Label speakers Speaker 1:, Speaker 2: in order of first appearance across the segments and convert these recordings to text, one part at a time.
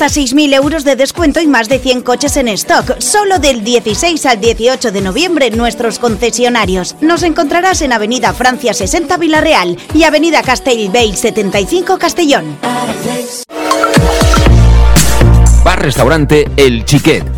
Speaker 1: Hasta 6.000 euros de descuento y más de 100 coches en stock, solo del 16 al 18 de noviembre en nuestros concesionarios. Nos encontrarás en Avenida Francia 60 Villarreal y Avenida Castellbell 75 Castellón.
Speaker 2: Bar Restaurante El Chiquet.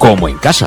Speaker 2: como en casa.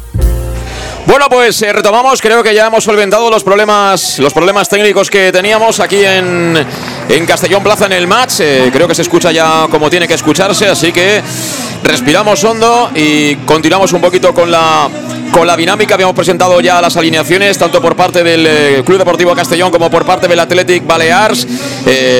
Speaker 3: Bueno, pues eh, retomamos. Creo que ya hemos solventado los problemas, los problemas técnicos que teníamos aquí en, en Castellón Plaza en el match. Eh, creo que se escucha ya como tiene que escucharse, así que respiramos hondo y continuamos un poquito con la con la dinámica. Habíamos presentado ya las alineaciones, tanto por parte del eh, Club Deportivo Castellón como por parte del Athletic Balears.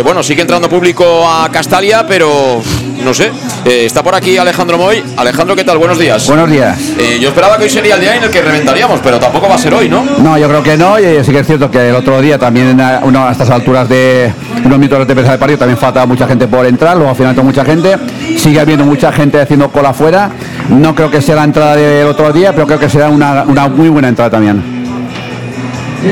Speaker 3: Bueno, sigue entrando público a Castalia, pero no sé. Eh, está por aquí Alejandro Moy. Alejandro, ¿qué tal? Buenos días.
Speaker 4: Buenos días.
Speaker 3: Eh, yo esperaba que hoy sería el día en el que reventaríamos, pero tampoco va a ser hoy, ¿no?
Speaker 4: No, yo creo que no. Y sí que es cierto que el otro día también a, uno, a estas alturas de unos minutos de empezar el partido también falta mucha gente por entrar. Luego al final mucha gente. Sigue habiendo mucha gente haciendo cola afuera. No creo que sea la entrada del otro día, pero creo que será una, una muy buena entrada también.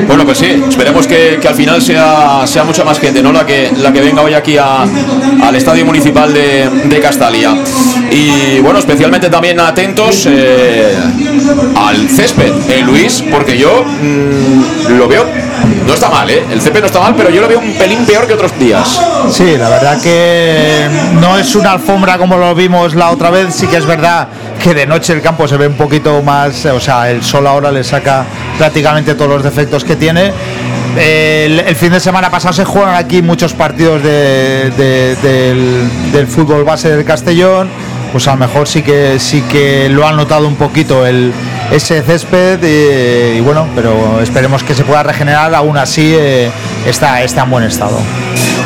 Speaker 3: Bueno, pues sí, esperemos que, que al final sea, sea mucha más gente, ¿no? La que, la que venga hoy aquí a- al Estadio Municipal de, de Castalia. Y bueno, especialmente también atentos eh, al césped, eh, Luis, porque yo mm, lo veo, no está mal, ¿eh? El césped no está mal, pero yo lo veo un pelín peor que otros días.
Speaker 5: Sí, la verdad que no es una alfombra como lo vimos la otra vez, sí que es verdad que de noche el campo se ve un poquito más, o sea, el sol ahora le saca prácticamente todos los defectos que tiene. El, fin de semana pasado se juegan aquí muchos partidos de- de- del, fútbol base del Castellón, pues a lo mejor sí que sí que lo han notado un poquito el, ese césped y, y bueno, pero esperemos que se pueda regenerar, aún así eh, está, está en buen estado.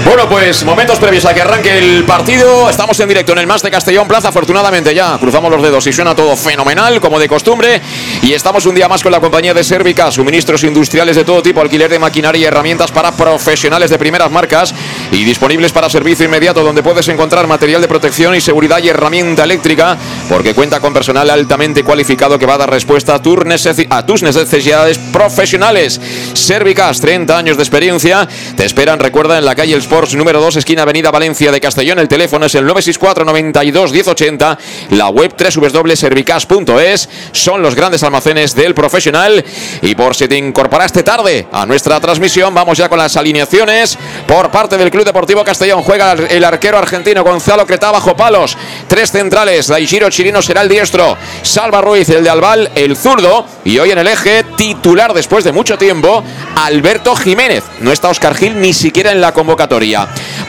Speaker 3: Bueno, pues momentos previos a que arranque el partido. Estamos en directo en el Más de Castellón Plaza. Afortunadamente ya cruzamos los dedos y suena todo fenomenal, como de costumbre. Y estamos un día más con la compañía de Servica, suministros industriales de todo tipo, alquiler de maquinaria y herramientas para profesionales de primeras marcas y disponibles para servicio inmediato, donde puedes encontrar material de protección y seguridad y herramienta eléctrica, porque cuenta con personal altamente cualificado que va a dar respuesta a tus, necesi- a tus necesidades profesionales. Servicas, 30 años de experiencia, te esperan, recuerda, en la calle El Número 2, esquina Avenida Valencia de Castellón. El teléfono es el 964 92 1080, la web www.servicas.es. Son los grandes almacenes del profesional. Y por si te incorporaste tarde a nuestra transmisión, vamos ya con las alineaciones. Por parte del Club Deportivo Castellón juega el arquero argentino Gonzalo Cretá bajo palos. Tres centrales, Daishiro Chirino será el diestro, Salva Ruiz el de Albal, el zurdo. Y hoy en el eje, titular después de mucho tiempo, Alberto Jiménez. No está Oscar Gil ni siquiera en la convocatoria.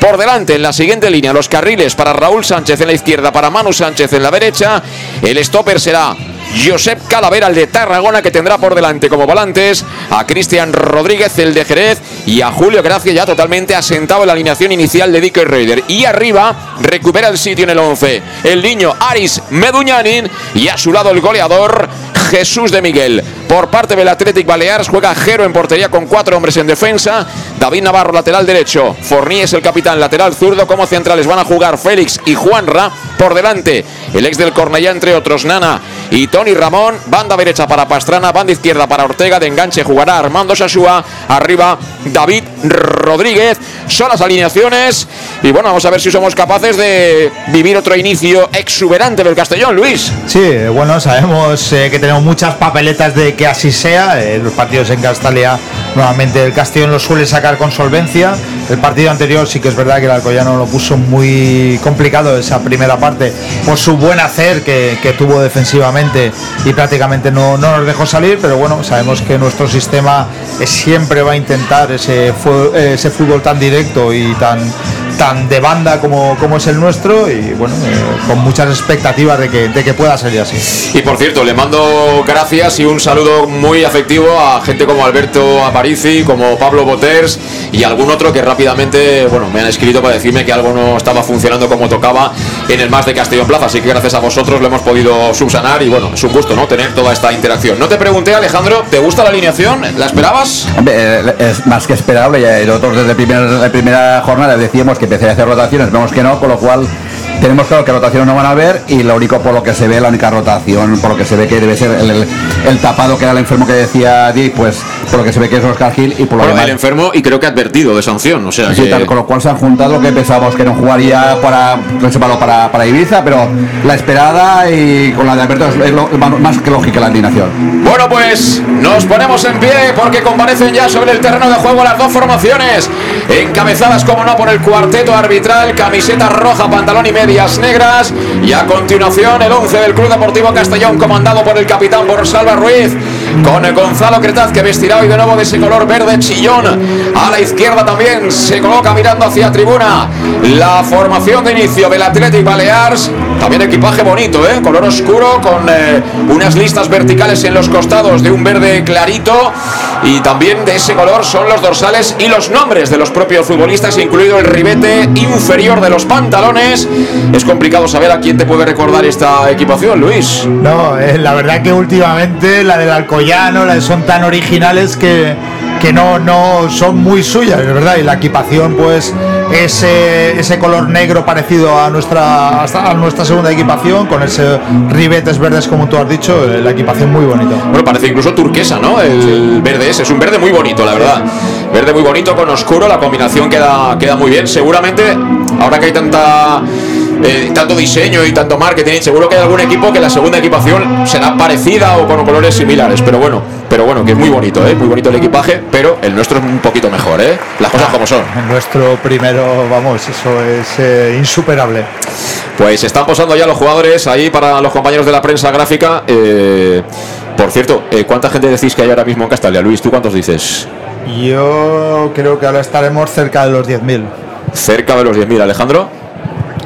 Speaker 3: Por delante, en la siguiente línea, los carriles para Raúl Sánchez en la izquierda, para Manu Sánchez en la derecha. El stopper será Josep Calavera, el de Tarragona, que tendrá por delante como volantes a Cristian Rodríguez, el de Jerez, y a Julio Gracia, ya totalmente asentado en la alineación inicial de Dico Raider. Y arriba recupera el sitio en el 11 el niño Aris Meduñanin, y a su lado el goleador Jesús de Miguel. Por parte del Athletic Baleares juega Jero en portería con cuatro hombres en defensa. David Navarro, lateral derecho. Forní es el capitán, lateral zurdo. Como centrales van a jugar Félix y Juanra. Por delante, el ex del Cornellá, entre otros, Nana y Tony Ramón. Banda derecha para Pastrana, banda izquierda para Ortega. De enganche jugará Armando Sasúa. Arriba, David Rodríguez. Son las alineaciones. Y bueno, vamos a ver si somos capaces de vivir otro inicio exuberante del Castellón, Luis.
Speaker 5: Sí, bueno, sabemos eh, que tenemos muchas papeletas de que así sea. Eh, los partidos en Castalia, nuevamente el Castellón los suele sacar con solvencia. El partido anterior sí que es verdad que el Alcoyano lo puso muy complicado esa primera parte por su buen hacer que, que tuvo defensivamente y prácticamente no, no, nos dejó salir, pero bueno, sabemos que nuestro sistema siempre va a intentar ese, ese fútbol tan directo y tan tan de banda como, como es el nuestro y bueno, eh, con muchas expectativas de que, de que pueda salir así.
Speaker 3: Y por cierto, le mando gracias y un saludo muy afectivo a gente como Alberto Aparici, como Pablo Boters y algún otro que rápidamente, bueno, me han escrito para decirme que algo no estaba funcionando como tocaba en el más de Castellón Plaza, así que gracias a vosotros lo hemos podido subsanar y bueno, es un gusto, ¿no? Tener toda esta interacción. No te pregunté, Alejandro, ¿te gusta la alineación? ¿La esperabas?
Speaker 4: Hombre, es más que esperable, ya nosotros desde primer, la primera jornada decíamos que empecé a hacer rotaciones, vemos que no, con lo cual tenemos claro que rotaciones no van a haber y lo único por lo que se ve, la única rotación, por lo que se ve que debe ser el, tapado que era el enfermo que decía Dick, pues por lo que se ve que es Oscar Gil y por lo
Speaker 3: demás. el enfermo y creo que advertido de sanción, o sea
Speaker 4: sí, tal, con lo cual se han juntado que pensábamos que no jugaría para, para, para Ibiza, pero la esperada y con la de Alberto es, lo, más que lógica la alineación.
Speaker 3: Bueno, pues nos ponemos en pie porque comparecen ya sobre el terreno de juego las dos formaciones, encabezadas como no por el cuarteto arbitral, camiseta roja, pantalón y medio medias negras. Y a continuación el 11 del Club Deportivo Castellón, comandado por el capitán por Salva Ruiz, con el Gonzalo Cretaz, que vestirá hoy de nuevo de ese color verde chillón. A la izquierda también se coloca mirando hacia tribuna la formación de inicio del Athletic Balears. También equipaje bonito, ¿eh? color oscuro, con eh, unas listas verticales en los costados de un verde clarito. Y también de ese color son los dorsales y los nombres de los propios futbolistas, incluido el ribete inferior de los pantalones es complicado saber a quién te puede recordar esta equipación, Luis.
Speaker 5: No, eh, la verdad que últimamente la del Alcoyano, la son tan originales que, que no, no son muy suyas, es verdad, y la equipación pues ese, ese color negro parecido a nuestra, a nuestra segunda equipación, con ese ribetes verdes como tú has dicho, eh, la equipación muy bonita.
Speaker 3: Bueno, parece incluso turquesa, ¿no? El verde ese, es un verde muy bonito, la verdad. Verde muy bonito con oscuro, la combinación queda, queda muy bien. Seguramente, ahora que hay tanta eh, tanto diseño y tanto marketing. Seguro que hay algún equipo que la segunda equipación será parecida o con colores similares, pero bueno, pero bueno, que es muy bonito, ¿eh? muy bonito el equipaje, pero el nuestro es un poquito mejor, ¿eh? las cosas como son.
Speaker 5: El nuestro primero, vamos, eso es eh, insuperable.
Speaker 3: Pues están posando ya los jugadores ahí para los compañeros de la prensa gráfica. por cierto, ¿cuánta gente decís que hay ahora mismo en Castalia? Luis, ¿tú cuántos dices?
Speaker 5: Yo creo que ahora estaremos cerca de los 10.000.
Speaker 3: Cerca de los 10.000, Alejandro.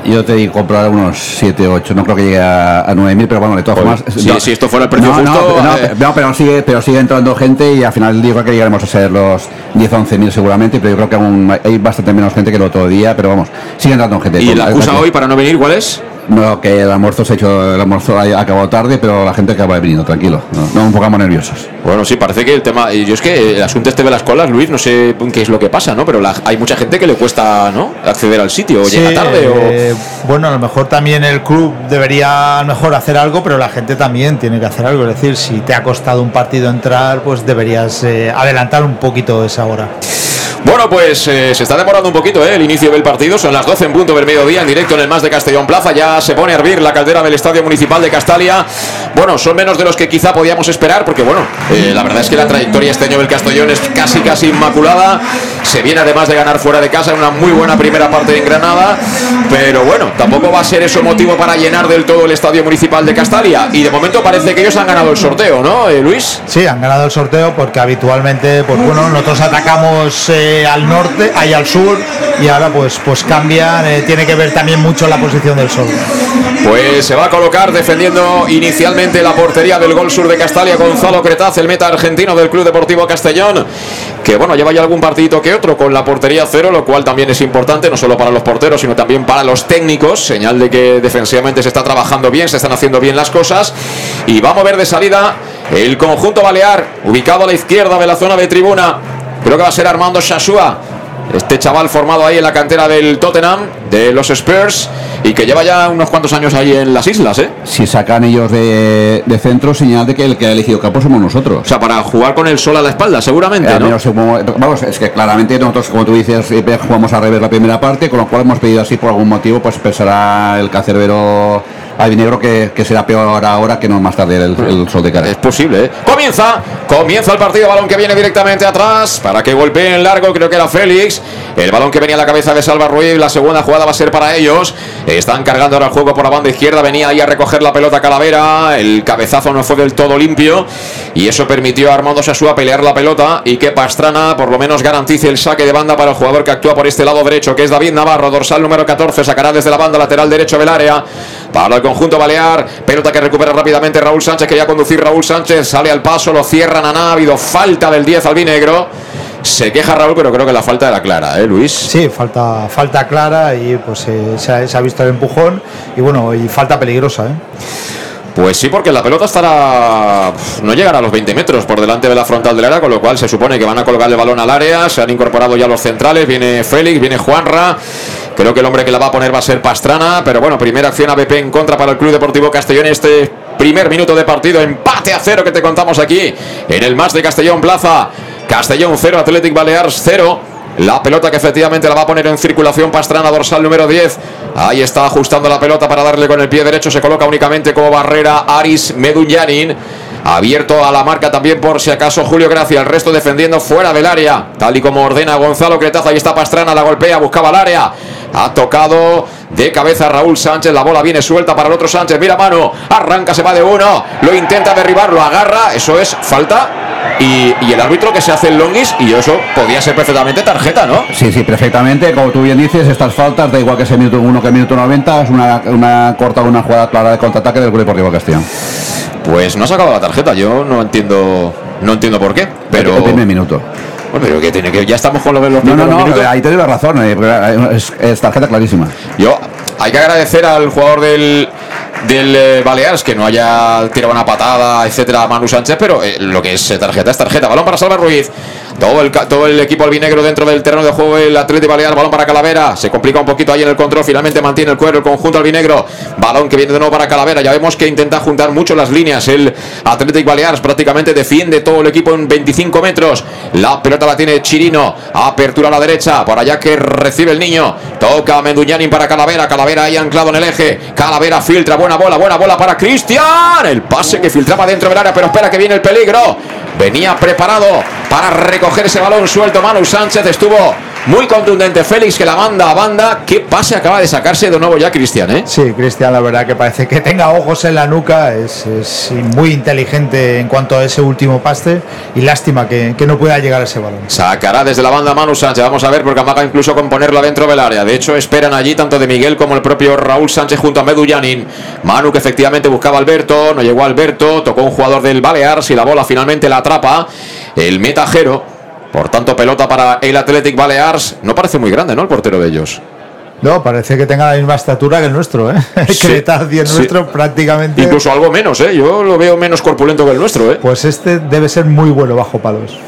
Speaker 4: Yo te digo comprar unos 7, 8, no creo que llegue a, 9.000, pero bueno, de todas formas.
Speaker 3: si esto fuera el precio
Speaker 4: no,
Speaker 3: justo.
Speaker 4: Eh. No, pero, sigue, pero sigue entrando gente y al final digo que llegaremos a ser los 10, 11.000 seguramente, pero yo creo que aún hay bastante menos gente que el otro día, pero vamos, sigue entrando gente.
Speaker 3: ¿Y la acusa hoy para no venir cuál es?
Speaker 4: No, que el almuerzo se ha hecho, el almuerzo ha acabado tarde, pero la gente acaba viniendo, tranquilo. No, un poco nerviosos.
Speaker 3: Bueno, sí, parece que el tema. Yo es que el asunto este de las colas, Luis, no sé qué es lo que pasa, ¿no? Pero hay mucha gente que le cuesta, ¿no? Acceder al sitio, o llega tarde, o.
Speaker 5: Eh, bueno, a lo mejor también el club debería mejor hacer algo, pero la gente también tiene que hacer algo. Es decir, si te ha costado un partido entrar, pues deberías eh, adelantar un poquito esa hora.
Speaker 3: Bueno, pues eh, se está demorando un poquito eh, el inicio del partido. Son las 12 en punto del mediodía en directo en el Más de Castellón Plaza. Ya se pone a hervir la caldera del Estadio Municipal de Castalia. Bueno, son menos de los que quizá podíamos esperar, porque bueno, eh, la verdad es que la trayectoria este año del Castellón es casi casi inmaculada. Se viene además de ganar fuera de casa en una muy buena primera parte en Granada. Pero bueno, tampoco va a ser eso motivo para llenar del todo el Estadio Municipal de Castalia. Y de momento parece que ellos han ganado el sorteo, ¿no, Luis?
Speaker 5: Sí, han ganado el sorteo porque habitualmente, pues bueno, nosotros atacamos bastante al norte, ahí al sur, y ahora pues, pues cambian, eh, tiene que ver también mucho la posición del sol.
Speaker 3: Pues se va a colocar defendiendo inicialmente la portería del gol sur de Castalia Gonzalo Cretaz, el meta argentino del Club Deportivo Castellón, que bueno, lleva ya algún partidito que otro con la portería cero, lo cual también es importante, no solo para los porteros, sino también para los técnicos, señal de que defensivamente se está trabajando bien, se están haciendo bien las cosas. Y vamos a ver de salida el conjunto balear, ubicado a la izquierda de la zona de tribuna. Creo que va a ser Armando Shashua, este chaval formado ahí en la cantera del Tottenham, de los Spurs, y que lleva ya unos cuantos años ahí en las islas, ¿eh?
Speaker 4: Si sacan ellos de, de centro, señal de que el que ha elegido campo somos nosotros.
Speaker 3: O sea, para jugar con el sol a la espalda, seguramente,
Speaker 4: Eh, vamos, es que claramente nosotros, como tú dices, siempre jugamos al revés la primera parte, con lo cual hemos pedido así por algún motivo, pues pensará el cacerbero albinegro que, que será peor ahora que no más tarde el, el sol de cara.
Speaker 3: Es posible, ¿eh? Comienza, comienza el partido, balón que viene directamente atrás para que golpeen en largo, creo que era Félix. El balón que venía a la cabeza de Salva Ruiz, la segunda jugada va a ser para ellos. Están cargando ahora el juego por la banda izquierda, venía ahí a recoger la pelota Calavera, el cabezazo no fue del todo limpio y eso permitió a Armando Sasúa pelear la pelota y que Pastrana por lo menos garantice el saque de banda para el jugador que actúa por este lado derecho, que es David Navarro, dorsal número 14, sacará desde la banda lateral derecho del área para el conjunto balear. Pelota que recupera rápidamente Raúl Sánchez. Quería conducir Raúl Sánchez. Sale al paso, lo cierra Naná. Ha habido falta del 10 albinegro. Se queja Raúl, pero creo que la falta era clara, ¿eh, Luis?
Speaker 5: Sí, falta, falta clara y pues eh, se, ha, se ha visto el empujón y bueno, y falta peligrosa, ¿eh?
Speaker 3: Pues sí, porque la pelota estará. No llegará a los 20 metros por delante de la frontal del área, con lo cual se supone que van a colocar el balón al área. Se han incorporado ya los centrales. Viene Félix, viene Juanra. Creo que el hombre que la va a poner va a ser Pastrana. Pero bueno, primera acción ABP en contra para el Club Deportivo Castellón. Este primer minuto de partido, empate a cero que te contamos aquí en el más de Castellón Plaza. Castellón 0, Athletic Balears 0. La pelota que efectivamente la va a poner en circulación Pastrana, dorsal número 10. Ahí está ajustando la pelota para darle con el pie derecho. Se coloca únicamente como barrera Aris Medunyanin. Abierto a la marca también por si acaso Julio Gracia. El resto defendiendo fuera del área. Tal y como ordena Gonzalo Cretaza. Ahí está Pastrana, la golpea, buscaba el área. Ha tocado de cabeza Raúl Sánchez. La bola viene suelta para el otro Sánchez. Mira mano. Arranca, se va de uno. Lo intenta derribar, lo agarra. Eso es falta. Y, y el árbitro que se hace el longis. Y eso podía ser perfectamente tarjeta, ¿no?
Speaker 4: Sí, sí, perfectamente. Como tú bien dices, estas faltas, da igual que sea minuto 1 que minuto 90, es una, una corta una jugada clara de contraataque del Club Deportivo Castellón.
Speaker 3: Pues no ha sacado la tarjeta. Yo no entiendo, no entiendo por qué. Pero,
Speaker 4: El primer minuto.
Speaker 3: Bueno, pero que tiene que ya estamos con lo de los
Speaker 4: No, no, no,
Speaker 3: minutos.
Speaker 4: ahí te doy la razón. eh, Es, es tarjeta clarísima.
Speaker 3: Yo hay que agradecer al jugador del del eh, Baleares que no haya tirado una patada, etcétera, a Manu Sánchez, pero eh, lo que es eh, tarjeta es tarjeta. Balón para Salva Ruiz. Todo el, todo el equipo albinegro dentro del terreno de juego, el Atlético Balear, balón para Calavera. Se complica un poquito ahí en el control, finalmente mantiene el cuero el conjunto albinegro. Balón que viene de nuevo para Calavera. Ya vemos que intenta juntar mucho las líneas. El Atlético Baleares prácticamente defiende todo el equipo en 25 metros. La pelota la tiene Chirino. Apertura a la derecha. Por allá que recibe el niño. Toca Menduñanin para Calavera. Calavera ahí anclado en el eje. Calavera filtra. Buena bola, buena bola para Cristian. El pase que filtraba dentro del área, pero espera que viene el peligro. Venía preparado para recoger ese balón suelto. Manu Sánchez estuvo muy contundente. Félix que la manda a banda. ¿Qué pase acaba de sacarse de nuevo ya Cristian, eh?
Speaker 5: Sí, Cristian, la verdad que parece que tenga ojos en la nuca, es, es muy inteligente en cuanto a ese último paste y lástima que, que no pueda llegar a ese balón.
Speaker 3: Sacará desde la banda Manu Sánchez. Vamos a ver, porque amaga incluso con ponerlo dentro del área. De hecho, esperan allí tanto de Miguel como el propio Raúl Sánchez junto a Medu Yanin. Manu que efectivamente buscaba a Alberto, no llegó a Alberto, tocó un jugador del Balears y la bola finalmente la atrapa el metajero. Por tanto, pelota para el Athletic Balears. No parece muy grande, ¿no? El portero de ellos.
Speaker 5: No, parece que tenga la misma estatura que el nuestro, ¿eh?
Speaker 3: Sí,
Speaker 5: Cretaz y el
Speaker 3: sí.
Speaker 5: nuestro prácticamente.
Speaker 3: Incluso algo menos, ¿eh? Yo lo veo menos corpulento que el nuestro, ¿eh?
Speaker 5: Pues este debe ser muy bueno bajo palos.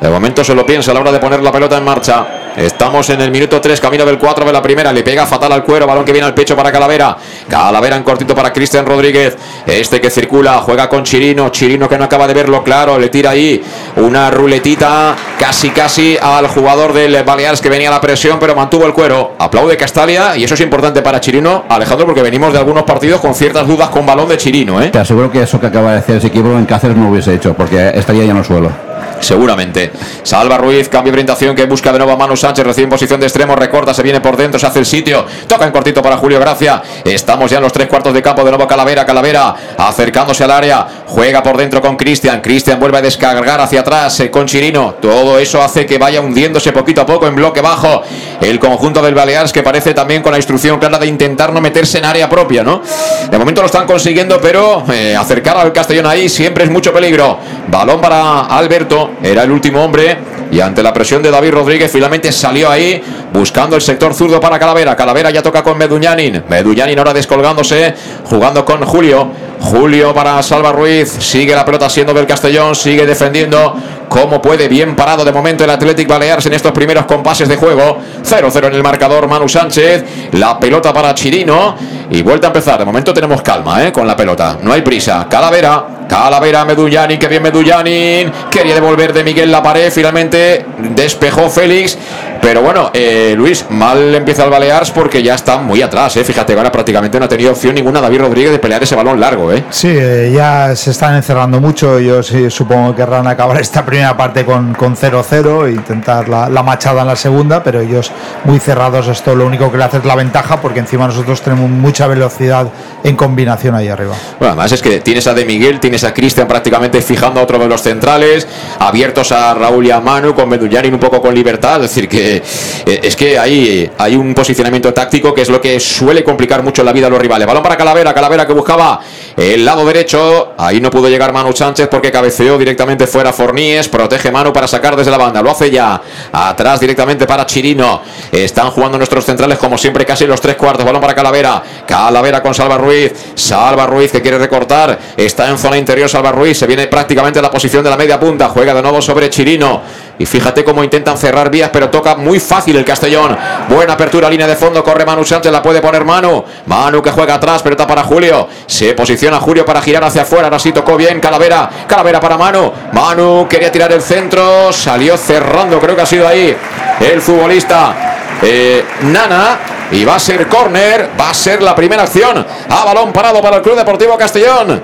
Speaker 3: De momento se lo piensa a la hora de poner la pelota en marcha. Estamos en el minuto 3, camino del 4 de la primera. Le pega fatal al cuero, balón que viene al pecho para Calavera. Calavera en cortito para Cristian Rodríguez. Este que circula, juega con Chirino. Chirino que no acaba de verlo claro. Le tira ahí una ruletita casi casi al jugador del Baleares que venía a la presión, pero mantuvo el cuero. Aplaude Castalia y eso es importante para Chirino, Alejandro, porque venimos de algunos partidos con ciertas dudas con balón de Chirino, ¿eh?
Speaker 4: Te aseguro que eso que acaba de hacer ese equipo en Cáceres no hubiese hecho, porque estaría ya en el suelo.
Speaker 3: Seguramente. Salva Ruiz, cambio de orientación que busca de nuevo a Manu Sánchez, recibe en posición de extremo, recorta, se viene por dentro, se hace el sitio, toca en cortito para Julio Gracia. Estamos ya en los tres cuartos de campo de nuevo Calavera, Calavera acercándose al área, juega por dentro con Cristian, Cristian vuelve a descargar hacia atrás eh, con Chirino. Todo eso hace que vaya hundiéndose poquito a poco en bloque bajo el conjunto del Baleares que parece también con la instrucción clara de intentar no meterse en área propia, ¿no? De momento lo están consiguiendo, pero eh, acercar al Castellón ahí siempre es mucho peligro. Balón para Alberto, era el último hombre y ante la presión de David Rodríguez finalmente salió ahí buscando el sector zurdo para Calavera. Calavera ya toca con Meduñanin. Meduñanin ahora descolgándose, jugando con Julio. Julio para Salva Ruiz. Sigue la pelota siendo del Castellón. Sigue defendiendo como puede. Bien parado de momento el Athletic Baleares en estos primeros compases de juego. 0-0 en el marcador. Manu Sánchez. La pelota para Chirino. Y vuelta a empezar. De momento tenemos calma ¿eh? con la pelota. No hay prisa. Calavera. Calavera Medullanin. Que bien Medullanin. Quería devolver de Miguel la pared. Finalmente despejó Félix. Pero bueno, eh, Luis, mal empieza el Balears porque ya está muy atrás. ¿eh? Fíjate, ahora prácticamente no ha tenido opción ninguna David Rodríguez de pelear ese balón largo. ¿eh?
Speaker 5: Sí, eh, ya se están encerrando mucho. Yo sí, supongo que querrán acabar esta primera parte con 0-0 e intentar la, la, machada en la segunda, pero ellos muy cerrados. Esto lo único que le hace es la ventaja porque encima nosotros tenemos mucha velocidad en combinación ahí arriba.
Speaker 3: Bueno, además es que tienes a De Miguel, tienes a Cristian prácticamente fijando a otro de los centrales, abiertos a Raúl y a Manu, con Medullanin un poco con libertad. Es decir, que eh, es que hay, hay un posicionamiento táctico que es lo que suele complicar mucho la vida a los rivales. Balón para Calavera, Calavera que buscaba el lado derecho. Ahí no pudo llegar Manu Sánchez porque cabeceó directamente fuera Forníes. Protege Manu para sacar desde la banda. Lo hace ya. Atrás directamente para Chirino. Están jugando nuestros centrales como siempre casi los tres cuartos. Balón para Calavera. Calavera con Salva Ruiz. Salva Ruiz que quiere recortar. Está en zona interior Salva Ruiz. Se viene prácticamente a la posición de la media punta. Juega de nuevo sobre Chirino. Y fíjate cómo intentan cerrar vías, pero toca muy fácil el Castellón. Buena apertura, línea de fondo, corre Manu Sánchez, la puede poner Manu. Manu que juega atrás, pelota para Julio. Se posiciona Julio para girar hacia afuera. Ahora sí tocó bien Calavera. Calavera para Manu. Manu quería tirar el centro, salió cerrando, creo que ha sido ahí el futbolista eh, Nana. Y va a ser córner, va a ser la primera acción. A balón parado para el Club Deportivo Castellón.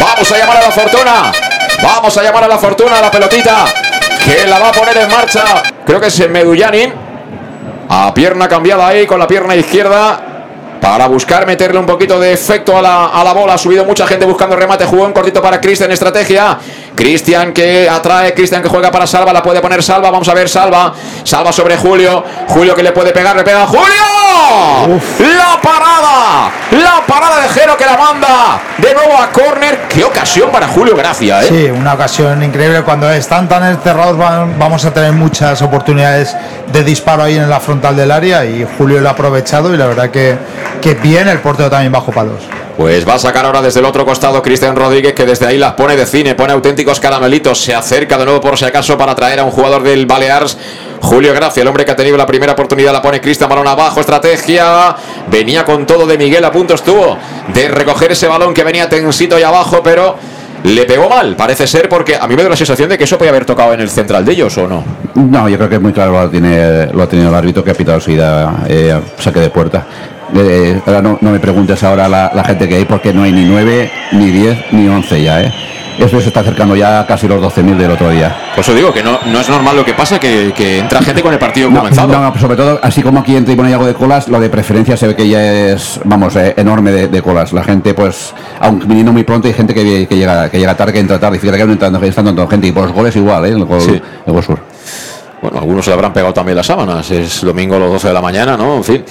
Speaker 3: Vamos a llamar a la fortuna. Vamos a llamar a la fortuna a la pelotita que la va a poner en marcha. Creo que es Medullanin. A pierna cambiada ahí con la pierna izquierda. Para buscar meterle un poquito de efecto a la, a la bola. Ha subido mucha gente buscando remate. Jugó en cortito para Cristian. Estrategia. Cristian que atrae. Cristian que juega para Salva. La puede poner Salva. Vamos a ver Salva. Salva sobre Julio. Julio que le puede pegar. Le pega Julio. Uf. La parada. La parada de Jero que la manda de nuevo a córner. Qué ocasión para Julio Gracia. ¿eh?
Speaker 5: Sí, una ocasión increíble. Cuando están tan encerrados vamos a tener muchas oportunidades de disparo ahí en la frontal del área. Y Julio lo ha aprovechado. Y la verdad que, que bien el portero también bajo palos.
Speaker 3: Pues va a sacar ahora desde el otro costado Cristian Rodríguez, que desde ahí las pone de cine, pone auténticos caramelitos. Se acerca de nuevo por si acaso para traer a un jugador del Balears. Julio Gracia, el hombre que ha tenido la primera oportunidad, la pone Cristian Balón abajo, estrategia. Venía con todo de Miguel, a punto estuvo de recoger ese balón que venía tensito ahí abajo, pero le pegó mal, parece ser, porque a mí me da la sensación de que eso puede haber tocado en el central de ellos, ¿o no?
Speaker 4: No, yo creo que muy claro lo, tiene, lo ha tenido el árbitro que ha pitado seguida eh, saque de puerta. Eh, ahora no, no, me preguntes ahora la, la, gente que hay porque no hay ni 9, ni 10, ni 11 ya, ¿eh? Eso se está acercando ya a casi los 12.000 del otro día.
Speaker 3: Por eso digo que no, no es normal lo que pasa, que, que entra gente con el partido
Speaker 4: no,
Speaker 3: comenzado.
Speaker 4: No, sobre todo, así como aquí entra y pone algo de colas, lo de preferencia se ve que ya es, vamos, eh, enorme de, de, colas. La gente, pues, aunque viniendo muy pronto, hay gente que, que, llega, que llega tarde, que entra tarde. Y fíjate que no entrando, está entrando gente. Y por los goles igual, ¿eh? El gol,
Speaker 3: Sí.
Speaker 4: el gol sur.
Speaker 3: Bueno, algunos le habrán pegado también las sábanas. Es domingo a las 12 de la mañana, ¿no? En fin.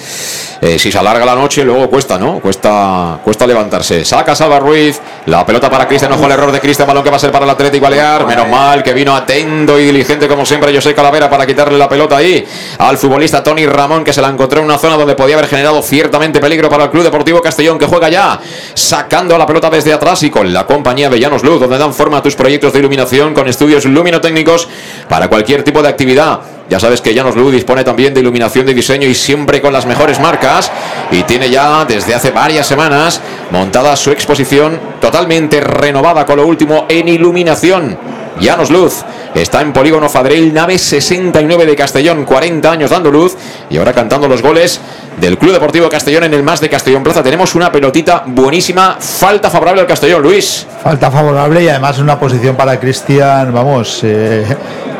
Speaker 3: Eh, si se alarga la noche, luego cuesta, ¿no? Cuesta, cuesta levantarse. Saca Salva Ruiz. La pelota para Cristian. Ojo el error de Cristian. Balón que va a ser para el Atlético Balear. Menos mal que vino atento y diligente, como siempre, José Calavera para quitarle la pelota ahí al futbolista Tony Ramón, que se la encontró en una zona donde podía haber generado ciertamente peligro para el Club Deportivo Castellón, que juega ya sacando la pelota desde atrás y con la compañía de Llanos Luz, donde dan forma a tus proyectos de iluminación con estudios luminotécnicos para cualquier tipo de actividad. Ya sabes que Llanos Luz dispone también de iluminación de diseño y siempre con las mejores marcas. Y tiene ya desde hace varias semanas montada su exposición totalmente renovada con lo último en iluminación. Llanos Luz. Está en Polígono Fadril, nave 69 de Castellón, 40 años dando luz y ahora cantando los goles del Club Deportivo Castellón en el más de Castellón Plaza. Tenemos una pelotita buenísima, falta favorable al Castellón, Luis.
Speaker 5: Falta favorable y además una posición para Cristian, vamos, eh,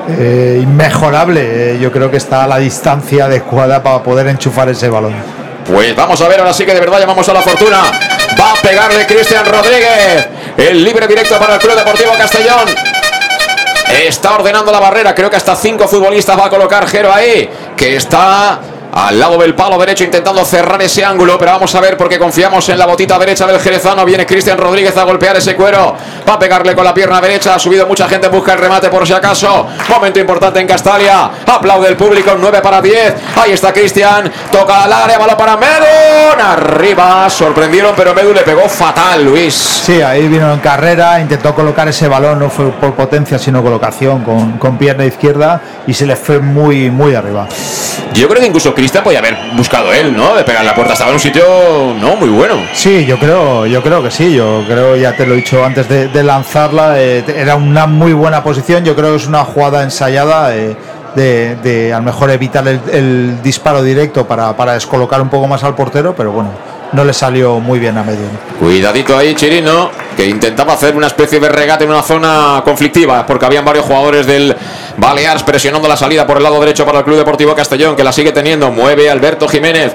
Speaker 5: eh, inmejorable. Eh, yo creo que está a la distancia adecuada para poder enchufar ese balón.
Speaker 3: Pues vamos a ver, ahora sí que de verdad llamamos a la fortuna. Va a pegarle Cristian Rodríguez. El libre directo para el Club Deportivo Castellón. Está ordenando la barrera. Creo que hasta cinco futbolistas va a colocar Jero ahí. Que está al lado del palo derecho intentando cerrar ese ángulo, pero vamos a ver porque confiamos en la botita derecha del jerezano. Viene Cristian Rodríguez a golpear ese cuero, va a pegarle con la pierna derecha, ha subido mucha gente, busca el remate por si acaso. Momento importante en Castalia, aplaude el público, 9 para 10. Ahí está Cristian, toca al área, balón para Medun, arriba, sorprendieron, pero Medu le pegó fatal, Luis.
Speaker 5: Sí, ahí vino en carrera, intentó colocar ese balón, no fue por potencia, sino colocación con, con pierna izquierda y se le fue muy, muy arriba.
Speaker 3: Yo creo que incluso Cristian podía haber buscado él, ¿no? De pegar la puerta. Estaba en un sitio, no, muy bueno.
Speaker 5: Sí, yo creo, yo creo que sí. Yo creo, ya te lo he dicho antes de, lanzarla, eh, era una muy buena posición. Yo creo que es una jugada ensayada. Eh, de, de, a lo mejor evitar el, disparo directo para, para descolocar un poco más al portero, pero bueno, no le salió muy bien a medio.
Speaker 3: Cuidadito ahí, Chirino, que intentaba hacer una especie de regate en una zona conflictiva, porque habían varios jugadores del Balears presionando la salida por el lado derecho para el Club Deportivo Castellón, que la sigue teniendo. Mueve Alberto Jiménez.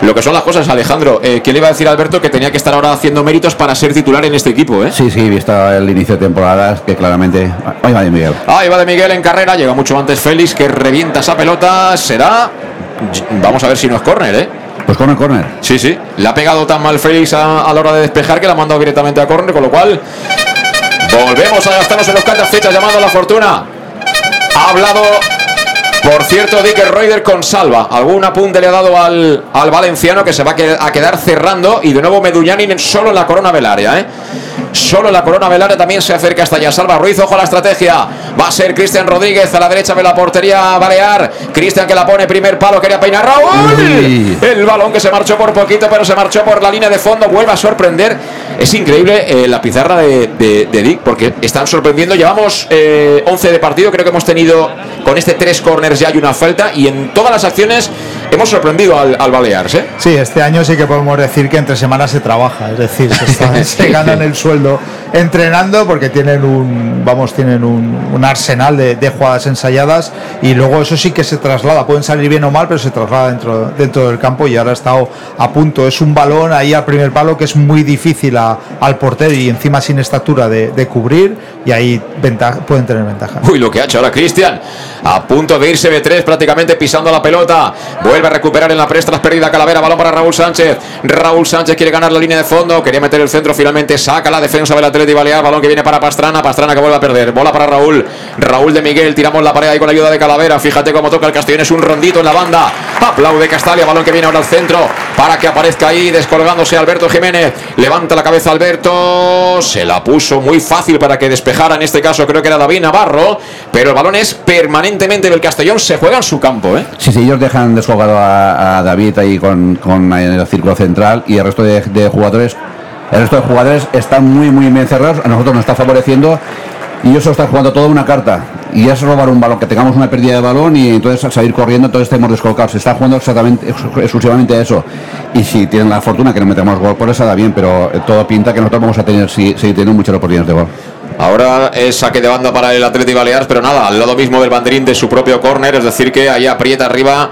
Speaker 3: Lo que son las cosas, Alejandro. Eh, ¿Quién le iba a decir a Alberto que tenía que estar ahora haciendo méritos para ser titular en este equipo? Eh?
Speaker 4: Sí, sí, visto el inicio de temporada, que claramente. Ahí va de Miguel.
Speaker 3: Ahí va de Miguel en carrera. Llega mucho antes Félix, que revienta esa pelota. Será. Vamos a ver si no es córner, ¿eh?
Speaker 4: Pues corner, corner.
Speaker 3: Sí, sí. Le ha pegado tan mal Félix a, la hora de despejar que la ha mandado directamente a córner, con lo cual. Volvemos a gastarnos en los cantas fechas llamando a la fortuna. Ha hablado por cierto, Dick Reuter con salva. Algún apunte le ha dado al, al valenciano que se va a quedar cerrando. Y de nuevo Medullani solo en la corona velaria. ¿eh? Solo la corona velaria también se acerca hasta ya. Salva Ruiz, ojo a la estrategia. Va a ser Cristian Rodríguez a la derecha de la portería Balear. Cristian que la pone primer palo, quería peinar Raúl. El balón que se marchó por poquito, pero se marchó por la línea de fondo. Vuelve a sorprender. Es increíble eh, la pizarra de, Dick porque están sorprendiendo. Llevamos 11 eh, de partido. Creo que hemos tenido con este tres corners ya hay una falta y en todas las acciones hemos sorprendido al, al Balears. ¿eh?
Speaker 5: Sí, este año sí que podemos decir que entre semanas se trabaja, es decir, se, ganan el sueldo entrenando porque tienen un, vamos, tienen un, arsenal de, jugadas ensayadas y luego eso sí que se traslada, pueden salir bien o mal, pero se traslada dentro, dentro del campo y ahora ha estado a punto. Es un balón ahí al primer palo que es muy difícil al portero y encima sin estatura de, cubrir y ahí pueden tener ventaja.
Speaker 3: Uy, lo que ha hecho ahora Cristian, a punto de irse de tres prácticamente pisando la pelota. Vuelve a recuperar en la presta perdida Calavera. Balón para Raúl Sánchez. Raúl Sánchez quiere ganar la línea de fondo. Quería meter el centro. Finalmente saca la defensa del Atleti Balear. Balón que viene para Pastrana. Pastrana que vuelve a perder. Bola para Raúl. Raúl de Miguel. Tiramos la pared ahí con la ayuda de Calavera. Fíjate cómo toca el Castellón. Es un rondito en la banda. Aplaude Castalia. Balón que viene ahora al centro. Para que aparezca ahí descolgándose Alberto Jiménez. Levanta la cabeza Alberto. Se la puso muy fácil para que despejara. En este caso creo que era David Navarro. Pero el balón es permanentemente del Castellón. Se juega en su campo. ¿eh?
Speaker 4: Sí, sí, ellos dejan descolgado a, David ahí con, con, el círculo central y el resto de, jugadores el resto de jugadores están muy muy bien cerrados a nosotros nos está favoreciendo y ellos están jugando toda una carta y es robar un balón que tengamos una pérdida de balón y entonces al salir corriendo entonces estemos descolocados se está jugando exactamente exclusivamente eso. Y si tienen la fortuna que no metemos gol por eso da bien pero eh, todo pinta que nosotros vamos a tener si, si tenemos muchas oportunidades de gol.
Speaker 3: Ahora es saque de banda para el Atleti Baleares, pero nada, al lado mismo del banderín de su propio córner, es decir que ahí aprieta arriba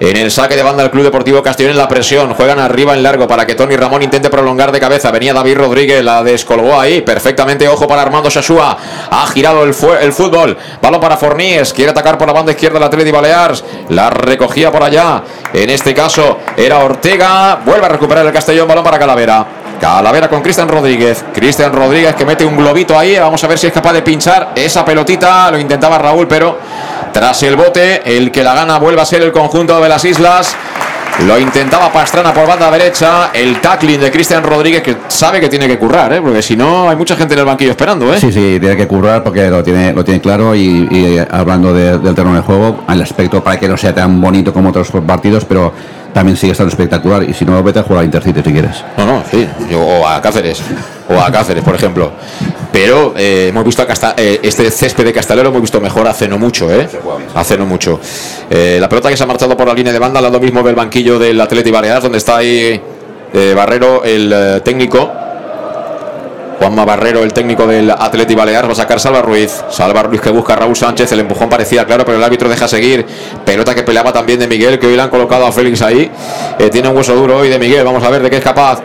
Speaker 3: en el saque de banda del Club Deportivo Castellón en la presión. Juegan arriba en largo para que Tony Ramón intente prolongar de cabeza. Venía David Rodríguez, la descolgó ahí. Perfectamente, ojo para Armando Shashua. Ha girado el, el fútbol. Balón para Forníes. Quiere atacar por la banda izquierda el Atleti Balears. La recogía por allá. En este caso era Ortega. Vuelve a recuperar el Castellón. Balón para Calavera. Calavera con Cristian Rodríguez. Cristian Rodríguez que mete un globito ahí. Vamos a ver si es capaz de pinchar esa pelotita. Lo intentaba Raúl, pero tras el bote, el que la gana vuelve a ser el conjunto de las islas. Lo intentaba Pastrana por banda derecha. El tackling de Cristian Rodríguez, que sabe que tiene que currar, ¿eh? porque si no, hay mucha gente en el banquillo esperando. ¿eh?
Speaker 4: Sí, sí, tiene que currar porque lo tiene, lo tiene claro. Y, hablando del terreno de juego, el aspecto para que no sea tan bonito como otros partidos, pero también sigue estando espectacular. Y si no, vete a jugar a Intercity si quieres.
Speaker 3: No, no, sí. Yo- o a Cáceres. O a Cáceres, por ejemplo. Pero eh, hemos visto a Casta- eh, este césped de Castelero, hemos visto mejor hace no mucho, ¿eh? Hace no mucho. Eh, la pelota que se ha marchado por la línea de banda, al lado mismo del banquillo del Atleti Baleares, donde está ahí eh, Barrero, el eh, técnico. Juanma Barrero, el técnico del Atleti Baleares, va a sacar Salva Ruiz. Salva Ruiz que busca a Raúl Sánchez. El empujón parecía claro, pero el árbitro deja seguir. Pelota que peleaba también de Miguel, que hoy le han colocado a Félix ahí. Eh, tiene un hueso duro hoy de Miguel. Vamos a ver de qué es capaz.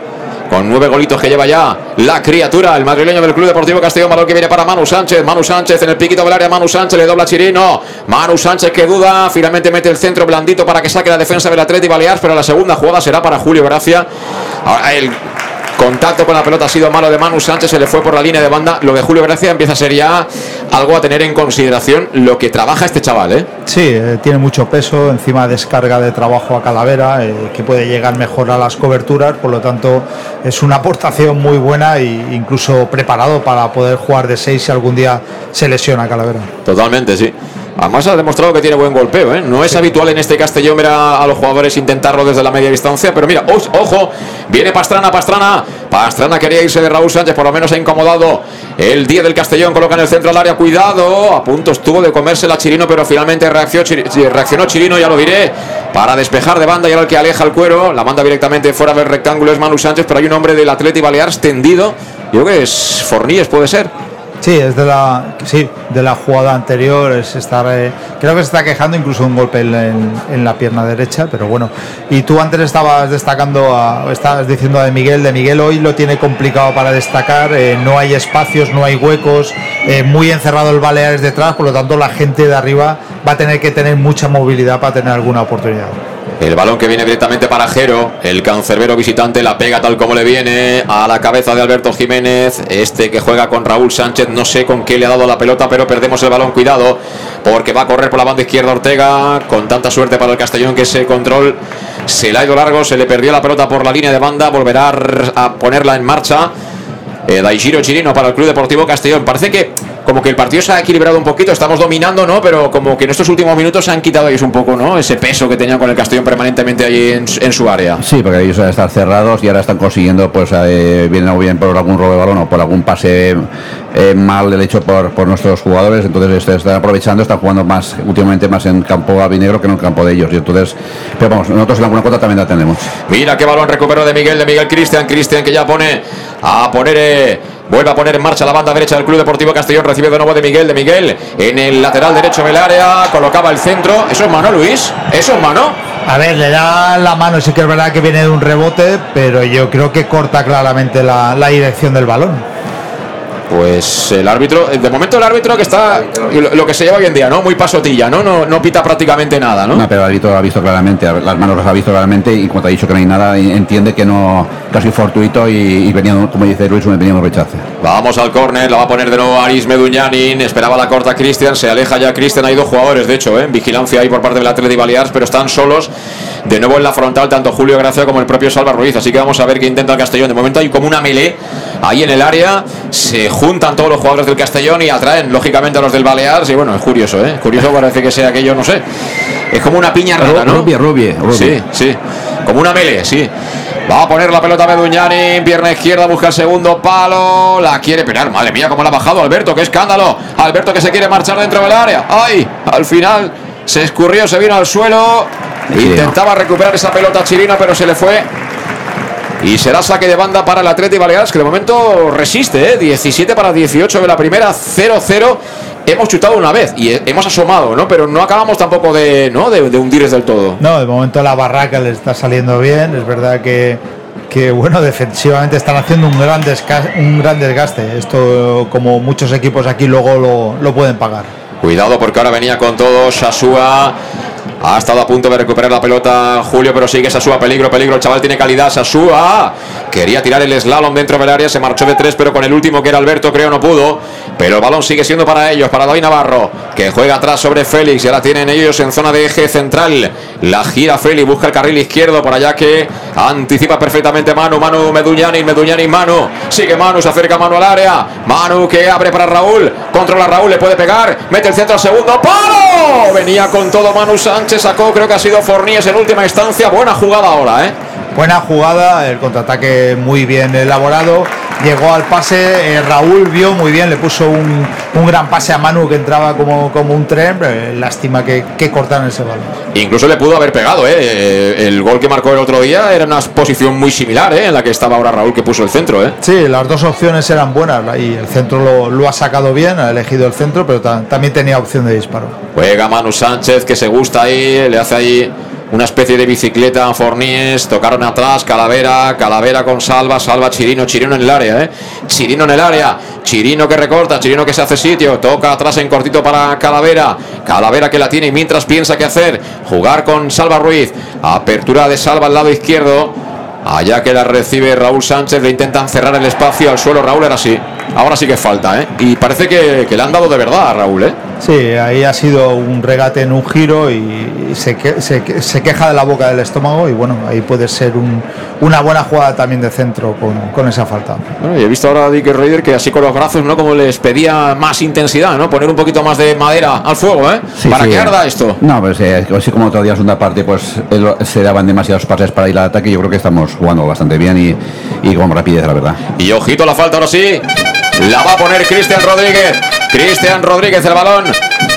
Speaker 3: Con nueve golitos que lleva ya la criatura, el madrileño del Club Deportivo Castellón, balón que viene para Manu Sánchez, Manu Sánchez en el piquito del área, Manu Sánchez le dobla Chirino, Manu Sánchez que duda, finalmente mete el centro blandito para que saque la defensa del Atleti Baleares, pero la segunda jugada será para Julio Gracia. Ahora el contacto con la pelota ha sido malo de Manu Sánchez, se le fue por la línea de banda, lo de Julio Gracia empieza a ser ya algo a tener en consideración lo que trabaja este chaval, ¿eh?
Speaker 5: Sí, eh, tiene mucho peso, encima descarga de trabajo a Calavera, eh, que puede llegar mejor a las coberturas, por lo tanto es una aportación muy buena e incluso preparado para poder jugar de 6 si algún día se lesiona Calavera.
Speaker 3: Totalmente, sí. Además ha demostrado que tiene buen golpeo, ¿eh? No es habitual en este Castellón ver a, a los jugadores intentarlo desde la media distancia, pero mira, ¡os- ojo, viene Pastrana, Pastrana. Pastrana quería irse de Raúl Sánchez, por lo menos ha incomodado el 10 del Castellón, coloca en el centro al área, cuidado, a punto estuvo de comerse la Chirino, pero finalmente reaccionó Chirino, ya lo diré, para despejar de banda y ahora el que aleja el cuero, la manda directamente fuera del rectángulo es Manu Sánchez, pero hay un hombre del Atleti Baleares tendido, yo creo que es Forníes, puede ser.
Speaker 5: Sí, es de la, sí, de la jugada anterior, es estar, eh, creo que se está quejando incluso un golpe en, en- la pierna derecha, pero bueno. Y tú antes estabas destacando, a, estabas diciendo de Miguel, de Miguel hoy lo tiene complicado para destacar, eh, no hay espacios, no hay huecos, eh, muy encerrado el Baleares detrás, por lo tanto la gente de arriba va a tener que tener mucha movilidad para tener alguna oportunidad.
Speaker 3: El balón que viene directamente para Jero, el cancerbero visitante la pega tal como le viene a la cabeza de Alberto Jiménez, este que juega con Raúl Sánchez, no sé con qué le ha dado la pelota, pero perdemos el balón, cuidado, porque va a correr por la banda izquierda Ortega, con tanta suerte para el Castellón que ese control se le ha ido largo, se le perdió la pelota por la línea de banda, volverá a ponerla en marcha. Eh, Daishiro Chirino para el Club Deportivo Castellón. Parece que como que el partido se ha equilibrado un poquito, estamos dominando, ¿no? Pero como que en estos últimos minutos se han quitado ellos un poco, ¿no? Ese peso que tenían con el Castellón permanentemente allí en, su- en su área.
Speaker 4: Sí, porque ellos al estar cerrados y ahora están consiguiendo, pues, eh, vienen o bien por algún robo de balón o por algún pase eh, mal del hecho por, por nuestros jugadores. Entonces este, están aprovechando, están jugando más últimamente más en campo albinegro que en el campo de ellos. Y entonces, pero vamos, nosotros en alguna cuota también la tenemos.
Speaker 3: Mira qué balón recuperó de Miguel, de Miguel Cristian. Cristian que ya pone a poner. eh, Vuelve a poner en marcha la banda derecha del Club Deportivo Castellón. Recibe de nuevo de Miguel. De Miguel en el lateral derecho del área. Colocaba el centro. ¿Eso es mano, Luis? ¿Eso es mano?
Speaker 5: A ver, le da la mano, sí que es verdad que viene de un rebote, pero yo creo que corta claramente la, la dirección del balón.
Speaker 3: Pues el árbitro, de momento el árbitro que está, lo, que se lleva hoy en día, ¿no? Muy pasotilla, ¿no? No, no pita prácticamente nada, ¿no?
Speaker 4: No, pero el árbitro ha visto claramente, las manos las ha visto claramente y te ha dicho que no hay nada, entiende que no, casi fortuito y, y venía, como dice Luis, venía un rechace.
Speaker 3: Vamos al córner, la va a poner de nuevo Aris Meduñanin. Esperaba la corta Cristian, se aleja ya Cristian. Hay dos jugadores, de hecho, ¿eh? en vigilancia ahí por parte del Atleti Baleares, pero están solos. De nuevo en la frontal, tanto Julio Gracia como el propio Salva Ruiz. Así que vamos a ver qué intenta el Castellón. De momento hay como una melee ahí en el área. Se juntan todos los jugadores del Castellón y atraen, lógicamente, a los del Baleares. Y bueno, es curioso, ¿eh? Curioso parece que sea aquello, no sé. Es como una piña rara, ¿no?
Speaker 4: Rubia, rubia, rubia.
Speaker 3: Sí, sí. Como una melee, sí. Va a poner la pelota Meduñani, pierna izquierda, busca el segundo palo, la quiere pegar. Madre mía, cómo la ha bajado Alberto, qué escándalo. Alberto que se quiere marchar dentro del área. ¡Ay! Al final se escurrió, se vino al suelo. Intentaba recuperar esa pelota chilena, pero se le fue. Y será saque de banda para el Atleti Baleares, que de momento resiste, ¿eh? 17 para 18 de la primera, 0-0. Hemos chutado una vez y he- hemos asomado, ¿no? Pero no acabamos tampopo de, ¿no? de, de hundirles del todo.
Speaker 5: No, de momento la barraca le está saliendo bien. Es verdad que, que bueno, defensivamente están haciendo un gran, un gran desgaste. Esto, como muchos equipos aquí, luego lo, lo pueden pagar.
Speaker 3: Cuidado porque ahora venía con todo Sasúa. Ha estado a punto de recuperar la pelota Julio, pero sigue Sasúa. Peligro, peligro. El chaval tiene calidad. Sasúa quería tirar el slalom dentro del área. Se marchó de tres, pero con el último que era Alberto, creo no pudo. Pero el balón sigue siendo para ellos, para David Navarro, que juega atrás sobre Félix. Y ahora tienen ellos en zona de eje central. La gira Félix, busca el carril izquierdo por allá que anticipa perfectamente Manu. Manu Meduñani, Meduñani, Manu. Sigue Manu, se acerca Manu al área. Manu que abre para Raúl. Controla Raúl, le puede pegar. Mete el centro al segundo. ¡Palo! Venía con todo Manu Sánchez, sacó, creo que ha sido Forníes en última instancia. Buena jugada ahora, ¿eh?
Speaker 5: Buena jugada, el contraataque muy bien elaborado. Llegó al pase, eh, Raúl vio muy bien, le puso un, un gran pase a Manu que entraba como, como un tren. eh, lástima que, que cortaron ese balón.
Speaker 3: Incluso le pudo haber pegado, ¿eh? Eh, El gol que marcó el otro día era una posición muy similar, ¿eh? En la que estaba ahora Raúl que puso el centro, ¿eh?
Speaker 5: Sí, las dos opciones eran buenas y el centro lo, lo ha sacado bien, ha elegido el centro, pero ta- también tenía opción de disparo.
Speaker 3: Juega Manu Sánchez que se gusta ahí, le hace ahí una especie de bicicleta Forníes, tocaron atrás, Calavera, Calavera con Salva, Salva Chirino, Chirino en el área, ¿eh? Chirino en el área, Chirino que recorta, Chirino que se hace sitio, toca atrás en cortito para Calavera, Calavera que la tiene y mientras piensa qué hacer, jugar con Salva Ruiz, apertura de Salva al lado izquierdo, allá que la recibe Raúl Sánchez, le intentan cerrar el espacio al suelo, Raúl era así, ahora sí que falta, ¿eh? Y parece que, que le han dado de verdad a Raúl, ¿eh?
Speaker 5: Sí, ahí ha sido un regate en un giro y se, que- se, que- se queja de la boca del estómago y bueno, ahí puede ser un- una buena jugada también de centro con, con esa falta.
Speaker 3: Bueno, y he visto ahora a Dick Raider que así con los brazos, ¿no? Como les pedía más intensidad, ¿no? Poner un poquito más de madera al fuego, ¿eh?
Speaker 4: Sí,
Speaker 3: Para
Speaker 4: sí.
Speaker 3: que arda esto.
Speaker 4: No, pues eh, así como otro día segunda parte, pues él- se daban demasiados pases para ir al ataque. Yo creo que estamos jugando bastante bien y, y con rapidez, la verdad.
Speaker 3: Y ojito la falta ahora sí. La va a poner Cristian Rodríguez. Cristian Rodríguez el balón,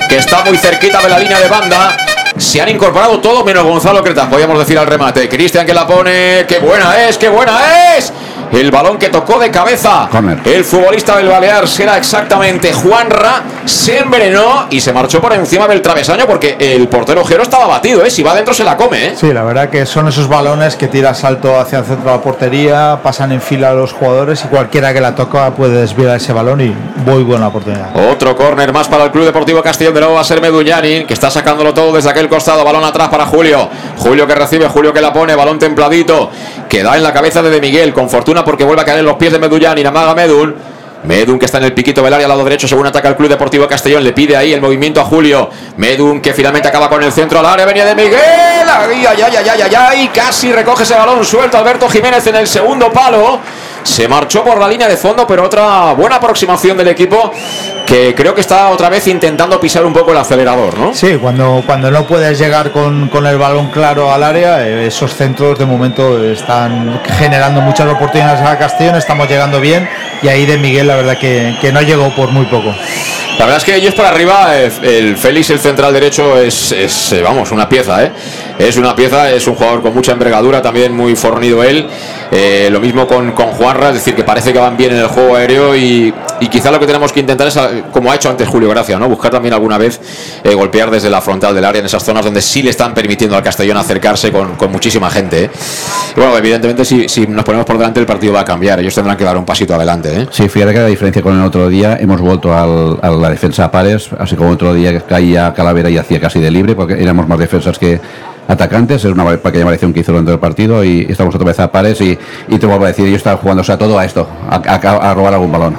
Speaker 3: que está muy cerquita de la línea de banda. Se han incorporado todo menos Gonzalo Cretas, podríamos decir al remate. Cristian que la pone. ¡Qué buena es! ¡Qué buena es! El balón que tocó de cabeza.
Speaker 4: Corner.
Speaker 3: El futbolista del Balear será exactamente Juanra. Se envenenó y se marchó por encima del travesaño porque el portero Jero estaba batido, ¿eh? Si va adentro se la come, ¿eh?
Speaker 5: Sí, la verdad que son esos balones que tira salto hacia el centro de la portería, pasan en fila a los jugadores y cualquiera que la toca puede desviar ese balón y muy buena oportunidad.
Speaker 3: Otro córner más para el Club Deportivo Castellón de nuevo va a ser Medullani, que está sacándolo todo desde aquel costado. Balón atrás para Julio. Julio que recibe, Julio que la pone, balón templadito. Que da en la cabeza de Miguel, con fortuna porque vuelve a caer en los pies de Medullani. Namaga Medun. Medun que está en el piquito del área al lado derecho según ataca el Club Deportivo Castellón. Le pide ahí el movimiento a Julio. Medun que finalmente acaba con el centro al área. Venía de Miguel. Ay, ay, ay, ay. Casi recoge ese balón suelto Alberto Jiménez en el segundo palo. Se marchó por la línea de fondo, pero otra buena aproximación del equipo que creo que está otra vez intentando pisar un poco el acelerador, ¿no?
Speaker 5: Sí, cuando, cuando no puedes llegar con, con el balón claro al área, eh, esos centros de momento están generando muchas oportunidades a Castellón, estamos llegando bien y ahí de Miguel la verdad que, que no llegó por muy poco.
Speaker 3: La verdad es que ellos para arriba, eh, el Félix, el central derecho, es, es, eh, vamos, una pieza, ¿eh? Es una pieza, es un jugador con mucha envergadura, también muy fornido él. Eh, lo mismo con, con Juanra, es decir, que parece que van bien en el juego aéreo y, y quizá lo que tenemos que intentar es, eh, como ha hecho antes Julio Gracia, ¿no? Buscar también alguna vez eh, golpear desde la frontal del área en esas zonas donde sí le están permitiendo al Castellón acercarse con, con muchísima gente, ¿eh? Bueno, evidentemente si, si nos ponemos por delante el partido va a cambiar, ellos tendrán que dar un pasito adelante.
Speaker 4: Sí, fíjate que la diferencia con el otro día, hemos vuelto a la defensa a pares, así como otro día caía Calavera y hacía casi de libre, porque éramos más defensas que atacantes, es una pequeña variación que hizo dentro del partido y estamos otra vez a pares y, y te vuelvo a decir, ellos están jugándose a todo a esto, a, a- a robar algún balón.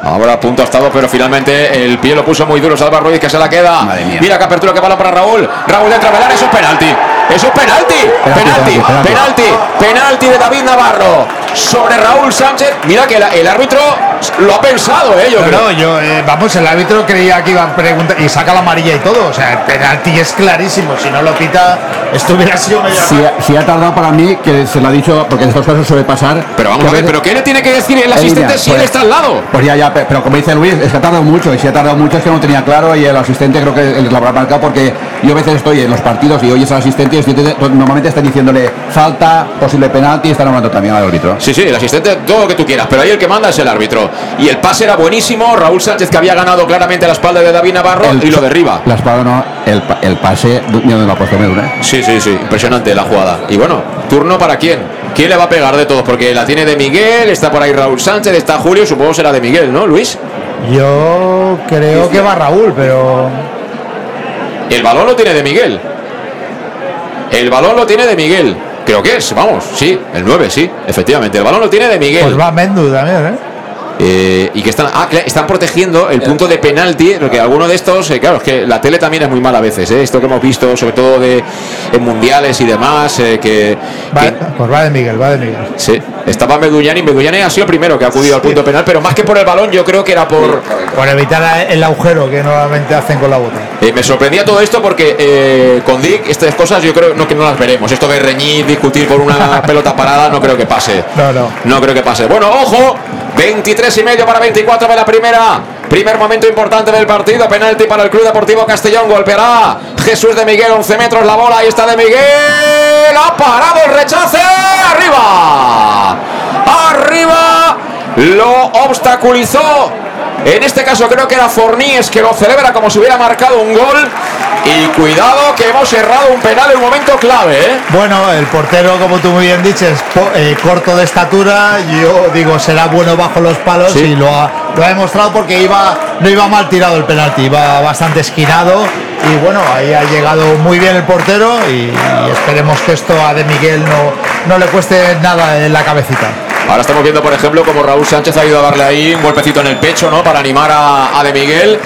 Speaker 3: Ahora a punto ha estado, pero finalmente el pie lo puso muy duro Salva Ruiz que se la queda.
Speaker 4: Madre mía.
Speaker 3: Mira qué apertura que balón para Raúl. Raúl entra a velar, eso es penalti. Eso es penalti. Penalti,
Speaker 4: penalti, penalti.
Speaker 3: penalti, penalti de David Navarro sobre Raúl Sánchez. Mira que el árbitro lo ha pensado, eh, yo
Speaker 5: No,
Speaker 3: creo.
Speaker 5: no, yo, eh, vamos, el árbitro creía que iba a preguntar y saca la amarilla y todo, o sea, el penalti es clarísimo, si no lo pita, esto hubiera sido
Speaker 4: Si, ha- si ha tardado para mí, que se lo ha dicho, porque en estos casos suele pasar.
Speaker 3: Pero vamos a ver, pero ¿qué le tiene que decir el asistente si él
Speaker 4: pues-
Speaker 3: está al lado?
Speaker 4: Pues ya, ya, pe- pero como dice Luis, es que ha tardado mucho, y si ha tardado mucho es que no tenía claro, y el asistente creo que lo habrá marcado porque yo a veces estoy en los partidos y oyes al asistente y el asistente normalmente están diciéndole falta, posible penalti, y están hablando también al árbitro.
Speaker 3: Sí, sí, el asistente, todo lo que tú quieras, pero ahí el que manda es el árbitro. Y el pase era buenísimo, Raúl Sánchez que había ganado claramente la espalda de David Navarro
Speaker 4: El-
Speaker 3: y lo derriba.
Speaker 4: La espada no, el, pa- el pase, dónde lo ha puesto ¿eh?
Speaker 3: Sí, sí, sí, impresionante la jugada. Y bueno, turno para quién. ¿Quién le va a pegar de todos? Porque la tiene de Miguel, está por ahí Raúl Sánchez, está Julio, supongo será de Miguel, ¿no, Luis?
Speaker 5: Yo creo que va Raúl, pero
Speaker 3: El balón lo tiene de Miguel. El balón lo tiene de Miguel. Creo que es, vamos, sí, el 9, sí, efectivamente. El balón lo tiene de Miguel.
Speaker 5: pues va Mendu también, ¿eh?
Speaker 3: Eh, y que están, ah, están protegiendo el punto de penalti, porque alguno de estos, eh, claro, es que la tele también es muy mala a veces, eh, esto que hemos visto, sobre todo de en mundiales y demás, eh, que,
Speaker 5: Va-
Speaker 3: que-
Speaker 5: pues va de Miguel, va de Miguel.
Speaker 3: sí, Estaba Meduñani. Meduñani ha sido el primero que ha acudido al punto penal, pero más que por el balón, yo creo que era por.
Speaker 5: Por evitar el agujero que normalmente hacen con la bota.
Speaker 3: Eh, me sorprendía todo esto porque eh, con Dick estas cosas yo creo no, que no las veremos. Esto de reñir, discutir por una pelota parada, no creo que pase.
Speaker 5: No, no.
Speaker 3: No creo que pase. Bueno, ojo, 23 y medio para 24 de la primera. Primer momento importante del partido. Penalti para el Club Deportivo Castellón. Golpeará Jesús de Miguel, 11 metros la bola. Ahí está de Miguel. Ha parado el rechace. Arriba. Arriba. Lo obstaculizó. En este caso creo que era Forníes que lo celebra como si hubiera marcado un gol. Y cuidado que hemos errado un penal en un momento clave. ¿eh?
Speaker 5: Bueno, el portero, como tú muy bien dices, eh, corto de estatura. Yo digo, será bueno bajo los palos
Speaker 3: Sí.
Speaker 5: y lo ha, lo ha demostrado porque iba, no iba mal tirado el penalti, iba bastante esquinado. Y bueno, ahí ha llegado muy bien el portero y, y esperemos que esto a De Miguel no, no le cueste nada en la cabecita.
Speaker 3: Ahora estamos viendo, por ejemplo, como Raúl Sánchez ha ido a darle ahí un golpecito en el pecho, ¿no? Para animar a, De Miguel.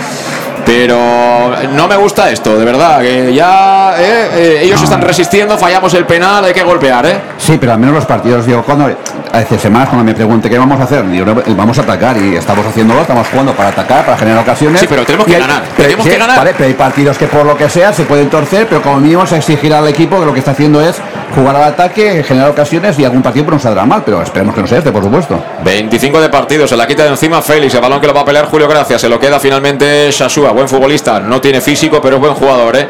Speaker 3: Pero no me gusta esto, de verdad. Que ya eh, eh, ellos están resistiendo, fallamos el penal, hay que golpear, ¿eh?
Speaker 4: Sí, pero al menos los partidos, digo, cuando hace semanas cuando me pregunte qué vamos a hacer, digo, no, vamos a atacar y estamos haciéndolo, estamos jugando para atacar, para generar ocasiones.
Speaker 3: Sí, pero tenemos que
Speaker 4: hay-
Speaker 3: ganar,
Speaker 4: pero-
Speaker 3: tenemos
Speaker 4: sí,
Speaker 3: que ganar.
Speaker 4: Vale, pero hay partidos que por lo que sea se pueden torcer, pero como mínimo se exigirá al equipo que lo que está haciendo es jugar al ataque, generar ocasiones y algún partido no saldrá mal, pero esperemos que no sea este, por supuesto.
Speaker 3: 25 de partido, se la quita de encima Félix, el balón que lo va a pelear Julio Gracia, se lo queda finalmente Shashua, buen futbolista, no tiene físico, pero es buen jugador, ¿eh?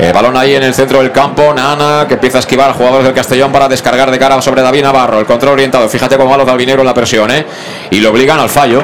Speaker 3: Eh, balón ahí en el centro del campo, Nana, que empieza a esquivar jugadores del Castellón para descargar de cara sobre David Navarro, el control orientado, fíjate cómo va los en la presión, ¿eh? Y lo obligan al fallo.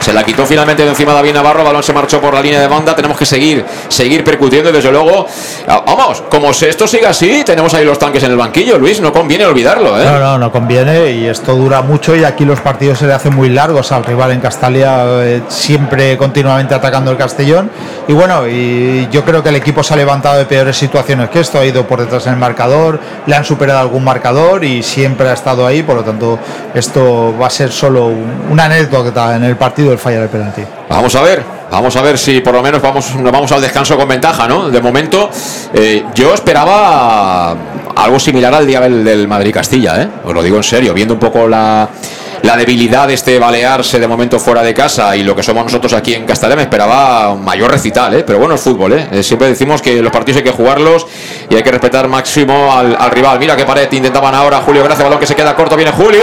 Speaker 3: Se la quitó finalmente de encima David Navarro, balón se marchó por la línea de banda, tenemos que seguir, seguir percutiendo y desde luego, ah, vamos, como esto siga así, tenemos ahí los tanques en el banquillo, Luis, no conviene olvidarlo, ¿eh?
Speaker 5: No, no, no conviene y esto dura mucho y aquí los partidos se le hacen muy largos al rival en Castalia, eh, siempre continuamente atacando el Castellón. Y bueno, y yo creo que el equipo se ha levantado de peores situaciones que esto, ha ido por detrás en el marcador, le han superado algún marcador y siempre ha estado ahí, por lo tanto esto va a ser solo un- una anécdota en el partido el fallar el penalti.
Speaker 3: Vamos a ver, vamos a ver si por lo menos vamos, nos vamos al descanso con ventaja, ¿no? De momento, eh, yo esperaba algo similar al día del, del Madrid-Castilla, ¿eh? Os lo digo en serio, viendo un poco la, la debilidad de este balearse de momento fuera de casa y lo que somos nosotros aquí en Castellón, me esperaba un mayor recital, ¿eh? Pero bueno, es fútbol, ¿eh? Eh, Siempre decimos que los partidos hay que jugarlos y hay que respetar máximo al, al rival. Mira qué pared intentaban ahora Julio Gracia, balón que se queda corto, viene Julio.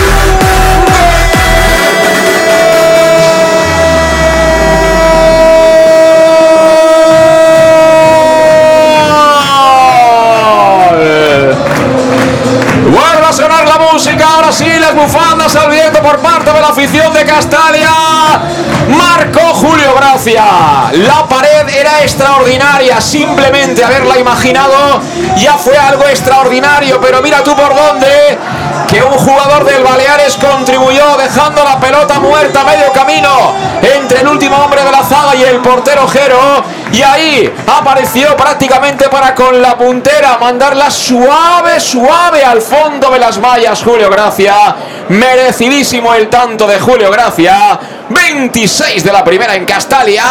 Speaker 3: Música, ahora sí, las bufandas al viento por parte de la afición de Castalia. Marcó Julio Gracia. La pared era extraordinaria, simplemente haberla imaginado ya fue algo extraordinario, pero mira tú por dónde que un jugador del Baleares contribuyó dejando la pelota muerta a medio camino entre el último hombre de la zaga y el portero Jero y ahí apareció prácticamente para con la puntera mandarla suave, suave al fondo de las mallas Julio Gracia. Merecidísimo el tanto de Julio Gracia. 26 de la primera en Castalia.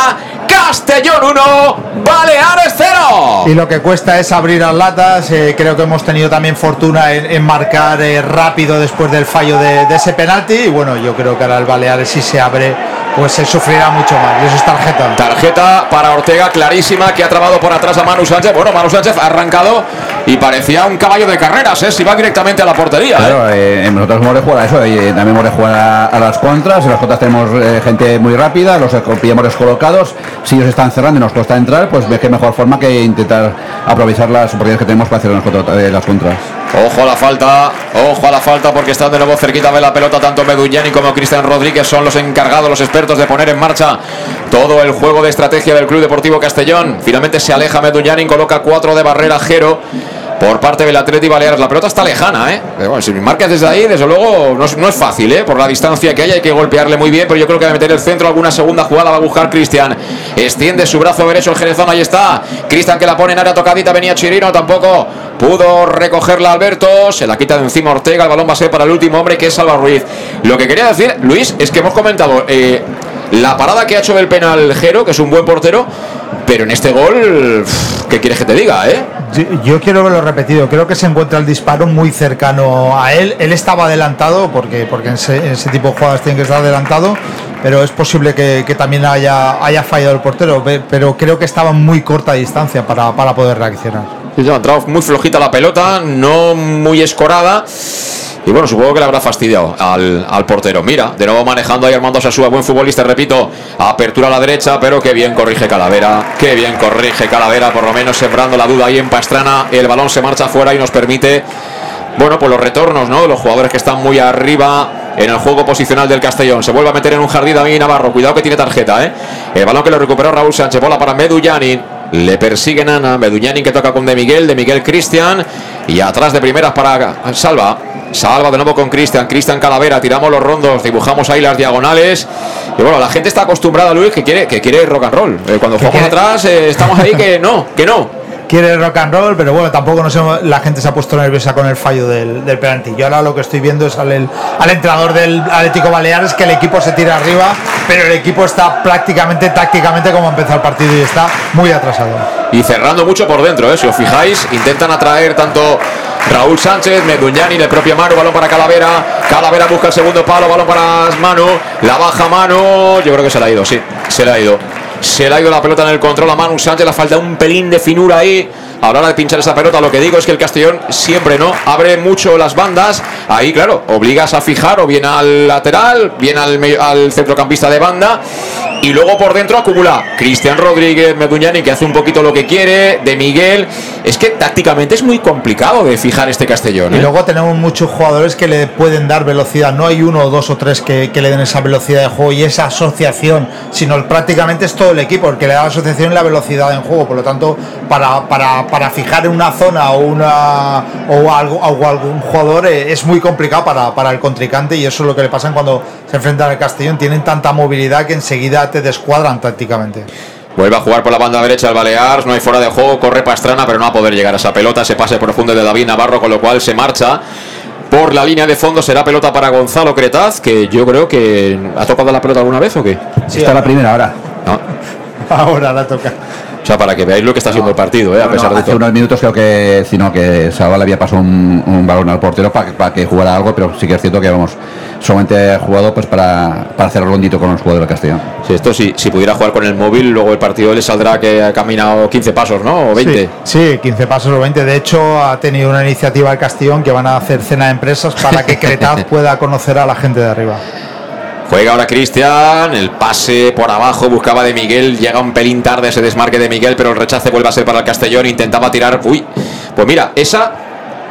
Speaker 3: Castellón 1, Baleares 0.
Speaker 5: Y lo que cuesta es abrir las latas. eh, creo que hemos tenido también fortuna en, marcar eh, rápido después del fallo de, ese penalti. Y bueno, yo creo que ahora el Baleares si se abre, pues se sufrirá mucho más. Y eso es tarjeta.
Speaker 3: Tarjeta para Ortega clarísima que ha trabado por atrás a Manu Sánchez. Bueno, Manu Sánchez ha arrancado y parecía un caballo de carreras, ¿eh? Si va directamente a la portería. ¿eh?
Speaker 4: Claro, eh, nosotros hemos de jugar a eso, eh, también hemos de jugar a, a las contras, en las contras tenemos eh, gente muy rápida, los eh, pillamos descolocados, si ellos están cerrando y nos cuesta entrar, pues ve qué mejor forma que intentar aprovechar las oportunidades que tenemos para hacer eh, las contras.
Speaker 3: Ojo a la falta, ojo a la falta porque están de nuevo cerquita de la pelota tanto Medullani como Cristian Rodríguez son los encargados, los expertos de poner en marcha todo el juego de estrategia del Club Deportivo Castellón. Finalmente se aleja Medullani, coloca cuatro de barrera Jero. Por parte del Atleti Baleares. La pelota está lejana, ¿eh? Bueno, si marcas desde ahí, desde luego no es, no es, fácil, ¿eh? Por la distancia que hay, hay que golpearle muy bien, pero yo creo que a meter el centro, alguna segunda jugada va a buscar Cristian. Extiende su brazo derecho el Jerezón, ahí está. Cristian que la pone en área tocadita, venía Chirino, tampoco pudo recogerla Alberto, se la quita de encima Ortega, el balón va a ser para el último hombre que es Salva Ruiz. Lo que quería decir, Luis, es que hemos comentado eh, la parada que ha hecho del penal Jero, que es un buen portero, pero en este gol, ¿qué quieres que te diga, eh?
Speaker 5: Yo, quiero verlo repetido. Creo que se encuentra el disparo muy cercano a él. Él estaba adelantado, porque, porque en, ese, tipo de jugadas tiene que estar adelantado, pero es posible que, también haya, haya fallado el portero. Pero creo que estaba muy corta distancia para, para poder reaccionar.
Speaker 3: Entrado muy flojita la pelota, no muy escorada. Y bueno, supongo que le habrá fastidiado al, portero. Mira, de nuevo manejando ahí Armando Sasúa, buen futbolista, repito. Apertura a la derecha, pero qué bien corrige Calavera. Qué bien corrige Calavera, por lo menos sembrando la duda ahí en Pastrana. El balón se marcha fuera y nos permite, bueno, pues los retornos, ¿no? Los jugadores que están muy arriba en el juego posicional del Castellón. Se vuelve a meter en un jardín David Navarro. Cuidado que tiene tarjeta, ¿eh? El balón que lo recuperó Raúl Sánchez. Bola para Medullani. Le persigue Nana. Meduñani que toca con De Miguel. De Miguel Cristian. Y atrás de primeras para Salva. Salva de nuevo con Cristian. Cristian Calavera. Tiramos los rondos. Dibujamos ahí las diagonales. Y bueno, la gente está acostumbrada, Luis, que quiere, que quiere rock and roll. Eh, cuando jugamos atrás, eh, estamos ahí que no, que no
Speaker 5: quiere rock and roll, pero bueno, tampoco no la gente se ha puesto nerviosa con el fallo del, del penalti. Yo ahora lo que estoy viendo es al, al entrenador del Atlético Baleares que el equipo se tira arriba, pero el equipo está prácticamente tácticamente como empezó el partido y está muy atrasado.
Speaker 3: Y cerrando mucho por dentro, ¿eh? si os fijáis, intentan atraer tanto Raúl Sánchez, Meduñani, el propio Manu, balón para Calavera. Calavera busca el segundo palo, balón para Manu. La baja Manu. Yo creo que se la ha ido, sí, se la ha ido. Se le ha ido la pelota en el control a Manu Sánchez. Le falta un pelín de finura ahí. A la hora de pinchar esa pelota, lo que digo es que el Castellón siempre no abre mucho las bandas. Ahí, claro, obligas a fijar o bien al lateral, bien al, al centrocampista de banda. Y luego por dentro acumula Cristian Rodríguez, Meduñani, que hace un poquito lo que quiere, de Miguel. Es que tácticamente es muy complicado de fijar este Castellón.
Speaker 5: Y ¿eh? luego tenemos muchos jugadores que le pueden dar velocidad. No hay uno, dos o tres que, le den esa velocidad de juego y esa asociación, sino prácticamente es todo el equipo el que le da la asociación y la velocidad en juego. Por lo tanto, para, para, para fijar en una zona o, una, o, algo, algún jugador eh, es muy complicado para, para el contrincante y eso es lo que le pasa cuando se enfrentan al Castellón. Tienen tanta movilidad que enseguida te descuadran tácticamente.
Speaker 3: Vuelve a jugar por la banda derecha el Balears, no hay fuera de juego, corre Pastrana, pero no va a poder llegar a esa pelota, se pase profundo de David Navarro, con lo cual se marcha. Por la línea de fondo será pelota para Gonzalo Cretaz, que yo creo que ha tocado la pelota alguna vez o qué.
Speaker 4: Sí, está la primera ahora.
Speaker 5: Ahora la toca.
Speaker 3: O sea, para que veáis lo que está haciendo el partido, ¿eh? a pesar de
Speaker 4: hace unos minutos creo que, sino que Salva le había pasado un, balón al portero para, para, que jugara algo, pero sí que es cierto que vamos, solamente ha jugado pues para, para hacer rondito con los jugadores del Castellón.
Speaker 3: Sí, esto sí, si pudiera jugar con el móvil, luego el partido le saldrá que ha caminado 15 pasos, ¿no? O 20.
Speaker 5: Sí, 15 pasos o 20. De hecho, ha tenido una iniciativa el Castellón que van a hacer cena de empresas para que Cretaz pueda conocer a la gente de arriba.
Speaker 3: Juega ahora Cristian, el pase por abajo, buscaba de Miguel, llega un pelín tarde ese desmarque de Miguel, pero el rechace vuelve a ser para el Castellón, intentaba tirar, uy, pues mira, esa,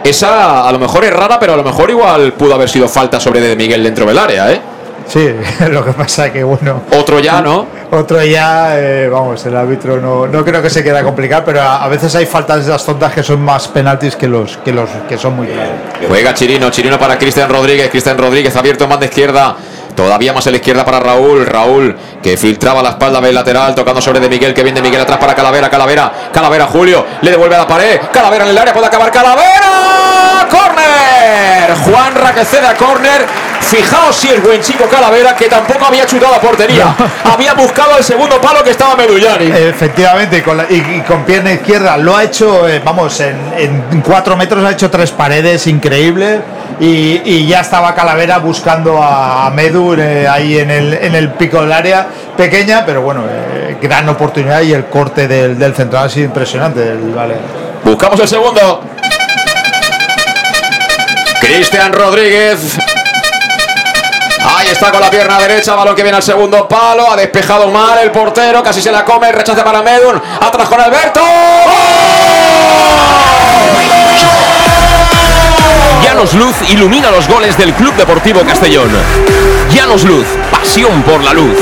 Speaker 3: esa a lo mejor es rara, pero a lo mejor igual pudo haber sido falta sobre de Miguel dentro del área, ¿eh?
Speaker 5: Sí, lo que pasa es que bueno.
Speaker 3: Otro ya, ¿no?
Speaker 5: Otro ya, eh, vamos, el árbitro no, no creo que se quiera complicar, pero a, veces hay faltas de las tontas que son más penaltis que los que los que son muy claros.
Speaker 3: Juega Chirino, Chirino para Cristian Rodríguez, Cristian Rodríguez abierto en banda izquierda. Todavía más a la izquierda para Raúl. Raúl que filtraba la espalda del lateral, tocando sobre de Miguel, que viene de Miguel atrás para Calavera. Calavera, Calavera, Julio. Le devuelve a la pared. Calavera en el área, puede acabar Calavera. ¡Corner! Juan que cede a córner. Fijaos si el buen chico Calavera, que tampoco había chutado a portería. Había buscado el segundo palo que estaba Medullani.
Speaker 5: Efectivamente, con y, con pierna izquierda. Lo ha hecho, eh, vamos, en, cuatro metros ha hecho tres paredes, increíble. Y, ya estaba Calavera buscando a, Medu eh, ahí en el, en el pico del área. Pequeña, pero bueno, eh, gran oportunidad y el corte del, del central ha sido impresionante. vale.
Speaker 3: Buscamos el segundo. Cristian Rodríguez Ahí está con la pierna derecha, balón que viene al segundo palo, ha despejado mal el portero, casi se la come, rechace para Medun, atrás con Alberto.
Speaker 2: Llanos Luz ilumina los goles del Club Deportivo Castellón. Llanos Luz, pasión por la luz.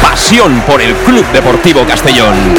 Speaker 2: Pasión por el Club Deportivo Castellón.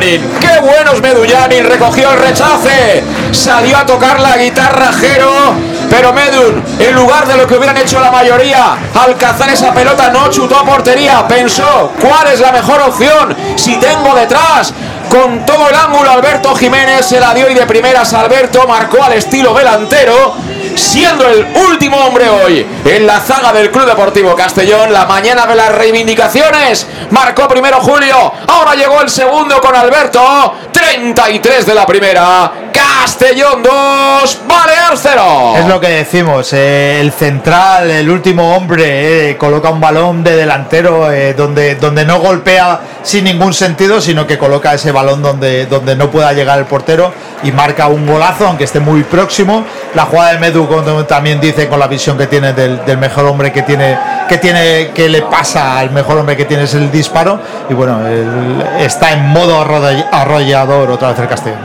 Speaker 3: Manos Medullani, recogió el rechace, salió a tocar la guitarra Jero, pero Medun, en lugar de lo que hubieran hecho la mayoría, al cazar esa pelota no chutó a portería, pensó, ¿cuál es la mejor opción? Si tengo detrás con todo el ángulo Alberto Jiménez se la dio y de primeras Alberto marcó al estilo delantero siendo el último hombre hoy en la zaga del Club Deportivo Castellón. La mañana de las reivindicaciones. Marcó primero Julio. Ahora llegó el segundo con Alberto. 33 de la primera. Castellón 2, Baleares 0.
Speaker 5: Es lo que decimos, eh, el central, el último hombre, eh, coloca un balón de delantero eh, donde, donde no golpea sin ningún sentido, sino que coloca ese balón donde, donde no pueda llegar el portero y marca un golazo, aunque esté muy próximo. La jugada de Medu también dice con la visión que tiene del, mejor hombre que tiene, que tiene, que le pasa al mejor hombre que tiene es el disparo. Y bueno, está en modo arroll- arrollador otra vez el Castellón.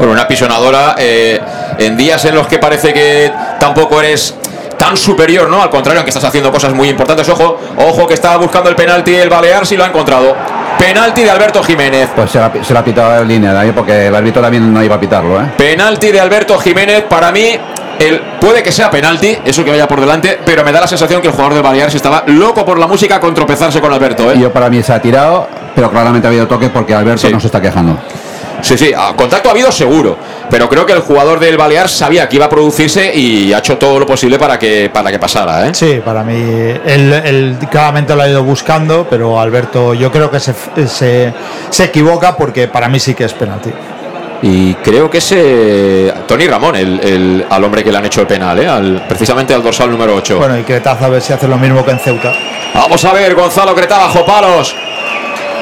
Speaker 3: Bueno, una pisonadora eh, en días en los que parece que tampoco eres tan superior, ¿no? Al contrario, aunque estás haciendo cosas muy importantes. Ojo, ojo que estaba buscando el penalti el Balear si lo ha encontrado. Penalti de Alberto Jiménez.
Speaker 4: Pues se la, se la ha pitado en línea también porque el árbitro también no iba a pitarlo, ¿eh?
Speaker 3: Penalti de Alberto Jiménez. Para mí, el, puede que sea penalti, eso que vaya por delante, pero me da la sensación que el jugador del Baleares estaba loco por la música con tropezarse con Alberto, ¿eh?
Speaker 4: Yo para mí se ha tirado, pero claramente ha habido toque porque Alberto
Speaker 3: Sí.
Speaker 4: no se está quejando.
Speaker 3: Sí, sí, a- contacto ha habido seguro, pero creo que el jugador del Balear sabía que iba a producirse y ha hecho todo lo posible para que, para que pasara, ¿eh?
Speaker 5: Sí, para mí, él, él claramente lo ha ido buscando, pero Alberto yo creo que se, se, se equivoca porque para mí sí que es penalti.
Speaker 3: Y creo que es eh, Tony Ramón, el, el- al hombre que le han hecho el penal, ¿eh? Al- precisamente al dorsal número 8.
Speaker 5: Bueno, y Cretazo a ver si hace lo mismo que en Ceuta.
Speaker 3: Vamos a ver, Gonzalo Creta bajo palos.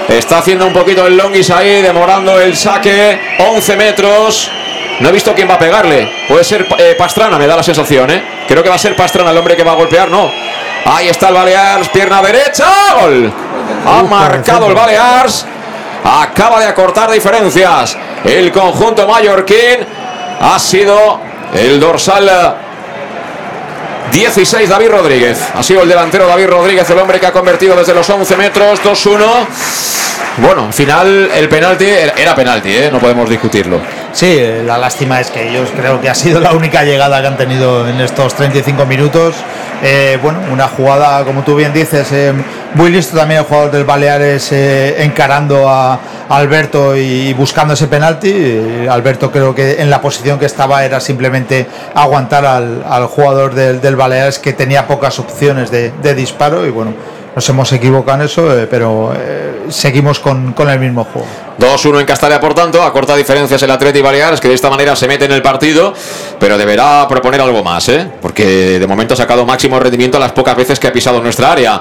Speaker 3: Está haciendo un poquito el longis ahí, demorando el saque. 11 metros. No he visto quién va a pegarle. Puede ser eh, Pastrana, me da la sensación, ¿eh? Creo que va a ser Pastrana el hombre que va a golpear, no. Ahí está el Balears, pierna derecha. ¡Gol! Ha marcado el. Balears. Acaba de acortar diferencias. El conjunto mallorquín ha sido el dorsal 16 David Rodríguez. Ha sido el delantero David Rodríguez, el hombre que ha convertido desde los 11 metros 2-1. Bueno, al final el penalti era era penalti, ¿eh? no podemos discutirlo.
Speaker 5: Sí, la lástima es que ellos creo que ha sido la única llegada que han tenido en estos 35 minutos. Eh, bueno, una jugada, como tú bien dices, eh, muy listo también el jugador del Baleares eh, encarando a, Alberto y buscando ese penalti. Alberto creo que en la posición que estaba era simplemente aguantar al, jugador del, del Baleares que tenía pocas opciones de, de disparo y bueno. Nos hemos equivocado en eso, eh, pero eh, seguimos con, con el mismo juego.
Speaker 3: 2-1 en Castalia, por tanto, acorta diferencias el Atleti Baleares, que de esta manera se mete en el partido, pero deberá proponer algo más, ¿eh? porque de momento ha sacado máximo rendimiento las pocas veces que ha pisado nuestra área.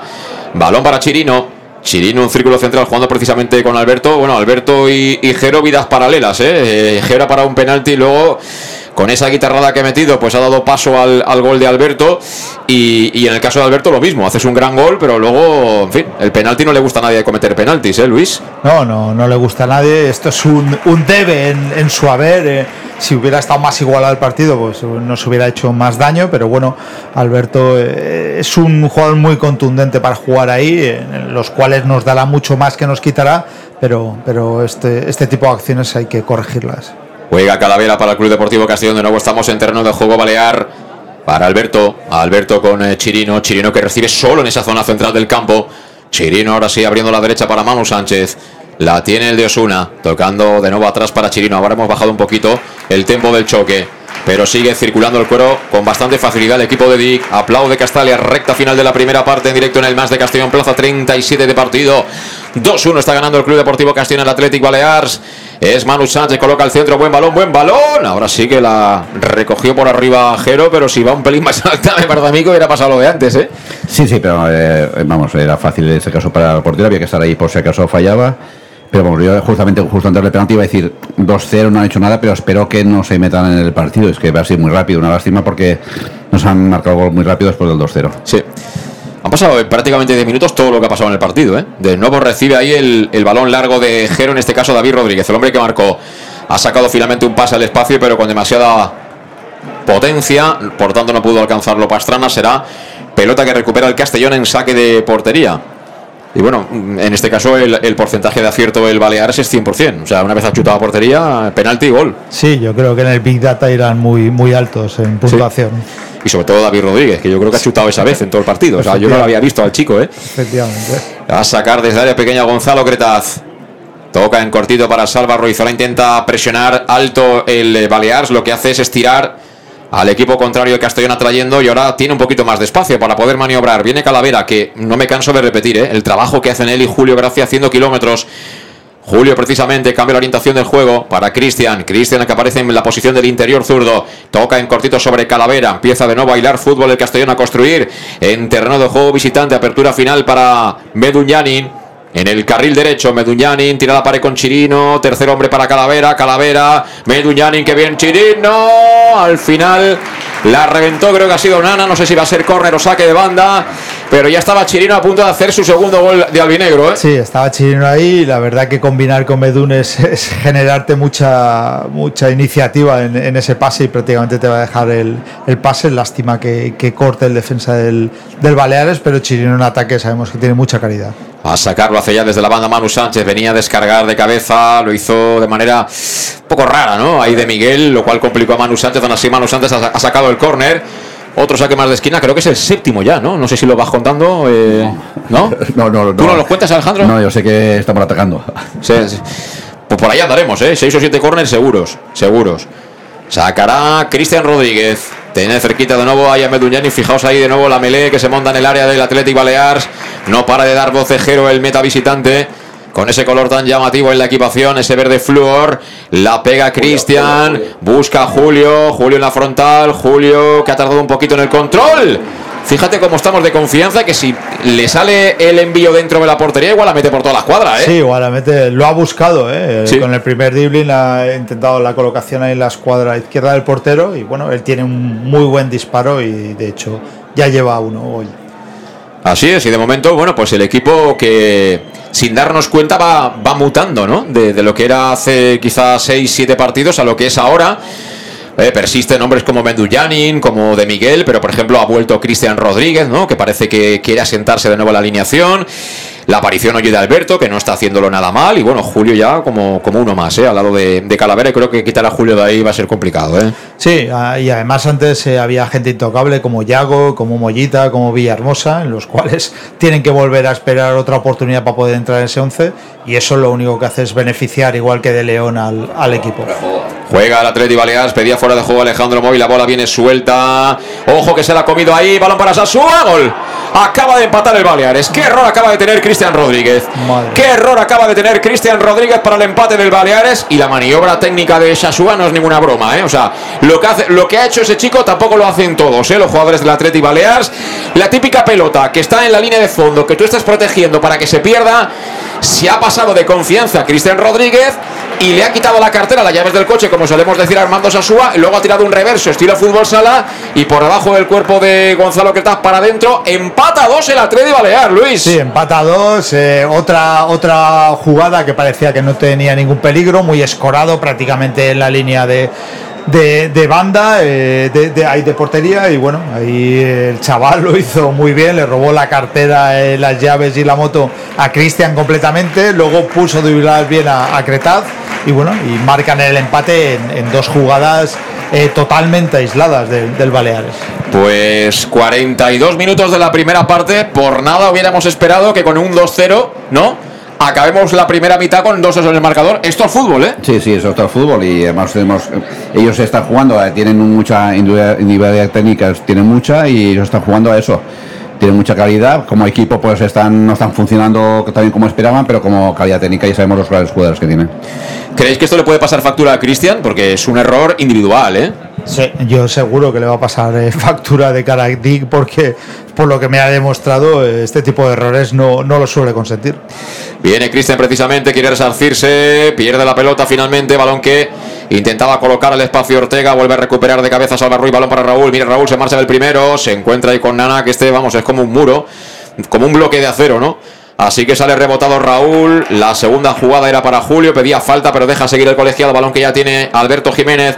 Speaker 3: Balón para Chirino. Chirino, un círculo central jugando precisamente con Alberto. Bueno, Alberto y, y Jero, vidas paralelas. ¿eh? Eh, Jero ha parado un penalti y luego con esa guitarrada que ha metido, pues ha dado paso al, gol de Alberto. Y, en el caso de Alberto, lo mismo. Haces un gran gol, pero luego, en fin, el penalti no le gusta a nadie cometer penaltis, ¿eh, Luis?
Speaker 5: No, no, no le gusta a nadie. Esto es un, debe en, en su haber. eh. Si hubiera estado más igualado el partido, pues nos hubiera hecho más daño. Pero bueno, Alberto eh, es un jugador muy contundente para jugar ahí, en los cuales nos dará mucho más que nos quitará. Pero, pero este, este tipo de acciones hay que corregirlas.
Speaker 3: Juega Calavera para el Club Deportivo Castellón. De nuevo estamos en terreno de juego balear para Alberto. Alberto con eh, Chirino. Chirino que recibe solo en esa zona central del campo. Chirino ahora sí abriendo la derecha para Manu Sánchez. La tiene el de Osuna. Tocando de nuevo atrás para Chirino. Ahora hemos bajado un poquito el tempo del choque. Pero sigue circulando el cuero con bastante facilidad el equipo de Dick. Aplaude Castalia, recta final de la primera parte en directo en el más de Castellón Plaza, 37 de partido. 2-1 está ganando el Club Deportivo Castellón el Athletic Balears. Es Manu Sánchez, coloca el centro, buen balón, buen balón. Ahora sí que la recogió por arriba Jero, pero si va un pelín más alta, me parece a mí que hubiera pasado lo de antes, ¿eh?
Speaker 4: Sí, sí, pero eh, vamos, era fácil en ese caso para el portero, había que estar ahí por si acaso fallaba. Pero vamos, yo justamente justo antes del penalti iba a decir 2-0, no han hecho nada, pero espero que no se metan en el partido. Es que va a ser muy rápido, una lástima porque nos han marcado gol muy rápido después del 2-0.
Speaker 3: Sí. Han pasado en prácticamente 10 minutos todo lo que ha pasado en el partido. ¿eh? De nuevo recibe ahí el, el balón largo de Jero, en este caso David Rodríguez, el hombre que marcó. Ha sacado finalmente un pase al espacio, pero con demasiada potencia. Por tanto, no pudo alcanzarlo Pastrana. Será pelota que recupera el Castellón en saque de portería. Y bueno, en este caso el, el porcentaje de acierto del Baleares es 100%. O sea, una vez ha chutado a portería, penalti y gol.
Speaker 5: Sí, yo creo que en el Big Data irán muy, muy altos en puntuación.
Speaker 3: Y sobre todo David Rodríguez, que yo creo que ha chutado esa vez en todo el partido. O sea, yo no lo había visto al chico, ¿eh?
Speaker 5: Efectivamente.
Speaker 3: A sacar desde área pequeña Gonzalo Cretaz. Toca en cortito para Salva Roizola. Intenta presionar alto el Balears. Lo que hace es estirar al equipo contrario de Castellón atrayendo y ahora tiene un poquito más de espacio para poder maniobrar. Viene Calavera, que no me canso de repetir, ¿eh? el trabajo que hacen él y Julio Gracia haciendo kilómetros. Julio precisamente cambia la orientación del juego para Cristian. Cristian que aparece en la posición del interior zurdo. Toca en cortito sobre Calavera. Empieza de nuevo a bailar fútbol el Castellón a construir en terreno de juego visitante. Apertura final para Medunyanin. En el carril derecho, Medunyanin tira la pared con Chirino. Tercer hombre para Calavera. Calavera. Medunyanin, que bien Chirino. Al final la reventó, creo que ha sido Nana. No sé si va a ser córner o saque de banda. Pero ya estaba Chirino a punto de hacer su segundo gol de albinegro. ¿eh?
Speaker 5: Sí, estaba Chirino ahí. La verdad que combinar con Medun es, es generarte mucha, mucha iniciativa en, en ese pase y prácticamente te va a dejar el, el pase. Lástima que, que corte el defensa del, del Baleares, pero Chirino en ataque sabemos que tiene mucha calidad.
Speaker 3: A sacarlo hacia allá desde la banda Manu Sánchez. Venía a descargar de cabeza. Lo hizo de manera un poco rara, ¿no? Ahí de Miguel, lo cual complicó a Manu Sánchez. Aún así, Manu Sánchez ha, ha sacado el córner. Otro saque más de esquina, creo que es el séptimo ya, ¿no? No sé si lo vas contando. eh, ¿No?
Speaker 4: No, no, no.
Speaker 3: ¿Tú no los cuentas, Alejandro?
Speaker 4: No, yo sé que estamos atacando.
Speaker 3: Sí, sí. Pues por ahí andaremos, ¿eh? Seis o siete corners seguros, seguros. Sacará Cristian Rodríguez. Tiene cerquita de nuevo a Meduñani. Fijaos ahí de nuevo la melee que se monta en el área del Athletic Balears. No para de dar vocejero el meta visitante. Con ese color tan llamativo en la equipación, ese verde flúor. La pega Cristian. Busca a Julio. Julio en la frontal. Julio que ha tardado un poquito en el control. Fíjate cómo estamos de confianza que si le sale el envío dentro de la portería, igual la mete por toda la escuadra, ¿eh?
Speaker 5: Sí, igualmente lo ha buscado, ¿eh?
Speaker 3: Sí.
Speaker 5: con el primer dribbling ha intentado la colocación ahí en la escuadra izquierda del portero y bueno, él tiene un muy buen disparo y de hecho ya lleva uno hoy.
Speaker 3: Así es, y de momento, bueno, pues el equipo que sin darnos cuenta va, va mutando, ¿no? De, de lo que era hace quizás 6, 7 partidos a lo que es ahora. Eh, persisten nombres como Menduyanin, como de Miguel, pero por ejemplo ha vuelto Cristian Rodríguez, ¿no? Que parece que quiere asentarse de nuevo en la alineación. La aparición hoy de Alberto, que no está haciéndolo nada mal. Y bueno, Julio ya como, como uno más, ¿eh? Al lado de, de Calavera. Y creo que quitar a Julio de ahí va a ser complicado, ¿eh?
Speaker 5: Sí, ah, y además antes eh, había gente intocable como Yago, como Mollita, como Villahermosa, en los cuales tienen que volver a esperar otra oportunidad para poder entrar en ese 11 y eso lo único que hace es beneficiar, igual que de León, al, al equipo.
Speaker 3: Juega el Atleti Baleares, pedía fuera de juego Alejandro Moy, la bola viene suelta. Ojo que se la ha comido ahí, balón para Sasúa, gol. Acaba de empatar el Baleares. Qué error acaba de tener Cristian Rodríguez.
Speaker 5: Madre.
Speaker 3: Qué error acaba de tener Cristian Rodríguez para el empate del Baleares y la maniobra técnica de Sasúa no es ninguna broma, ¿eh? O sea, lo que hace, lo que ha hecho ese chico tampoco lo hacen todos, ¿eh? Los jugadores del Atleti Baleares. La típica pelota que está en la línea de fondo, que tú estás protegiendo para que se pierda, se ha pasado de confianza Cristian Rodríguez y le ha quitado la cartera, las llaves del coche, como solemos decir Armando Sasúa, luego ha tirado un reverso estilo fútbol sala y por debajo del cuerpo de Gonzalo Cretaz para adentro, empata a dos el Atleti Balear, Luis.
Speaker 5: Sí, empata a dos. eh, otra, otra jugada que parecía que no tenía ningún peligro, muy escorado prácticamente en la línea de, de, banda, eh, de, de, portería. Y bueno, ahí el chaval lo hizo muy bien, le robó la cartera, eh, las llaves y la moto a Cristian completamente. Luego puso de bien a Cretaz. Y bueno, y marcan el empate en, en dos jugadas eh, totalmente aisladas del, del Baleares.
Speaker 3: Pues 42 minutos de la primera parte, por nada hubiéramos esperado que con un 2-0, ¿no? Acabemos la primera mitad con 2 en el marcador. Esto es fútbol, ¿eh?
Speaker 4: Sí, sí, eso está el fútbol y además tenemos, ellos están jugando, eh, tienen mucha individualidad técnica, tienen mucha y ellos están jugando a eso. Tienen mucha calidad, como equipo pues están no están funcionando también como esperaban, pero como calidad técnica ya sabemos los grandes jugadores que tienen.
Speaker 3: ¿Creéis que esto le puede pasar factura a Cristian? Porque es un error individual, ¿eh?
Speaker 5: Sí, yo seguro que le va a pasar eh, factura de cara a Dick porque por lo que me ha demostrado este tipo de errores no, no lo suele consentir.
Speaker 3: Viene Cristian precisamente, quiere resarcirse, pierde la pelota finalmente, balón que intentaba colocar al espacio Ortega, vuelve a recuperar de cabeza Salva Ruiz, balón para Raúl, mira Raúl se marcha del primero, se encuentra ahí con Nana, que este, vamos, es como un muro, como un bloque de acero, ¿no? Así que sale rebotado Raúl. La segunda jugada era para Julio. Pedía falta, pero deja seguir el colegiado. Balón que ya tiene Alberto Jiménez.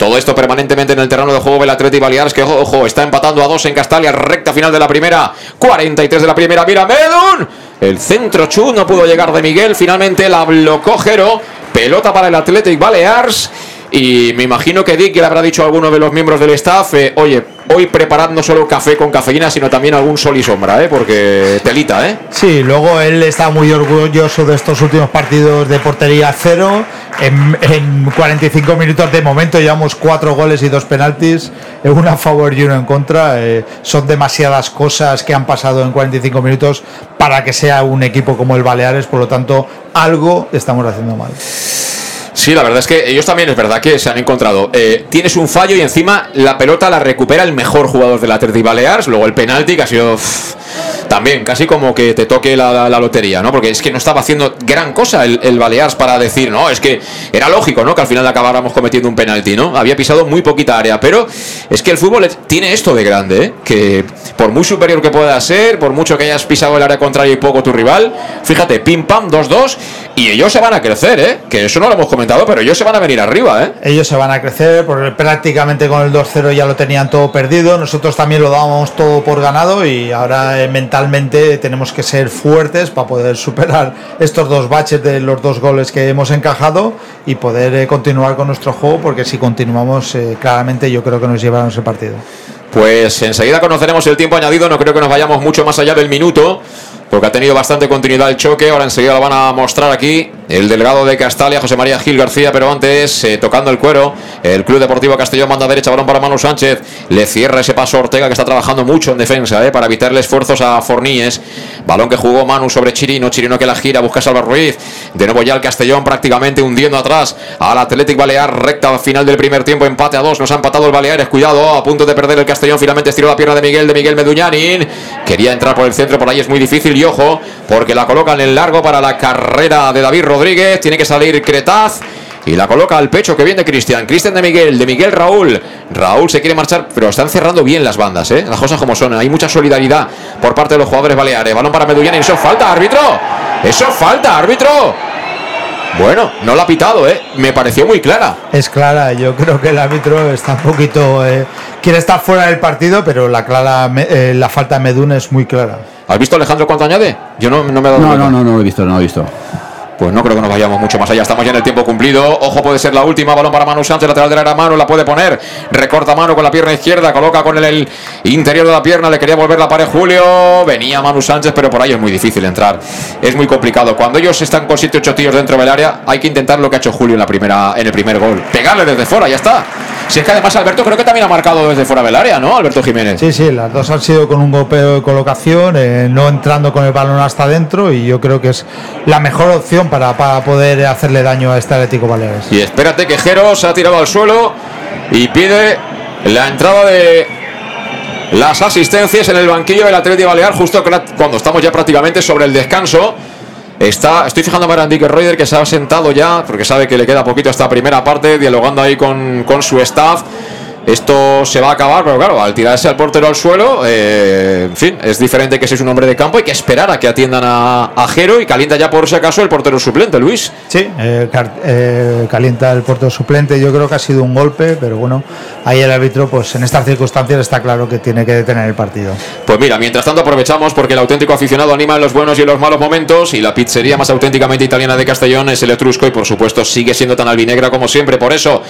Speaker 3: Todo esto permanentemente en el terreno de juego del Atleti Baleares, que ojo, está empatando a dos en Castalia, recta final de la primera, 43 de la primera, mira Medun. El centro Chu no pudo llegar de Miguel, finalmente la blocó Jero, pelota para el Athletic Balears. Y me imagino que Dick le habrá dicho a alguno de los miembros del staff, eh, oye, hoy preparad no solo café con cafeína, sino también algún sol y sombra, ¿eh? porque telita, ¿eh?
Speaker 5: Sí, luego él está muy orgulloso de estos últimos partidos de portería cero. En, 45 minutos de momento llevamos cuatro goles y dos penaltis, uno a favor y uno en contra. Eh, son demasiadas cosas que han pasado en 45 minutos para que sea un equipo como el Baleares, por lo tanto, algo estamos haciendo mal.
Speaker 3: Sí, la verdad es que ellos también es verdad que se han encontrado. Eh, tienes un fallo y encima la pelota la recupera el mejor jugador del Athletic Balears. Luego el penalti que ha sido también casi como que te toque la, lotería, ¿no? Porque es que no estaba haciendo gran cosa el, el, Balears para decir, no, es que era lógico, ¿no? Que al final acabáramos cometiendo un penalti, ¿no? Había pisado muy poquita área, pero es que el fútbol tiene esto de grande, ¿eh? Que por muy superior que pueda ser, por mucho que hayas pisado el área contraria y poco tu rival, fíjate, pim pam, 2-2, y ellos se van a crecer, ¿eh? Que eso no lo hemos comentado, pero ellos se van a venir arriba, ¿eh?
Speaker 5: Ellos se van a crecer, porque prácticamente con el 2-0 ya lo tenían todo perdido, nosotros también lo dábamos todo por ganado y ahora eh, mentalmente tenemos que ser fuertes para poder superar estos dos baches de los dos goles que hemos encajado y poder eh, continuar con nuestro juego, porque si continuamos, eh, claramente yo creo que nos llevarán ese partido.
Speaker 3: Pues enseguida conoceremos el tiempo añadido, no creo que nos vayamos mucho más allá del minuto porque ha tenido bastante continuidad el choque. Ahora enseguida lo van a mostrar aquí el delegado de Castalia, José María Gil García, pero antes, eh, tocando el cuero, el Club Deportivo Castellón manda derecha, balón para Manu Sánchez, le cierra ese paso Ortega, que está trabajando mucho en defensa, eh, para evitarle esfuerzos a Forníes. Balón que jugó Manu sobre Chirino, Chirino que la gira, busca a Salva Ruiz. De nuevo ya el Castellón prácticamente hundiendo atrás al Athletic Balear, recta final del primer tiempo, empate a dos, nos ha empatado el Baleares, cuidado, a punto de perder el Castellón, finalmente estiró la pierna de Miguel, de Miguel Meduñanin, quería entrar por el centro, por ahí es muy difícil. Y ojo, porque la colocan en largo para la carrera de David Rodríguez. Tiene que salir Cretaz. Y la coloca al pecho que viene de Cristian. Cristian de Miguel, de Miguel Raúl. Raúl se quiere marchar, pero están cerrando bien las bandas, ¿eh? Las cosas como son. Hay mucha solidaridad por parte de los jugadores baleares. Balón para Medullán. Eso falta, árbitro. Eso falta, árbitro. Bueno, no la ha pitado, ¿eh? Me pareció muy clara.
Speaker 5: Es clara, yo creo que el árbitro está un poquito. Eh, quiere estar fuera del partido, pero la, clara, eh, la falta de Meduna es muy clara.
Speaker 3: ¿Has visto Alejandro cuánto añade? Yo no, no me he dado
Speaker 4: No, no, no, no lo he visto, no lo he visto.
Speaker 3: Pues no creo que nos vayamos mucho más allá. Estamos ya en el tiempo cumplido. Ojo, puede ser la última. Balón para Manu Sánchez, lateral de la mano. La puede poner. Recorta mano con la pierna izquierda. Coloca con el, interior de la pierna. Le quería volver la pared Julio. Venía Manu Sánchez, pero por ahí es muy difícil entrar. Es muy complicado. Cuando ellos están con 7-8 tíos dentro del área, hay que intentar lo que ha hecho Julio en, la primera, en el primer gol. Pegarle desde fuera, ya está. Si es que además Alberto creo que también ha marcado desde fuera del área, ¿no? Alberto Jiménez.
Speaker 5: Sí, sí, las dos han sido con un golpeo de colocación, eh, no entrando con el balón hasta adentro y yo creo que es la mejor opción para, para poder hacerle daño a este Atlético Baleares.
Speaker 3: Y espérate que Jero se ha tirado al suelo y pide la entrada de las asistencias en el banquillo del Atlético Balear justo cuando estamos ya prácticamente sobre el descanso. Está, estoy fijándome a Andy Reuter que se ha sentado ya, porque sabe que le queda poquito esta primera parte, dialogando ahí con, con su staff. Esto se va a acabar, pero claro, al tirarse al portero al suelo, eh, en fin, es diferente que seas un hombre de campo. Hay que esperar a que atiendan a, a Jero y calienta ya por si acaso el portero suplente, Luis.
Speaker 5: Sí, eh, eh, calienta el portero suplente. Yo creo que ha sido un golpe, pero bueno, ahí el árbitro, pues en estas circunstancias está claro que tiene que detener el partido.
Speaker 3: Pues mira, mientras tanto aprovechamos porque el auténtico aficionado anima en los buenos y en los malos momentos y la pizzería más auténticamente italiana de Castellón es el Etrusco y por supuesto sigue siendo tan albinegra como siempre. Por eso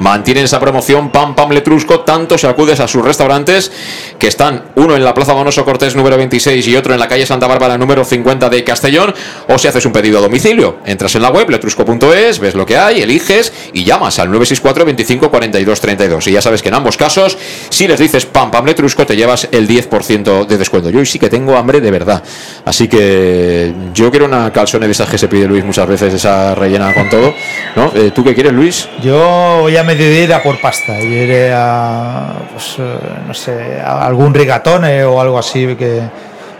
Speaker 3: mantienen esa promoción Pam Pam Letrusco, tanto se acudes a sus restaurantes que están uno en la Plaza Monoso Cortés número 26 y otro en la calle Santa Bárbara número 50 de Castellón o si haces un pedido a domicilio, entras en la web letrusco.es, ves lo que hay, eliges y llamas al 964 25 42 32 y ya sabes que en ambos casos si les dices Pam Pam Letrusco te llevas el 10% de descuento. Yo hoy sí que tengo hambre de verdad, así que yo quiero una calzone de esas que se pide Luis muchas veces, esa rellena con todo, ¿no? Eh, ¿Tú qué quieres Luis?
Speaker 5: Yo voy a decidir a por pasta. Yo iré a, pues, eh, no sé, a algún rigatone o algo así que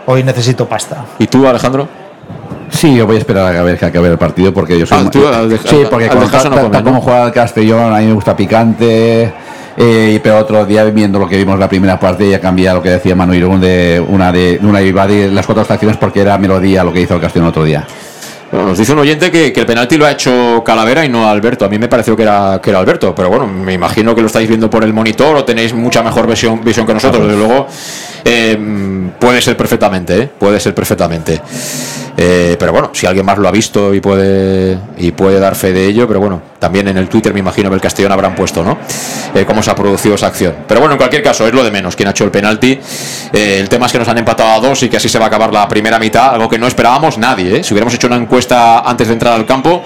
Speaker 5: hoy necesito pasta.
Speaker 3: ¿Y tú, Alejandro?
Speaker 4: Sí, yo voy a esperar a ver que acabe el partido porque yo soy.
Speaker 3: Ah, tú al de-
Speaker 4: sí, porque
Speaker 3: al
Speaker 4: como,
Speaker 3: no
Speaker 4: juega el Castellón, a mí me gusta picante. eh, pero otro día viendo lo que vimos la primera parte ya cambia lo que decía Manu Irún de una de una de las cuatro estaciones porque era melodía lo que hizo el Castellón otro día.
Speaker 3: Nos dice un oyente que, que el penalti lo ha hecho Calavera y no Alberto. A mí me pareció que era, que era Alberto, pero bueno, me imagino que lo estáis viendo por el monitor o tenéis mucha mejor visión, visión que nosotros. Desde luego, eh, puede ser perfectamente, ¿eh? puede ser perfectamente. Eh, pero bueno, si alguien más lo ha visto y puede y puede dar fe de ello, pero bueno, también en el Twitter me imagino que el Castellón habrán puesto, ¿no? Eh, cómo se ha producido esa acción. Pero bueno, en cualquier caso, es lo de menos quién ha hecho el penalti. El tema es que nos han empatado a dos y que así se va a acabar la primera mitad, algo que no esperábamos nadie. ¿eh? Si hubiéramos hecho una encuesta antes de entrar al campo,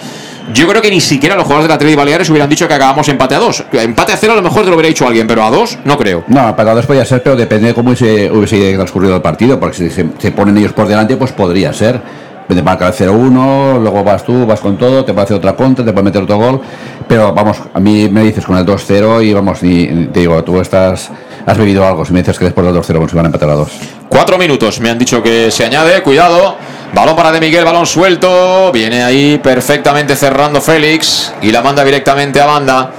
Speaker 3: yo creo que ni siquiera los jugadores de la de Baleares hubieran dicho que acabamos empate a dos. Empate a cero a lo mejor te lo hubiera dicho alguien, pero a dos no creo.
Speaker 4: No, para dos podía ser, pero depende de cómo hubiese, hubiese transcurrido el partido, porque si se, se ponen ellos por delante, pues podría ser. Te marca el 0-1, luego vas tú, vas con todo, te puede hacer otra contra, te puede meter otro gol. Pero vamos, a mí me dices con el 2-0 y vamos, ni, te digo, tú estás, has bebido algo. Si me dices que después del 2-0 pues, se van a empatar a dos.
Speaker 3: Cuatro minutos, me han dicho que se añade, cuidado. Balón para De Miguel, balón suelto. Viene ahí perfectamente cerrando Félix y la manda directamente a banda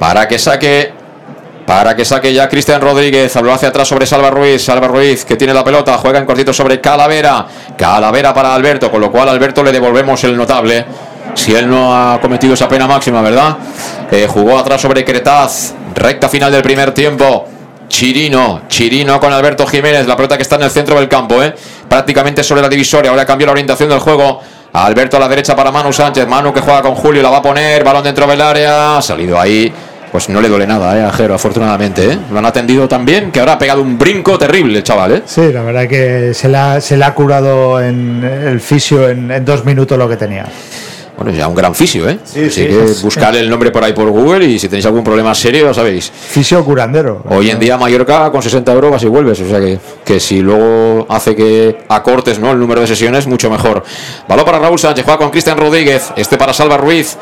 Speaker 3: para que saque. Para que saque ya Cristian Rodríguez. Habló hacia atrás sobre Salva Ruiz. Salva Ruiz que tiene la pelota. Juega en cortito sobre Calavera. Calavera para Alberto. Con lo cual Alberto le devolvemos el notable. Si él no ha cometido esa pena máxima, ¿verdad? Eh, jugó atrás sobre Cretaz. Recta final del primer tiempo. Chirino, Chirino con Alberto Jiménez, la pelota que está en el centro del campo, ¿eh? prácticamente sobre la divisoria. Ahora cambió la orientación del juego. Alberto a la derecha para Manu Sánchez. Manu que juega con Julio, la va a poner. Balón dentro del área. Ha salido ahí. Pues no le duele nada, ¿eh? A Jero, afortunadamente. ¿eh? Lo han atendido tan bien que ahora ha pegado un brinco terrible, chaval. ¿eh?
Speaker 5: Sí, la verdad que se le ha, curado en el fisio en dos minutos lo que tenía.
Speaker 3: Bueno, ya un gran fisio, ¿eh?
Speaker 5: Sí,
Speaker 3: Así
Speaker 5: sí.
Speaker 3: que buscar el nombre por ahí por Google y si tenéis algún problema serio, ya sabéis.
Speaker 5: Fisio curandero.
Speaker 3: Hoy en día Mallorca con 60 euros vas y vuelves, o sea que, que si luego hace que acortes ¿no? el número de sesiones, mucho mejor. Balón para Raúl Sánchez, juega con Cristian Rodríguez, este para Salva Ruiz.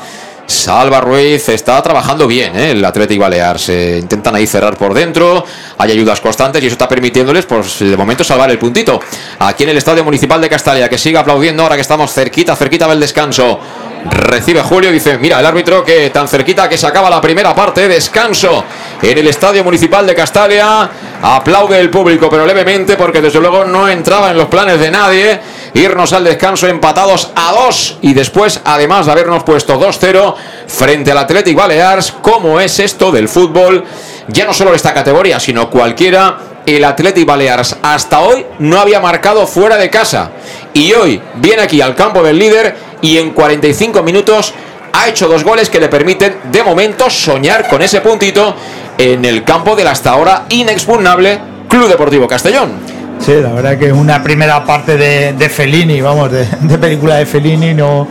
Speaker 3: Salva Ruiz está trabajando bien, ¿eh? el Athletic Balear. Se intentan ahí cerrar por dentro. Hay ayudas constantes y eso está permitiéndoles, pues de momento, salvar el puntito. Aquí en el Estadio Municipal de Castalia, que siga aplaudiendo ahora que estamos cerquita, cerquita del descanso. Recibe Julio, dice, mira, el árbitro que tan cerquita que se acaba la primera parte, descanso en el Estadio Municipal de Castalia. Aplaude el público, pero levemente, porque desde luego no entraba en los planes de nadie irnos al descanso empatados a dos y después, además de habernos puesto 2-0 frente al Athletic Balears, ¿cómo es esto del fútbol? Ya no solo esta categoría, sino cualquiera. El Athletic Balears hasta hoy no había marcado fuera de casa y hoy viene aquí al campo del líder y en 45 minutos ha hecho dos goles que le permiten de momento soñar con ese puntito en el campo del hasta ahora inexpugnable Club Deportivo Castellón.
Speaker 5: Sí, la verdad que una primera parte de, de Fellini, vamos, de, de película de Fellini, no,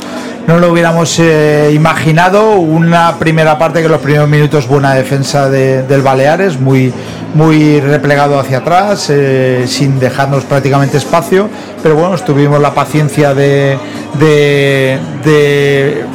Speaker 5: no lo hubiéramos eh, imaginado. Una primera parte que los primeros minutos buena defensa de- del Baleares, muy, muy replegado hacia atrás, eh, sin dejarnos prácticamente espacio. Pero bueno, tuvimos la paciencia de, de, de-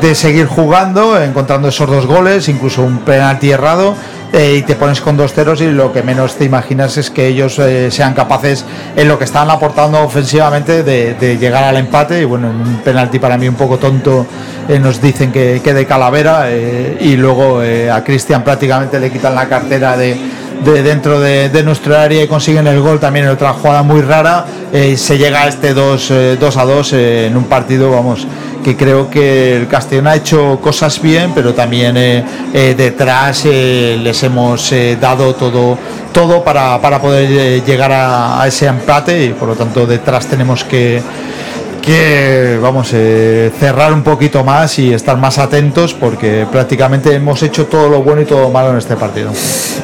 Speaker 5: de seguir jugando, encontrando esos dos goles, incluso un penalti errado. Eh, y te pones con dos ceros y lo que menos te imaginas es que ellos eh, sean capaces en lo que estaban aportando ofensivamente de, llegar al empate. Y bueno en un penalti para mí un poco tonto eh, nos dicen que, que de calavera y luego a Cristian prácticamente le quitan la cartera de, de dentro de, de nuestra área y consiguen el gol también en otra jugada muy rara eh, se llega a este 2 a 2 en un partido vamos que creo que el Castellón ha hecho cosas bien, pero también eh, eh, detrás eh, les hemos eh, dado todo, todo para, para poder eh, llegar a, a ese empate y por lo tanto detrás tenemos que, que vamos eh, cerrar un poquito más y estar más atentos porque prácticamente hemos hecho todo lo bueno y todo lo malo en este partido.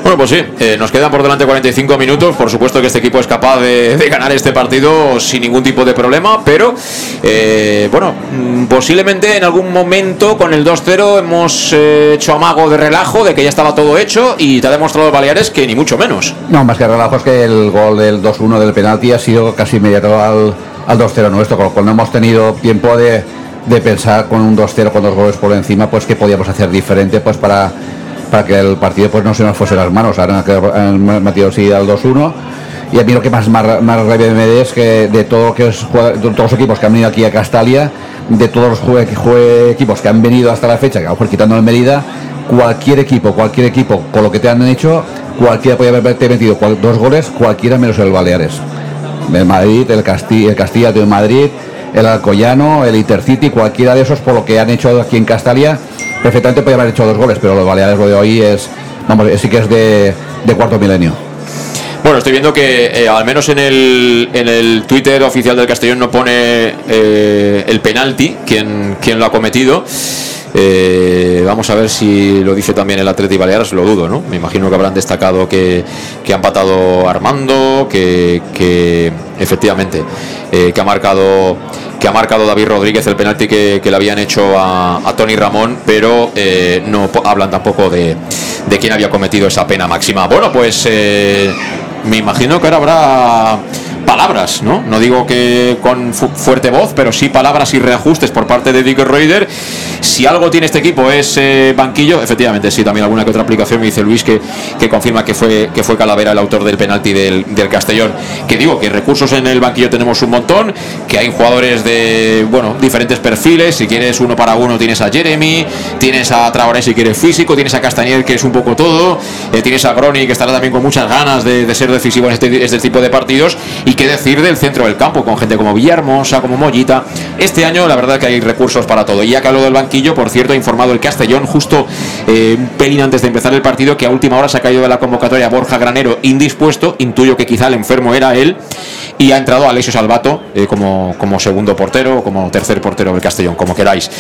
Speaker 3: Bueno, pues sí, eh, nos quedan por delante 45 minutos. Por supuesto que este equipo es capaz de, de ganar este partido sin ningún tipo de problema, pero eh, bueno, mm, posiblemente en algún momento con el 2-0 hemos eh, hecho amago de relajo, de que ya estaba todo hecho y te ha demostrado Baleares que ni mucho menos.
Speaker 4: No, más que relajo es que el gol del 2-1 del penalti ha sido casi inmediato al, al 2-0 nuestro, con lo cual no hemos tenido tiempo de, de pensar con un 2-0 con dos goles por encima, pues qué podíamos hacer diferente pues para, para que el partido pues no se nos fuese las manos. Ahora han metido sí al 2-1 y a mí lo que más, más, más rabia me da es que de todo que es, de todos los equipos que han venido aquí a Castalia, de todos los jue- jue- equipos que han venido hasta la fecha, que mejor quitando el Mérida, cualquier equipo, cualquier equipo, con lo que te han hecho, cualquiera podía haberte metido dos goles, cualquiera menos el Baleares. El Madrid, el Castilla, el Castilla de Madrid, el Alcoyano, el Intercity, cualquiera de esos, por lo que han hecho aquí en Castalia, perfectamente podría haber hecho dos goles, pero los Baleares lo de hoy es, vamos, sí que es de, de cuarto milenio.
Speaker 3: Bueno, estoy viendo que eh, al menos en el, en el Twitter oficial del Castellón no pone eh, el penalti, quien, quien lo ha cometido. Eh, vamos a ver si lo dice también el Atleti Baleares, lo dudo, ¿no? Me imagino que habrán destacado que, que ha empatado Armando, que, que efectivamente, que ha marcado que ha marcado David Rodríguez el penalti que, le habían hecho a, Tony Ramón, pero eh, no hablan tampoco de, de quién había cometido esa pena máxima. Bueno, pues me imagino que ahora habrá palabras, ¿no? No digo que con fu- fuerte voz, pero sí palabras y reajustes por parte de Dick Reuter. Si algo tiene este equipo es eh, banquillo, efectivamente, sí, también alguna que otra aplicación me dice Luis que, que confirma que fue, que fue Calavera el autor del penalti del, del Castellón. Que digo que recursos en el banquillo tenemos un montón, que hay jugadores de, bueno, diferentes perfiles. Si quieres uno para uno, tienes a Jeremy, tienes a Traoré si quieres físico, tienes a Castañer que es un poco todo, eh, tienes a Groni que estará también con muchas ganas de, de ser decisivo en este, este tipo de partidos. Y qué decir del centro del campo, con gente como Villahermosa, como Mollita. Este año, la verdad que hay recursos para todo. Y ya que hablo del banquillo, por cierto, ha informado el Castellón justo eh, un pelín antes de empezar el partido que a última hora se ha caído de la convocatoria Borja Granero indispuesto. Intuyo que quizá el enfermo era él. Y ha entrado Alessio Salvato eh, como, como segundo portero o como tercer portero del Castellón, como queráis.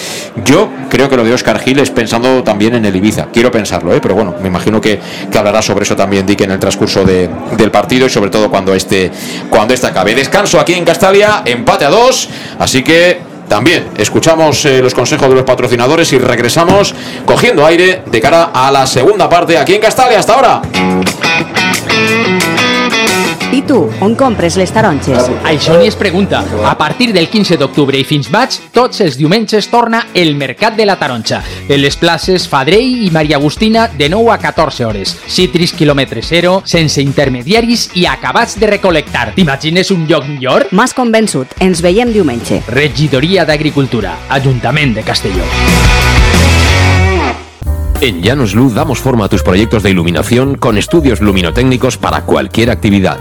Speaker 3: Yo creo que lo de Oscar Gil es pensando también en el Ibiza. Quiero pensarlo, ¿eh? pero bueno, me imagino que, que hablará sobre eso también Dick en el transcurso de- del partido y sobre todo cuando este, cuando este acabe. Descanso aquí en Castalia, empate a dos, así que también escuchamos eh, los consejos de los patrocinadores y regresamos cogiendo aire de cara a la segunda parte aquí en Castalia. Hasta ahora.
Speaker 6: I tu, on compres les taronges?
Speaker 7: Això ni es pregunta. A partir del 15 d'octubre i fins maig, tots els diumenges torna el Mercat de la Taronja. En les places Fadrell i Maria Agustina de 9 a 14 hores. Citris quilòmetre zero, sense intermediaris i acabats de recol·lectar. T'imagines un lloc millor?
Speaker 6: M'has convençut. Ens veiem diumenge.
Speaker 7: Regidoria d'Agricultura, Ajuntament de Castelló.
Speaker 2: En Llanos Luz damos forma a tus proyectos de iluminación con estudios luminotécnicos para cualquier actividad.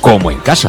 Speaker 2: como en casa.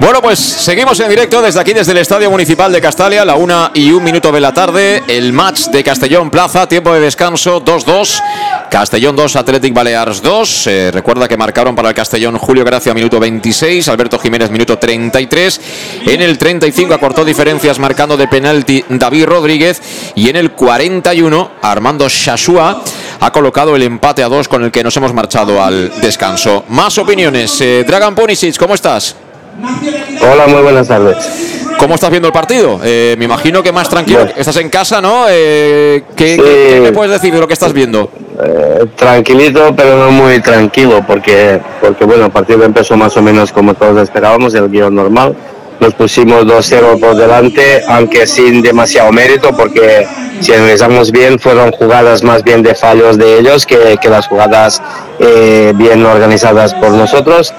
Speaker 3: Bueno, pues seguimos en directo desde aquí, desde el Estadio Municipal de Castalia, la una y un minuto de la tarde. El match de Castellón Plaza, tiempo de descanso 2-2. Castellón 2, Athletic Balears 2. Eh, recuerda que marcaron para el Castellón Julio Gracia, minuto 26. Alberto Jiménez, minuto 33. En el 35 acortó diferencias marcando de penalti David Rodríguez. Y en el 41, Armando Shashua ha colocado el empate a 2 con el que nos hemos marchado al descanso. Más opiniones. Eh, Dragan ¿cómo estás?
Speaker 8: Hola, muy buenas tardes.
Speaker 3: ¿Cómo estás viendo el partido? Eh, me imagino que más tranquilo. Estás en casa, ¿no? Eh, ¿qué,
Speaker 8: Sí.
Speaker 3: qué- qué me puedes decir de lo que estás viendo?
Speaker 8: Eh, tranquilito, pero no muy tranquilo, porque, porque bueno, el partido empezó más o menos como todos esperábamos, el guion normal. Nos pusimos 2-0 por delante, aunque sin demasiado mérito, porque si analizamos bien, fueron jugadas más bien de fallos de ellos que, que las jugadas eh, bien organizadas por nosotros.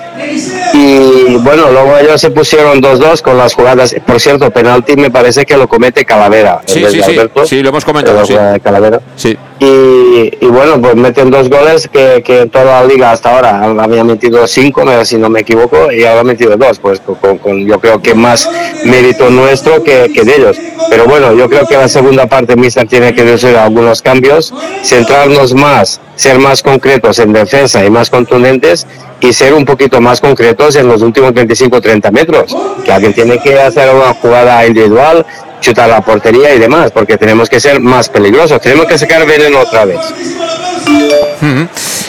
Speaker 8: Y bueno, luego ellos se pusieron 2-2 con las jugadas. Por cierto, penalti me parece que lo comete Calavera.
Speaker 3: Sí, sí, sí. Sí, lo hemos comentado, sí.
Speaker 8: Calavera.
Speaker 3: Sí.
Speaker 8: Y, y bueno, pues meten dos goles que, que toda la liga hasta ahora había metido cinco, si no me equivoco, y ahora ha metido dos, pues con, con- yo creo que más mérito nuestro que, que de ellos. Pero bueno, yo creo que la segunda parte Mister tiene que hacer algunos cambios, centrarnos más, ser más concretos en defensa y más contundentes y ser un poquito más concretos en los últimos 25-30 metros, que alguien tiene que hacer una jugada individual, chutar la portería y demás, porque tenemos que ser más peligrosos, tenemos que sacar veneno otra vez.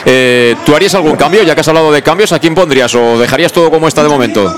Speaker 3: Eh, ¿Tú harías algún cambio? Ya que has hablado de cambios, ¿a quién pondrías? ¿O dejarías todo como está de momento?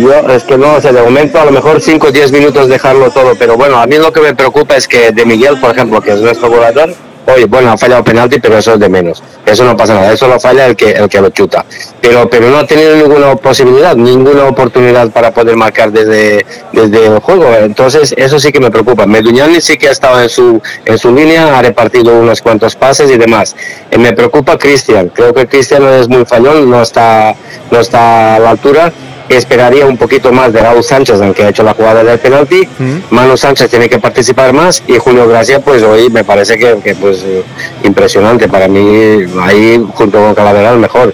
Speaker 8: Yo es que no sé, de momento a lo mejor 5 o 10 minutos dejarlo todo, pero bueno, a mí lo que me preocupa es que de Miguel, por ejemplo, que es nuestro goleador, oye, bueno, ha fallado penalti, pero eso es de menos. Eso no pasa nada, eso lo falla el que, el que lo chuta. Pero, pero no ha tenido ninguna posibilidad, ninguna oportunidad para poder marcar desde, desde el juego. Entonces, eso sí que me preocupa. Meduñani sí que ha estado en su, en su línea, ha repartido unos cuantos pases y demás. Eh, me preocupa Cristian. Creo que Cristian es muy fallón, no está, no está a la altura esperaría un poquito más de Raúl Sánchez, aunque ha hecho la jugada del penalti. Manu Sánchez tiene que participar más y Julio Gracia, pues hoy me parece que, que, pues impresionante. Para mí, ahí junto con Calavera, el mejor.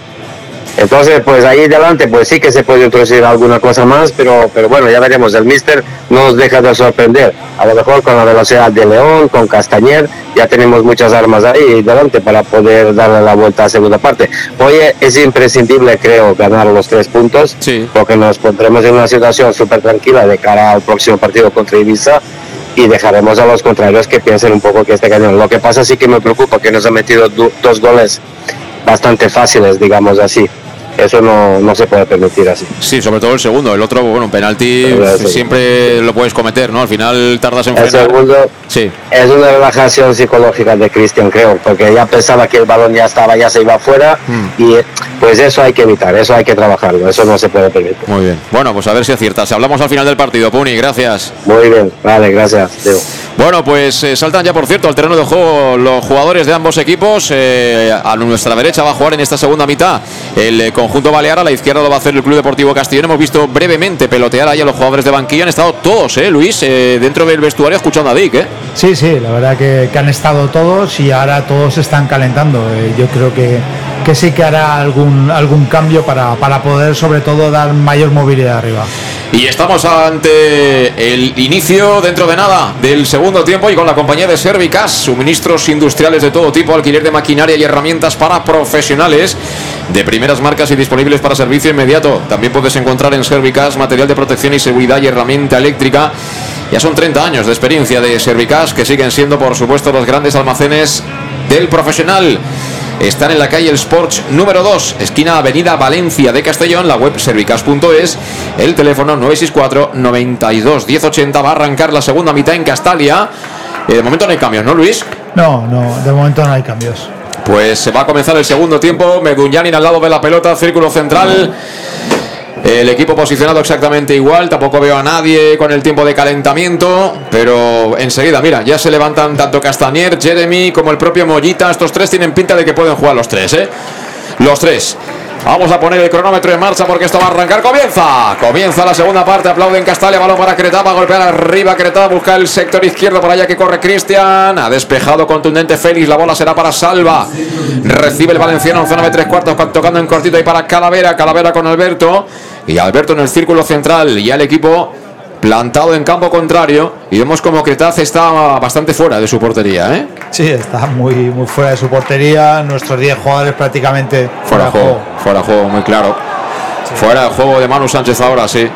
Speaker 8: Entonces, pues ahí delante, pues sí que se puede introducir alguna cosa más, pero, pero bueno, ya veremos. El Mister no nos deja de sorprender. A lo mejor con la velocidad de León, con Castañer, ya tenemos muchas armas ahí delante para poder darle la vuelta a segunda parte. Hoy es imprescindible, creo, ganar los tres puntos, porque nos pondremos en una situación súper tranquila de cara al próximo partido contra Ibiza y dejaremos a los contrarios que piensen un poco que este cañón. Lo que pasa sí que me preocupa que nos ha metido do- dos goles bastante fáciles, digamos así. Eso no, no se puede permitir así.
Speaker 3: Sí, sobre todo el segundo. El otro, bueno, un penalti siempre lo puedes cometer, ¿no? Al final tardas en
Speaker 8: El
Speaker 3: frenar.
Speaker 8: segundo
Speaker 3: Sí.
Speaker 8: es una relajación psicológica de Cristian, creo, porque ya pensaba que el balón ya estaba, ya se iba afuera y eh, pues eso hay que evitar, eso hay que trabajarlo, eso no se puede permitir.
Speaker 3: Muy bien. Bueno, pues a ver si aciertas. Hablamos al final del partido, Puni. Gracias.
Speaker 8: Muy bien, vale, gracias. Diego.
Speaker 3: Bueno, pues eh, saltan ya, por cierto, al terreno de juego los jugadores de ambos equipos. Eh, a nuestra derecha va a jugar en esta segunda mitad el eh, conjunto balear. A la izquierda lo va a hacer el Club Deportivo Castellón. Hemos visto brevemente pelotear ahí a los jugadores de banquillo. Han estado todos, ¿eh, Luis? Eh, dentro del vestuario escuchando a Dick, ¿eh?
Speaker 5: Sí, sí, la verdad que, han estado todos y ahora todos están calentando. Eh, yo creo que, que sí que hará algún, algún cambio para, para poder sobre todo dar mayor movilidad arriba.
Speaker 3: Y estamos ante el inicio, dentro de nada, del segundo tiempo y con la compañía de Servicas, suministros industriales de todo tipo, alquiler de maquinaria y herramientas para profesionales de primeras marcas y disponibles para servicio inmediato. También puedes encontrar en Servicas material de protección y seguridad y herramienta eléctrica. Ya son 30 años de experiencia de Servicas que siguen siendo, por supuesto, los grandes almacenes del profesional. Están en la calle El Sports número 2, esquina Avenida Valencia de Castellón, la web servicas.es, el teléfono 964 92 1080 va a arrancar la segunda mitad en Castalia. Eh, de momento no hay cambios, ¿no, Luis?
Speaker 5: No, no, de momento no hay cambios.
Speaker 3: Pues se va a comenzar el segundo tiempo. Meduñanin al lado de la pelota, círculo central. El equipo posicionado exactamente igual. Tampoco veo a nadie con el tiempo de calentamiento. Pero enseguida, mira, ya se levantan tanto Castañer, Jeremy como el propio Mollita. Estos tres tienen pinta de que pueden jugar los tres, ¿eh? Los tres. Vamos a poner el cronómetro en marcha porque esto va a arrancar. Comienza. Comienza la segunda parte. Aplauden Castalia. Balón para Cretá. Va a golpear arriba Cretá. Busca el sector izquierdo por allá que corre Cristian. Ha despejado contundente Félix. La bola será para Salva. Recibe el Valenciano en zona de tres cuartos. Tocando en cortito ahí para Calavera. Calavera con Alberto. Y Alberto en el círculo central. Y ya el equipo plantado en campo contrario. Y vemos como Cretaz está bastante fuera de su portería. ¿eh?
Speaker 5: Sí, está muy, muy fuera de su portería. Nuestros 10 jugadores prácticamente
Speaker 3: Fuera de juego, fuera de juego, muy claro. Fuera de juego de Manu Sánchez ahora, sí.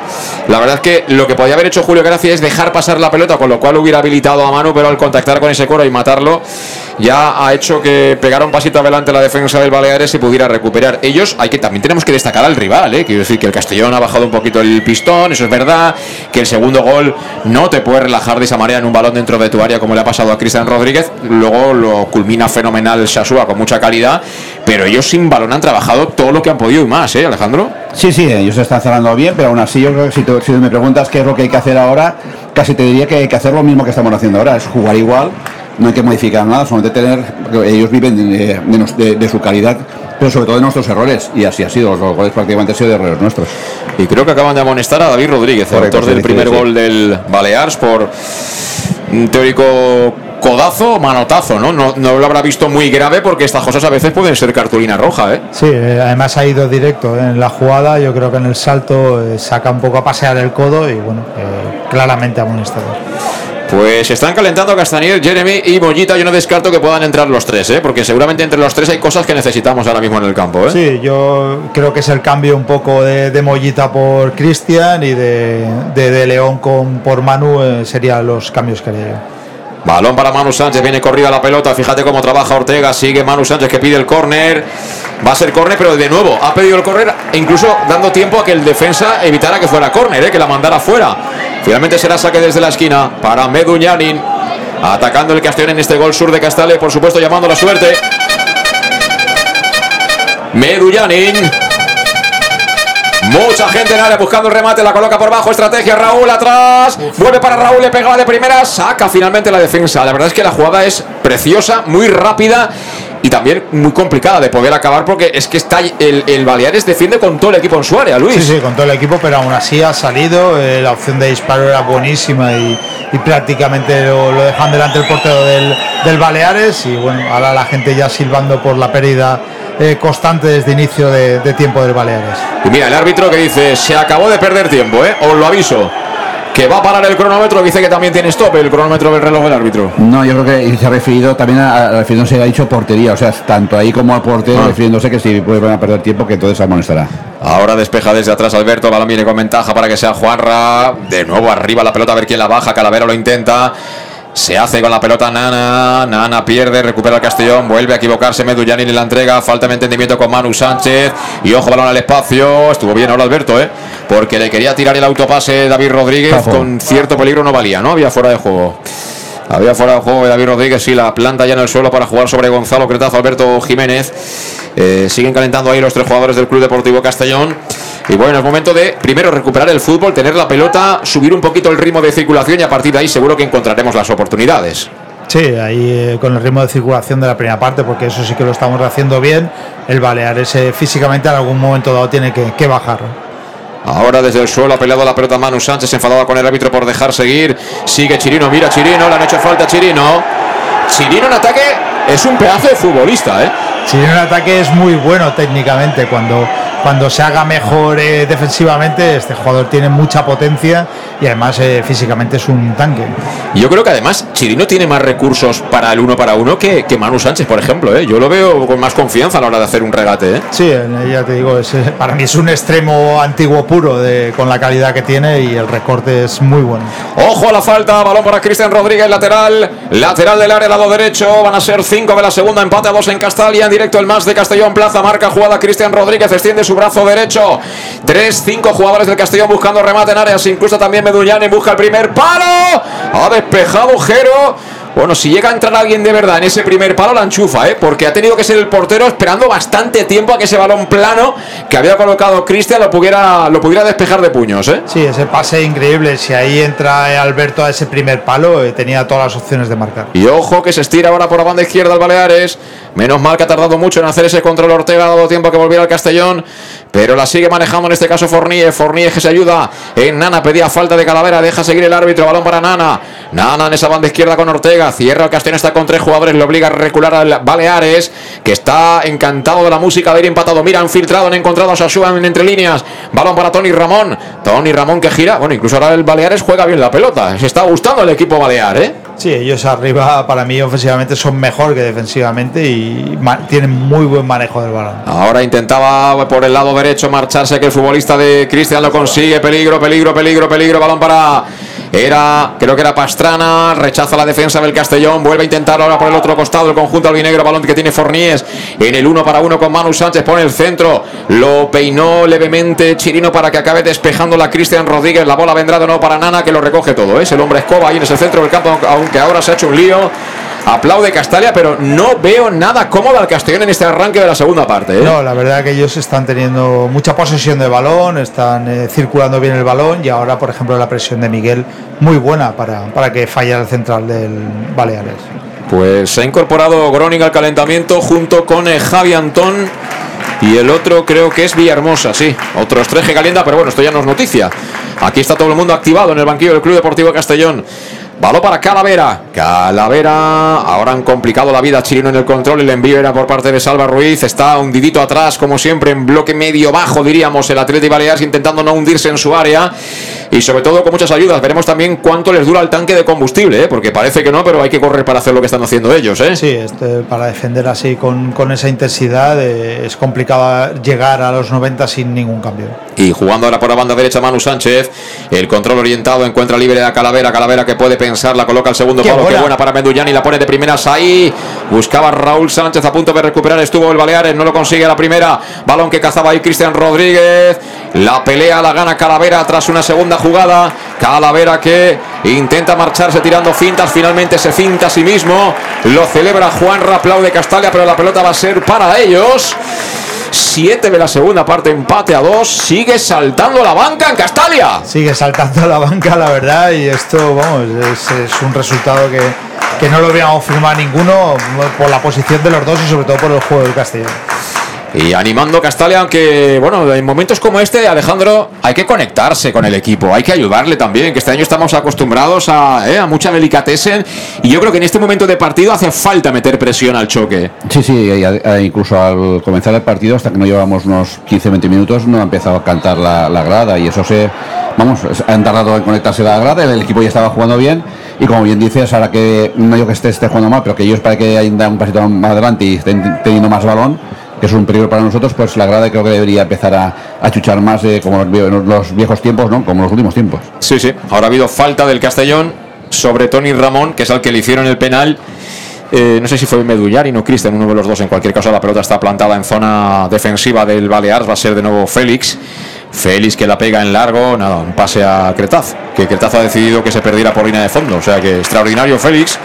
Speaker 3: La verdad es que lo que podía haber hecho Julio Gracia es dejar pasar la pelota, con lo cual hubiera habilitado a Manu, pero al contactar con ese coro y matarlo, ya ha hecho que pegara un pasito adelante la defensa del Baleares y pudiera recuperar. Ellos, hay que también tenemos que destacar al rival, ¿eh? quiero decir que el Castellón ha bajado un poquito el pistón, eso es verdad, que el segundo gol no te puede relajar de esa manera en un balón dentro de tu área como le ha pasado a Cristian Rodríguez, luego lo culmina fenomenal Shasua con mucha calidad, pero ellos sin balón han trabajado todo lo que han podido y más, ¿eh, Alejandro?
Speaker 4: Sí, sí, ellos se están cerrando bien, pero aún así yo creo que si, tú- si me preguntas qué es lo que hay que hacer ahora, casi te diría que hay que hacer lo mismo que estamos haciendo ahora, es jugar igual, no hay que modificar nada, solamente tener, ellos viven de, de su calidad, pero sobre todo de nuestros errores, y así ha sido, los goles prácticamente han sido de errores nuestros.
Speaker 3: Y creo que acaban de amonestar a David Rodríguez, el autor del
Speaker 4: sí,
Speaker 3: primer
Speaker 4: sí.
Speaker 3: gol del Balears, por un teórico codazo o manotazo, ¿no? ¿no? No lo habrá visto muy grave porque estas cosas a veces pueden ser cartulina roja, ¿eh?
Speaker 5: Sí, eh, además ha ido directo en la jugada. Yo creo que en el salto eh, saca un poco a pasear el codo y bueno, eh, claramente amonestado.
Speaker 3: Pues están calentando Castañer, Jeremy y Mollita. Yo no descarto que puedan entrar los tres, ¿eh? Porque seguramente entre los tres hay cosas que necesitamos ahora mismo en el campo, ¿eh?
Speaker 5: Sí, yo creo que es el cambio un poco de, de Mollita por Cristian y de, de, de León con, por Manu eh, serían los cambios que haría yo.
Speaker 3: Balón para Manu Sánchez, viene corrida la pelota, fíjate cómo trabaja Ortega, sigue Manu Sánchez que pide el córner, va a ser córner, pero de nuevo ha pedido el córner, incluso dando tiempo a que el defensa evitara que fuera córner, ¿eh? que la mandara fuera. Finalmente será saque desde la esquina para Meduñanin, atacando el Castellón en este gol sur de Castale, por supuesto llamando la suerte. Meduñanin. Mucha gente en área buscando el remate, la coloca por bajo, estrategia, Raúl atrás, vuelve para Raúl, le pegaba de primera, saca finalmente la defensa. La verdad es que la jugada es preciosa, muy rápida y también muy complicada de poder acabar porque es que está el, el Baleares defiende con todo el equipo en su área, Luis.
Speaker 5: Sí, sí, con todo el equipo, pero aún así ha salido. eh, la opción de disparo era buenísima y, y prácticamente lo, lo dejan delante el portero del, del Baleares. Y bueno, ahora la gente ya silbando por la pérdida eh, constante desde inicio de, de tiempo del Baleares.
Speaker 3: Y mira, el árbitro que dice, se acabó de perder tiempo, ¿eh? Os lo aviso. Que va a parar el cronómetro, dice que también tiene stop el cronómetro del reloj del árbitro.
Speaker 4: No, yo creo que se ha referido también a, a refiriéndose, ha dicho portería, o sea, tanto ahí como al portero,
Speaker 3: Ah.
Speaker 4: refiriéndose que si puede a perder tiempo, que entonces se amonestará.
Speaker 3: Ahora despeja desde atrás Alberto, balón viene con ventaja para que sea Juanra. De nuevo arriba la pelota, a ver quién la baja. Calavera lo intenta. Se hace con la pelota Nana. Nana pierde, recupera el Castellón. Vuelve a equivocarse Medullani y la entrega. Falta de entendimiento con Manu Sánchez. Y ojo, balón al espacio. Estuvo bien ahora Alberto, ¿eh? Porque le quería tirar el autopase David Rodríguez. Con cierto peligro no valía, ¿no? Había fuera de juego. Había fuera de juego de David Rodríguez, sí, la planta ya en el suelo para jugar sobre Gonzalo Cretazo, Alberto Jiménez. Eh, siguen calentando ahí los tres jugadores del Club Deportivo Castellón. Y bueno, es momento de primero recuperar el fútbol, tener la pelota, subir un poquito el ritmo de circulación y a partir de ahí seguro que encontraremos las oportunidades.
Speaker 5: Sí, ahí eh, con el ritmo de circulación de la primera parte, porque eso sí que lo estamos haciendo bien. El Baleares eh, físicamente en algún momento dado tiene que, que bajar.
Speaker 3: Ahora desde el suelo ha peleado la pelota Manu Sánchez, enfadado con el árbitro por dejar seguir. Sigue Chirino, mira Chirino, le han hecho falta Chirino. Chirino en ataque es un pedazo de futbolista, ¿eh?
Speaker 5: Si en ataque es muy bueno técnicamente, cuando, cuando se haga mejor eh, defensivamente, este jugador tiene mucha potencia y además eh, físicamente es un tanque.
Speaker 3: Yo creo que además Chirino tiene más recursos para el uno para uno que, que Manu Sánchez, por ejemplo. ¿eh? Yo lo veo con más confianza a la hora de hacer un regate. ¿eh?
Speaker 5: Sí, eh, ya te digo, es, para mí es un extremo antiguo puro de, con la calidad que tiene y el recorte es muy bueno.
Speaker 3: Ojo a la falta, balón para Cristian Rodríguez, lateral, lateral del área, lado derecho. Van a ser cinco de la segunda, empate a dos en Castalia. En directo el más de Castellón Plaza, marca jugada Cristian Rodríguez, extiende su brazo derecho. Tres, cinco jugadores del Castellón buscando remate en áreas, incluso también Medullani busca el primer palo. Ha despejado Jero. Bueno, si llega a entrar alguien de verdad en ese primer palo, la enchufa, ¿eh? Porque ha tenido que ser el portero esperando bastante tiempo a que ese balón plano que había colocado Cristian lo pudiera, lo pudiera despejar de puños, ¿eh?
Speaker 5: Sí, ese pase increíble. Si ahí entra eh, Alberto a ese primer palo, eh, tenía todas las opciones de marcar.
Speaker 3: Y ojo que se estira ahora por la banda izquierda el Baleares. Menos mal que ha tardado mucho en hacer ese control Ortega, ha dado tiempo a que volviera al Castellón. Pero la sigue manejando en este caso Forníez. Forníez que se ayuda en Nana. Pedía falta de Calavera. Deja seguir el árbitro. Balón para Nana. Nana en esa banda izquierda con Ortega. Cierra el Castellón. Está con tres jugadores. Le obliga a recular al Baleares. Que está encantado de la música de ir empatado. Mira, han filtrado. Han encontrado a Sasua en entre líneas. Balón para Tony Ramón. Tony Ramón que gira. Bueno, incluso ahora el Baleares juega bien la pelota. Se está gustando el equipo Balear, ¿eh?
Speaker 5: Sí, ellos arriba para mí ofensivamente son mejor que defensivamente y tienen muy buen manejo del balón.
Speaker 3: Ahora intentaba por el lado derecho marcharse que el futbolista de Cristian lo consigue. Peligro, peligro, peligro, peligro. Balón para. Era, creo que era Pastrana. Rechaza la defensa del Castellón. Vuelve a intentar ahora por el otro costado el conjunto albinegro. Balón que tiene Forníes en el uno para uno con Manu Sánchez. Pone el centro. Lo peinó levemente Chirino para que acabe despejando la Cristian Rodríguez. La bola vendrá de nuevo para Nana que lo recoge todo. ¿eh? Es el hombre escoba ahí en ese centro del campo. Aunque ahora se ha hecho un lío. Aplaude Castalia, pero no veo nada cómodo al Castellón en este arranque de la segunda parte. ¿eh?
Speaker 5: No, la verdad que ellos están teniendo mucha posesión de balón, están eh, circulando bien el balón y ahora, por ejemplo, la presión de Miguel muy buena para, para que falle el central del Baleares.
Speaker 3: Pues se ha incorporado Groning al calentamiento junto con eh, Javi Antón y el otro creo que es Villahermosa, sí. Otro estreje calienta, pero bueno, esto ya no es noticia. Aquí está todo el mundo activado en el banquillo del Club Deportivo Castellón. Balón para Calavera. Calavera. Ahora han complicado la vida Chirino en el control. El envío era por parte de Salva Ruiz. Está hundidito atrás, como siempre, en bloque medio bajo, diríamos, el Atleti Baleares intentando no hundirse en su área. Y sobre todo con muchas ayudas. Veremos también cuánto les dura el tanque de combustible, ¿eh? porque parece que no, pero hay que correr para hacer lo que están haciendo ellos. ¿eh?
Speaker 5: Sí, este, para defender así con, con esa intensidad eh, es complicado llegar a los 90 sin ningún cambio.
Speaker 3: Y jugando ahora por la banda derecha Manu Sánchez. El control orientado encuentra libre a Calavera. Calavera que puede pensar, la coloca al segundo
Speaker 5: Qué
Speaker 3: palo. Qué
Speaker 5: buena.
Speaker 3: buena para Medullani. La pone de primeras ahí. Buscaba Raúl Sánchez a punto de recuperar. Estuvo el Baleares. No lo consigue a la primera. Balón que cazaba ahí Cristian Rodríguez. La pelea la gana Calavera tras una segunda jugada. Calavera que intenta marcharse tirando fintas. Finalmente se finta a sí mismo. Lo celebra Juan Aplaude Castalia, pero la pelota va a ser para ellos. 7 de la segunda parte, empate a 2. Sigue saltando la banca en Castalia.
Speaker 5: Sigue saltando la banca, la verdad, y esto, vamos, es, es un resultado que, que no lo habíamos firmado ninguno por la posición de los dos y sobre todo por el juego del Castellón.
Speaker 3: Y animando Castalia, aunque, bueno, en momentos como este, Alejandro, hay que conectarse con el equipo, hay que ayudarle también, que este año estamos acostumbrados a, eh, a mucha delicatessen y yo creo que en este momento de partido hace falta meter presión al choque.
Speaker 4: Sí, sí, y a- a- incluso al comenzar el partido, hasta que no llevamos unos 15-20 minutos, no ha empezado a cantar la, la grada y eso se, vamos, han tardado en conectarse la grada, el equipo ya estaba jugando bien y como bien dices, ahora que no digo que esté, esté jugando mal, pero que ellos para que hayan dado un pasito más adelante y estén teniendo más balón, que es un peligro para nosotros, pues la grada creo que debería empezar a, chuchar más eh, como los, los viejos tiempos, ¿no? Como los últimos tiempos.
Speaker 3: Sí, sí, ahora ha habido falta del Castellón sobre Tony Ramón, que es al que le hicieron el penal. Eh, no sé si fue Medullarin o Cristian, uno de los dos. En cualquier caso, la pelota está plantada en zona defensiva del Baleares. Va a ser de nuevo Félix. Félix que la pega en largo. Nada, un pase a Cretaz. Que Cretaz ha decidido que se perdiera por línea de fondo. O sea que extraordinario Félix.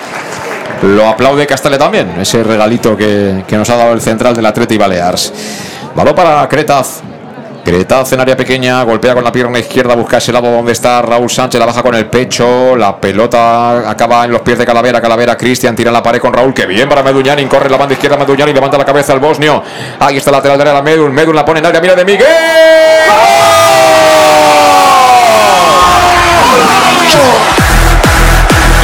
Speaker 3: Lo aplaude Castale también. Ese regalito que, que nos ha dado el central del Atleti Baleares. Balón para Cretaz. Cretaz en área pequeña, golpea con la pierna izquierda, busca ese lado donde está Raúl Sánchez, la baja con el pecho, la pelota acaba en los pies de Calavera, Calavera, Cristian tira la pared con Raúl, que bien para Meduñanin, corre la banda izquierda Meduñanin, levanta la cabeza al bosnio, ahí está lateral de la Medun, Medun la pone en área, mira de Miguel.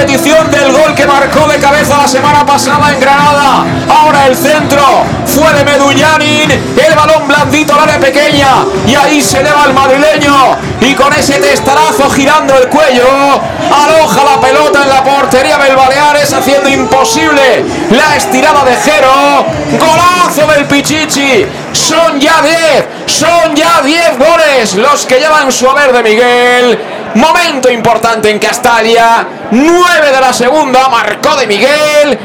Speaker 3: Repetición del gol que marcó de cabeza la semana pasada en Granada. Ahora el centro fue de Meduñanin. El balón blandito al área pequeña. Y ahí se eleva el madrileño. Y con ese testarazo girando el cuello. Aloja la pelota en la portería del Baleares. Haciendo imposible la estirada de Jero. Golazo del Pichichi. Son ya 10. Son ya 10 goles los que llevan su haber de Miguel. Momento importante en Castalia. 9 de la segunda. Marcó de Miguel.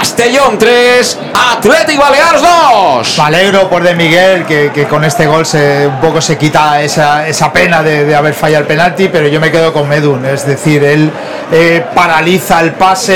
Speaker 3: Castellón 3. Atlético Baleares 2.
Speaker 5: Me alegro por de Miguel, que, que con este gol se, un poco se quita esa, esa pena de, de haber fallado el penalti, pero yo me quedo con Medun. Es decir, él eh, paraliza el pase,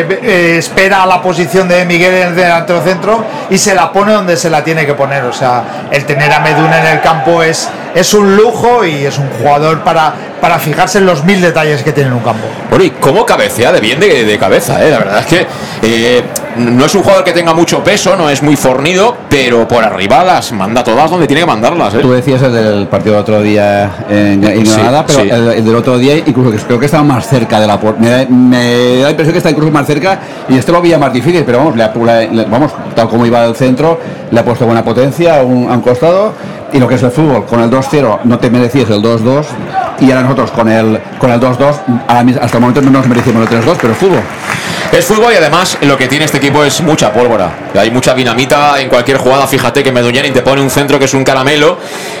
Speaker 5: eh, eh, espera a la posición de Miguel en el delantero centro y se la pone donde se la tiene que poner. O sea, el tener a Medun en el campo es, es un lujo y es un jugador para, para fijarse en los mil detalles que tiene en un campo.
Speaker 3: Bueno, y cómo cabecea de bien de, de cabeza, ¿eh? La verdad es que eh, no es un jugador que tenga mucho peso, no es muy fornido, pero por arriba las manda todas donde tiene que mandarlas, ¿eh?
Speaker 4: Tú decías el del partido del otro día en, en
Speaker 3: Sí,
Speaker 4: Granada, pero
Speaker 3: sí.
Speaker 4: el, el del otro día incluso creo que estaba más cerca de la puerta. Me, da- me da la impresión que está incluso más cerca y este lo veía más difícil, pero vamos, le- le- vamos tal como iba al centro, le ha puesto buena potencia a un, a un costado y lo que es el fútbol, con el 2-0 no te merecías el 2-2 y ahora nosotros con el con el 2-2 ahora mis- hasta el momento no nos merecimos el 3-2, pero fútbol.
Speaker 3: Es fútbol y además lo que tiene este equipo es mucha pólvora. Hay mucha dinamita en cualquier jugada. Fíjate que Meduñanin te pone un centro que es un caramelo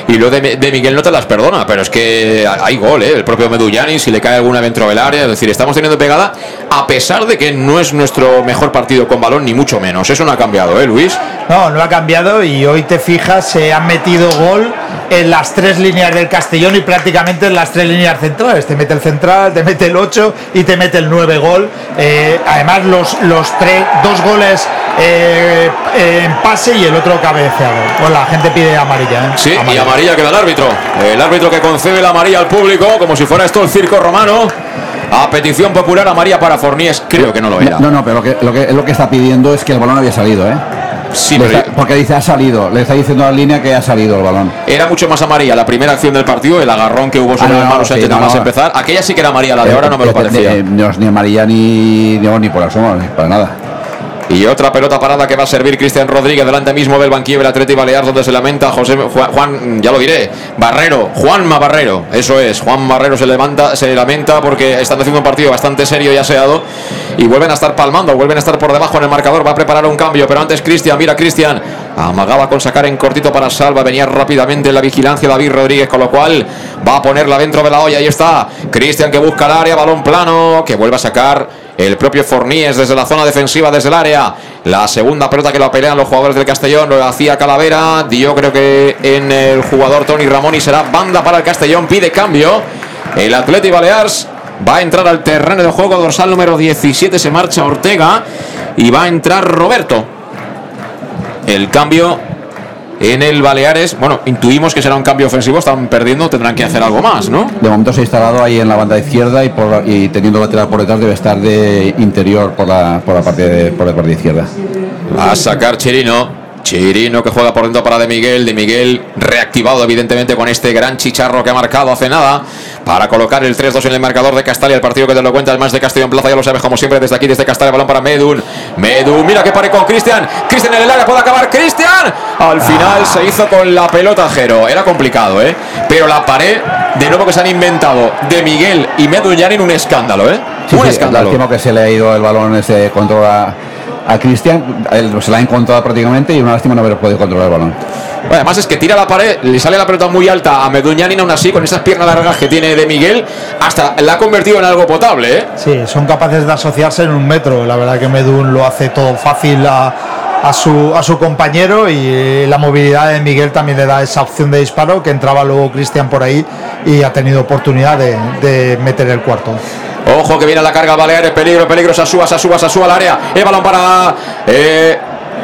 Speaker 3: y lo de, de Miguel no te las perdona. Pero es que hay gol, ¿eh? El propio Meduñanin, si le cae alguna dentro del área. Es decir, estamos teniendo pegada a pesar de que no es nuestro mejor partido con balón, ni mucho menos. Eso no ha cambiado, ¿eh, Luis?
Speaker 5: No, no ha cambiado y hoy te fijas, se han metido gol en las tres líneas del Castellón y prácticamente en las tres líneas centrales. Te mete el central, te mete el 8 y te mete el 9 gol. Eh, además, los, los tres, dos goles eh, en pase y el otro cabeceado. Pues la gente pide amarilla. ¿eh?
Speaker 3: Sí, y amarilla que da el árbitro. El árbitro que concede la amarilla al público, como si fuera esto el circo romano. A petición popular, amarilla para Fornies. Creo que no lo era.
Speaker 4: No, no, pero lo que, lo que, lo que está pidiendo es que el balón había salido, ¿eh?
Speaker 3: Sí, pero
Speaker 4: está- porque dice ha salido, le está diciendo a la línea que ha salido el balón.
Speaker 3: Era mucho más amarilla la primera acción del partido, el agarrón que hubo sobre
Speaker 4: Ah, no,
Speaker 3: las manos
Speaker 4: sí,
Speaker 3: antes de
Speaker 4: no,
Speaker 3: más
Speaker 4: no.
Speaker 3: empezar. Aquella sí que era amarilla, la de ahora no me lo
Speaker 4: Eh, eh,
Speaker 3: parecía.
Speaker 4: eh, es ni amarilla ni, ni, ni por asomo, ni para nada.
Speaker 3: Y otra pelota parada que va a servir Cristian Rodríguez delante mismo del banquillo del Atleti Balear donde se lamenta José Juan, ya lo diré, Barrero, Juanma Barrero, eso es, Juan Barrero se levanta, se lamenta porque están haciendo un partido bastante serio y aseado y vuelven a estar palmando, vuelven a estar por debajo en el marcador, va a preparar un cambio, pero antes Cristian, mira Cristian, amagaba con sacar en cortito para Salva, venía rápidamente en la vigilancia David Rodríguez, con lo cual va a ponerla dentro de la olla, ahí está, Cristian que busca el área, balón plano, que vuelve a sacar el propio Forníes desde la zona defensiva, desde el área. La segunda pelota que lo pelean los jugadores del Castellón, lo hacía Calavera, dio creo que en el jugador Tony Ramón y será banda para el Castellón, pide cambio. El Atleti Balears va a entrar al terreno de juego, dorsal número 17, se marcha Ortega y va a entrar Roberto. El cambio en el Baleares, bueno, intuimos que será un cambio ofensivo, están perdiendo, tendrán que hacer algo más, ¿no?
Speaker 4: De momento se ha instalado ahí en la banda izquierda y, por, y teniendo lateral por detrás debe estar de interior por la, por la parte de, por la parte izquierda.
Speaker 3: A sacar Chirino. Chirino que juega por dentro para De Miguel. De Miguel reactivado, evidentemente, con este gran chicharro que ha marcado hace nada. Para colocar el 3-2 en el marcador de Castalia. El partido que te lo cuenta el más de Castellón Plaza. Ya lo sabes, como siempre, desde aquí, desde Castalia. Balón para Medun. Medun, mira que pare con Cristian. Cristian en el área, puede acabar. Cristian. Al final se hizo con la pelota Jero. Era complicado, ¿eh? Pero la pared, de nuevo que se han inventado de Miguel y Medun ya en un escándalo, ¿eh?
Speaker 4: Sí,
Speaker 3: un
Speaker 4: sí,
Speaker 3: escándalo.
Speaker 4: lástima que se le ha ido el balón ese control a, Cristian. Se la ha encontrado prácticamente y una lástima no haber podido controlar el balón.
Speaker 3: Bueno, además es que tira la pared, le sale la pelota muy alta a Meduñanin, aún así, con esas piernas largas que tiene de Miguel, hasta la ha convertido en algo potable, ¿eh?
Speaker 5: Sí, son capaces de asociarse en un metro. La verdad que Medun lo hace todo fácil a, a su, a su compañero y la movilidad de Miguel también le da esa opción de disparo que entraba luego Cristian por ahí y ha tenido oportunidad de, de meter el cuarto.
Speaker 3: Ojo que viene la carga Baleares, peligro, peligro, Sasúa, Sasúa, Sasúa al área. El balón para eh,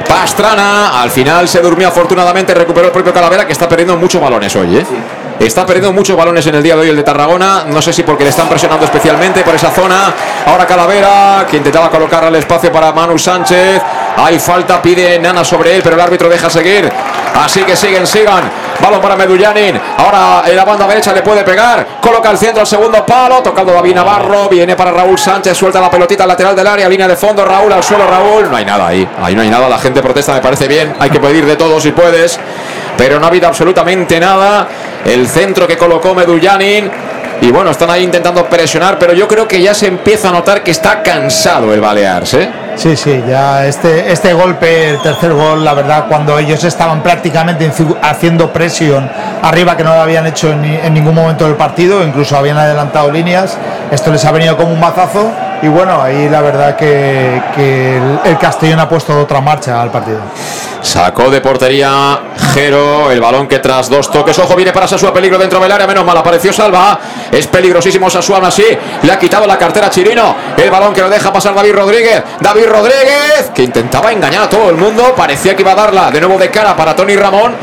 Speaker 3: Pastrana. Al final se durmió afortunadamente, recuperó el propio Calavera que está perdiendo muchos balones hoy, ¿eh? Está perdiendo muchos balones en el día de hoy el de Tarragona. No sé si porque le están presionando especialmente por esa zona. Ahora Calavera, que intentaba colocar al espacio para Manu Sánchez. Hay falta, pide Nana sobre él, pero el árbitro deja seguir. Así que siguen, sigan. Balón para Medullanin. Ahora en la banda derecha le puede pegar. Coloca el centro al segundo palo. Tocando David Navarro. Viene para Raúl Sánchez. Suelta la pelotita al lateral del área. Línea de fondo. Raúl al suelo. Raúl. No hay nada ahí. Ahí no hay nada. La gente protesta. Me parece bien. Hay que pedir de todo si puedes. Pero no ha habido absolutamente nada. El centro que colocó Medullanin. Y bueno, están ahí intentando presionar. Pero yo creo que ya se empieza a notar que está cansado el Balears. ¿eh?
Speaker 5: Sí, sí, ya este, este golpe, el tercer gol, la verdad, cuando ellos estaban prácticamente haciendo presión arriba, que no lo habían hecho en, en ningún momento del partido, incluso habían adelantado líneas, esto les ha venido como un mazazo y bueno, ahí la verdad que, el, el Castellón ha puesto otra marcha al partido.
Speaker 3: Sacó de portería Jero, el balón que tras dos toques, ojo, viene para Sasua, peligro dentro del área, menos mal, apareció Salva, es peligrosísimo Sasua, así, le ha quitado la cartera Chirino, el balón que lo deja pasar David Rodríguez, David Rodríguez, que intentaba engañar a todo el mundo, parecía que iba a darla de nuevo de cara para Tony Ramón,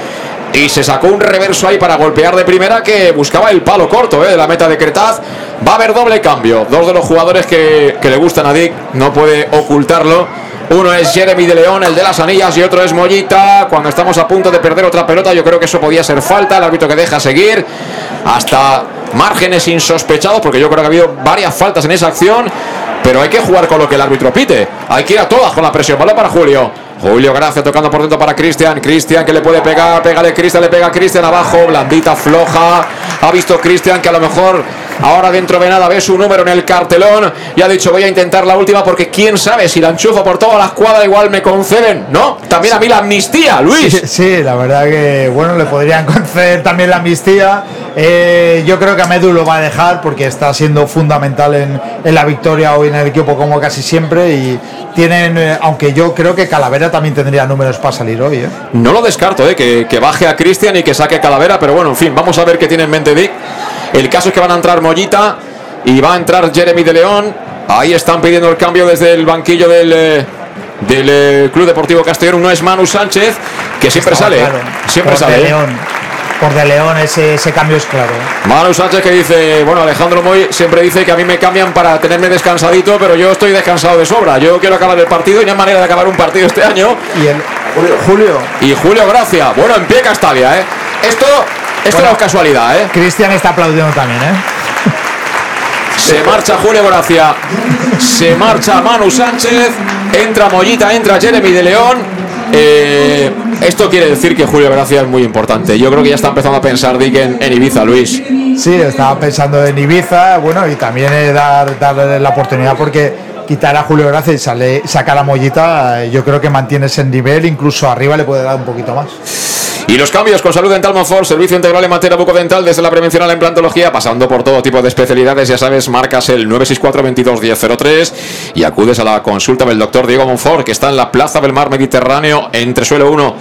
Speaker 3: y se sacó un reverso ahí para golpear de primera que buscaba el palo corto eh, de la meta de Cretaz. Va a haber doble cambio. Dos de los jugadores que, que le gustan a Dick, no puede ocultarlo. Uno es Jeremy de León, el de las anillas, y otro es Mollita. Cuando estamos a punto de perder otra pelota, yo creo que eso podía ser falta. El árbitro que deja seguir hasta márgenes insospechados, porque yo creo que ha habido varias faltas en esa acción. Pero hay que jugar con lo que el árbitro pite. Hay que ir a todas con la presión. Vale para Julio. Julio Gracia tocando por dentro para Cristian. Cristian que le puede pegar. Pégale Cristian, le pega Cristian abajo. Blandita, floja. Ha visto Cristian que a lo mejor ahora dentro de nada ve su número en el cartelón. Y ha dicho voy a intentar la última porque quién sabe si la enchufo por toda la escuadra igual me conceden. ¿No? También a mí la amnistía, Luis.
Speaker 5: Sí, la verdad que bueno, le podrían conceder también la amnistía. Eh, yo creo que a Medu lo va a dejar porque está siendo fundamental en, en la victoria hoy en el equipo como casi siempre y tienen, eh, aunque yo creo que Calavera también tendría números para salir hoy. ¿eh?
Speaker 3: No lo descarto, ¿eh? que, que baje a Cristian y que saque Calavera, pero bueno, en fin, vamos a ver qué tiene en mente Dick. El caso es que van a entrar Mollita y va a entrar Jeremy de León. Ahí están pidiendo el cambio desde el banquillo del, eh, del eh, Club Deportivo Castellón. Uno es Manu Sánchez, que siempre sale,
Speaker 5: claro.
Speaker 3: siempre
Speaker 5: Por
Speaker 3: sale.
Speaker 5: De. León. Por De León ese, ese cambio es claro.
Speaker 3: Manu Sánchez que dice, bueno, Alejandro Moy siempre dice que a mí me cambian para tenerme descansadito, pero yo estoy descansado de sobra. Yo quiero acabar el partido y no hay manera de acabar un partido este año.
Speaker 5: Y el Julio.
Speaker 3: Y Julio Gracia. Bueno, en pie Castalia, ¿eh? Esto, esto
Speaker 5: Bueno,
Speaker 3: no es casualidad, ¿eh?
Speaker 5: Cristian está aplaudiendo también, ¿eh?
Speaker 3: Se marcha Julio Gracia. Se marcha Manu Sánchez. Entra Mollita, entra Jeremy de León. Eh, esto quiere decir que Julio Gracia es muy importante. Yo creo que ya está empezando a pensar Dick en, Ibiza, Luis.
Speaker 5: Sí, estaba pensando en Ibiza, bueno, y también dar, darle la oportunidad porque quitar a Julio Gracia y sale, sacar a Mollita, eh, yo creo que mantiene ese nivel, incluso arriba le puede dar un poquito más.
Speaker 3: Y los cambios con Salud Dental Monfort, servicio integral en materia bucodental desde la prevención a la implantología, pasando por todo tipo de especialidades, ya sabes, marcas el 964 22 1003 y acudes a la consulta del doctor Diego Monfort, que está en la Plaza del Mar Mediterráneo, entre suelo 1.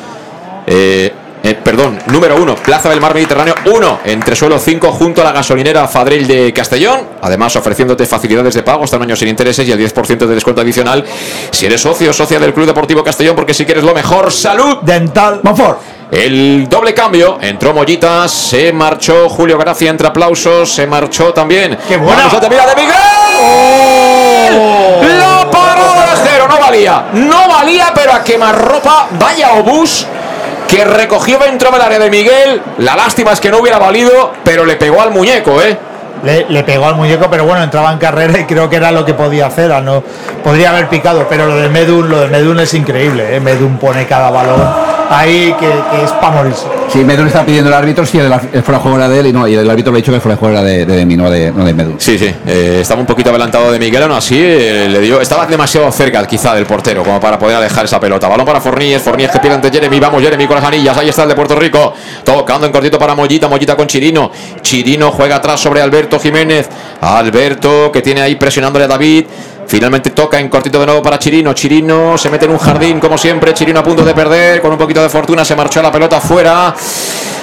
Speaker 3: Eh, eh, perdón, número 1, Plaza del Mar Mediterráneo 1, entre suelo 5, junto a la gasolinera Fadril de Castellón. Además, ofreciéndote facilidades de pago hasta un año sin intereses y el 10% de descuento adicional si eres socio o socia del Club Deportivo Castellón, porque si quieres lo mejor, salud.
Speaker 5: Dental
Speaker 4: Monfort.
Speaker 3: El doble cambio, entró Mollita, se marchó Julio Gracia entre aplausos, se marchó también.
Speaker 5: ¡Qué buena!
Speaker 3: Vamos a terminar de Miguel. La parada de cero, no valía, no valía, pero a quemarropa, vaya obús que recogió dentro del área de Miguel. La lástima es que no hubiera valido, pero le pegó al muñeco, ¿eh?
Speaker 5: Le, le pegó al muñeco, pero bueno, entraba en carrera y creo que era lo que podía hacer. al No, podría haber picado, pero lo de Medun, lo de Medun es increíble. ¿eh? Medun pone cada balón ahí que, que es para morirse.
Speaker 4: Sí, Medun está pidiendo el árbitro si el, el fuera de juego era de él y no, y el árbitro le ha dicho que el fuera de juego era de, de, de mí, no de, no de Medun.
Speaker 3: Sí, sí, eh, estaba un poquito adelantado de Miguel, aún así eh, le dio, estaba demasiado cerca quizá del portero como para poder alejar esa pelota. Balón para Forníes, Forníes que pierde ante Jeremy, vamos Jeremy con las anillas, ahí está el de Puerto Rico, tocando en cortito para Mollita, Mollita con Chirino, Chirino juega atrás sobre Alberto Jiménez, Alberto que tiene ahí presionándole a David. Finalmente toca en cortito de nuevo para Chirino. Chirino se mete en un jardín como siempre. Chirino a punto de perder. Con un poquito de fortuna se marchó la pelota fuera.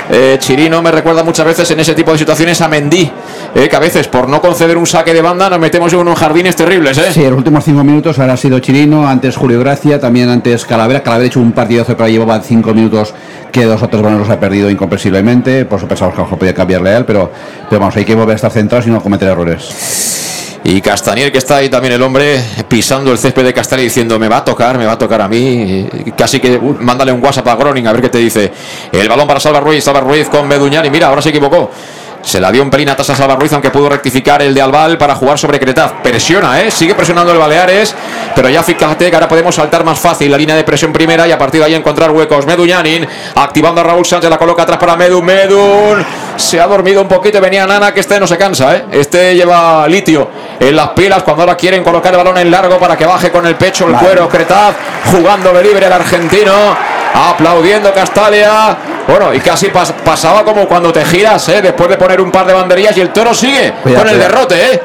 Speaker 3: Eh, Chirino me recuerda muchas veces en ese tipo de situaciones a Mendy. eh, que a veces por no conceder un saque de banda nos metemos en unos jardines terribles. ¿eh?
Speaker 4: Sí, los últimos cinco minutos ahora ha sido Chirino, antes Julio Gracia, también antes Calavera. Calavera ha hecho un partidazo, pero llevaba cinco minutos que dos o tres balones ha perdido incomprensiblemente. Por eso pensamos que a lo mejor podía cambiarle a pero, pero vamos, hay que volver a estar centrados y no cometer errores.
Speaker 3: Y Castanier, que está ahí también el hombre, pisando el césped de Castanier diciendo, me va a tocar, me va a tocar a mí. Casi que uh, mándale un WhatsApp a Groning a ver qué te dice. El balón para Salva Ruiz, Salva Ruiz con Meduñán. Y mira, ahora se equivocó. Se la dio un pelín atrás a Salva Ruiz, aunque pudo rectificar el de Albal para jugar sobre Cretaz. Presiona, ¿eh? Sigue presionando el Baleares, pero ya fíjate que ahora podemos saltar más fácil la línea de presión primera y a partir de ahí encontrar huecos. Meduñanin activando a Raúl Sánchez, la coloca atrás para Medu. Medun se ha dormido un poquito y venía Nana, que este no se cansa, ¿eh? Este lleva litio en las pilas cuando ahora quieren colocar el balón en largo para que baje con el pecho el cuero. Cretaz jugando de libre el argentino aplaudiendo Castalia. Bueno, y casi pas pasaba como cuando te giras, ¿eh? después de poner un par de banderillas y el toro sigue
Speaker 4: Cuidado,
Speaker 3: con el
Speaker 4: cuidado.
Speaker 3: derrote. ¿eh?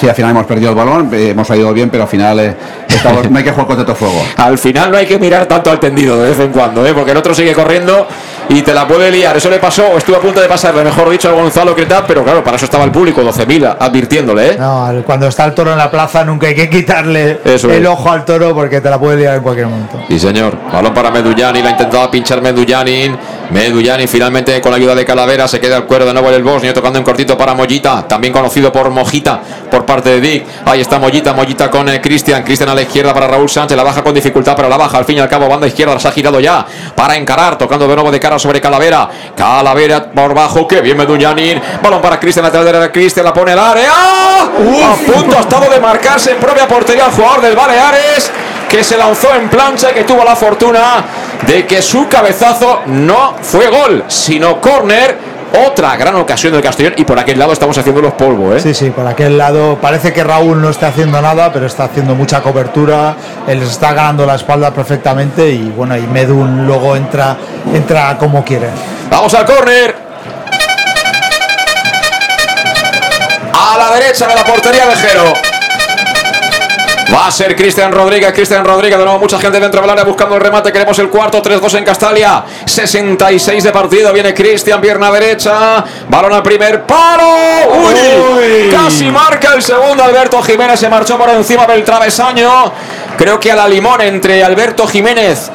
Speaker 4: Sí, al final hemos perdido el balón, eh, hemos salido bien, pero al final eh, estamos- no hay que jugar con tanto fuego.
Speaker 3: Al final no hay que mirar tanto al tendido de vez en cuando, ¿eh? porque el otro sigue corriendo y te la puede liar. Eso le pasó, o estuvo a punto de pasarle, mejor dicho, a Gonzalo Cretaz, pero claro, para eso estaba el público, 12.000 advirtiéndole. ¿eh?
Speaker 5: No, cuando está el toro en la plaza nunca hay que quitarle
Speaker 3: Eso
Speaker 5: el
Speaker 3: es.
Speaker 5: ojo al toro porque te la puede liar en cualquier momento.
Speaker 3: Sí, señor. Balón para Medullanin. La intentaba pinchar Medullanin. Medullanin finalmente con la ayuda de Calavera se queda el cuero de nuevo en el Bosnio tocando en cortito para Mollita. También conocido por Mojita por parte de Dick. Ahí está Mollita. Mollita con eh, Cristian. Cristian la izquierda para Raúl Sánchez. La baja con dificultad, pero la baja al fin y al cabo. Banda izquierda se ha girado ya para encarar. Tocando de nuevo de cara sobre Calavera. Calavera por bajo. Que bien Medullanin. Balón para Cristian. Lateral de Cristian. La pone al área. A punto ha estado de marcarse en propia portería el jugador del Baleares que se lanzó en plancha y que tuvo la fortuna de que su cabezazo no fue gol, sino córner. Otra gran ocasión del Castellón y por aquel lado estamos haciendo los polvos, ¿eh?
Speaker 5: Sí, sí, por aquel lado parece que Raúl no está haciendo nada, pero está haciendo mucha cobertura, él está ganando la espalda perfectamente y bueno, y Medun luego entra, entra como quiere.
Speaker 3: Vamos al córner. A la derecha de la portería de Jero. Va a ser Cristian Rodríguez, Cristian Rodríguez, de nuevo mucha gente dentro del área buscando el remate, queremos el cuarto, 3-2 en Castalia, 66 de partido, viene Cristian, pierna derecha, balón al primer palo, uy, casi marca el segundo, Alberto Jiménez se marchó por encima del travesaño, creo que a la limón entre Alberto Jiménez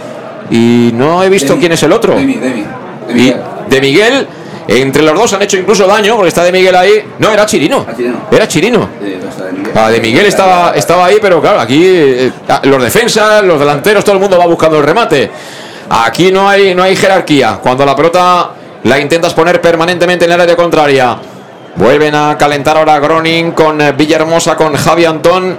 Speaker 3: y no he visto quién es el otro. Y de Miguel, entre los dos han hecho incluso daño, porque está de Miguel ahí. No, era Chirino. Era Chirino. Ah, de Miguel estaba, estaba ahí, pero claro, aquí eh, ah, los defensas, los delanteros, todo el mundo va buscando el remate. Aquí no hay, no hay jerarquía. Cuando la pelota la intentas poner permanentemente en el área contraria. Vuelven a calentar ahora Groning con eh, Villahermosa, con Javi Antón.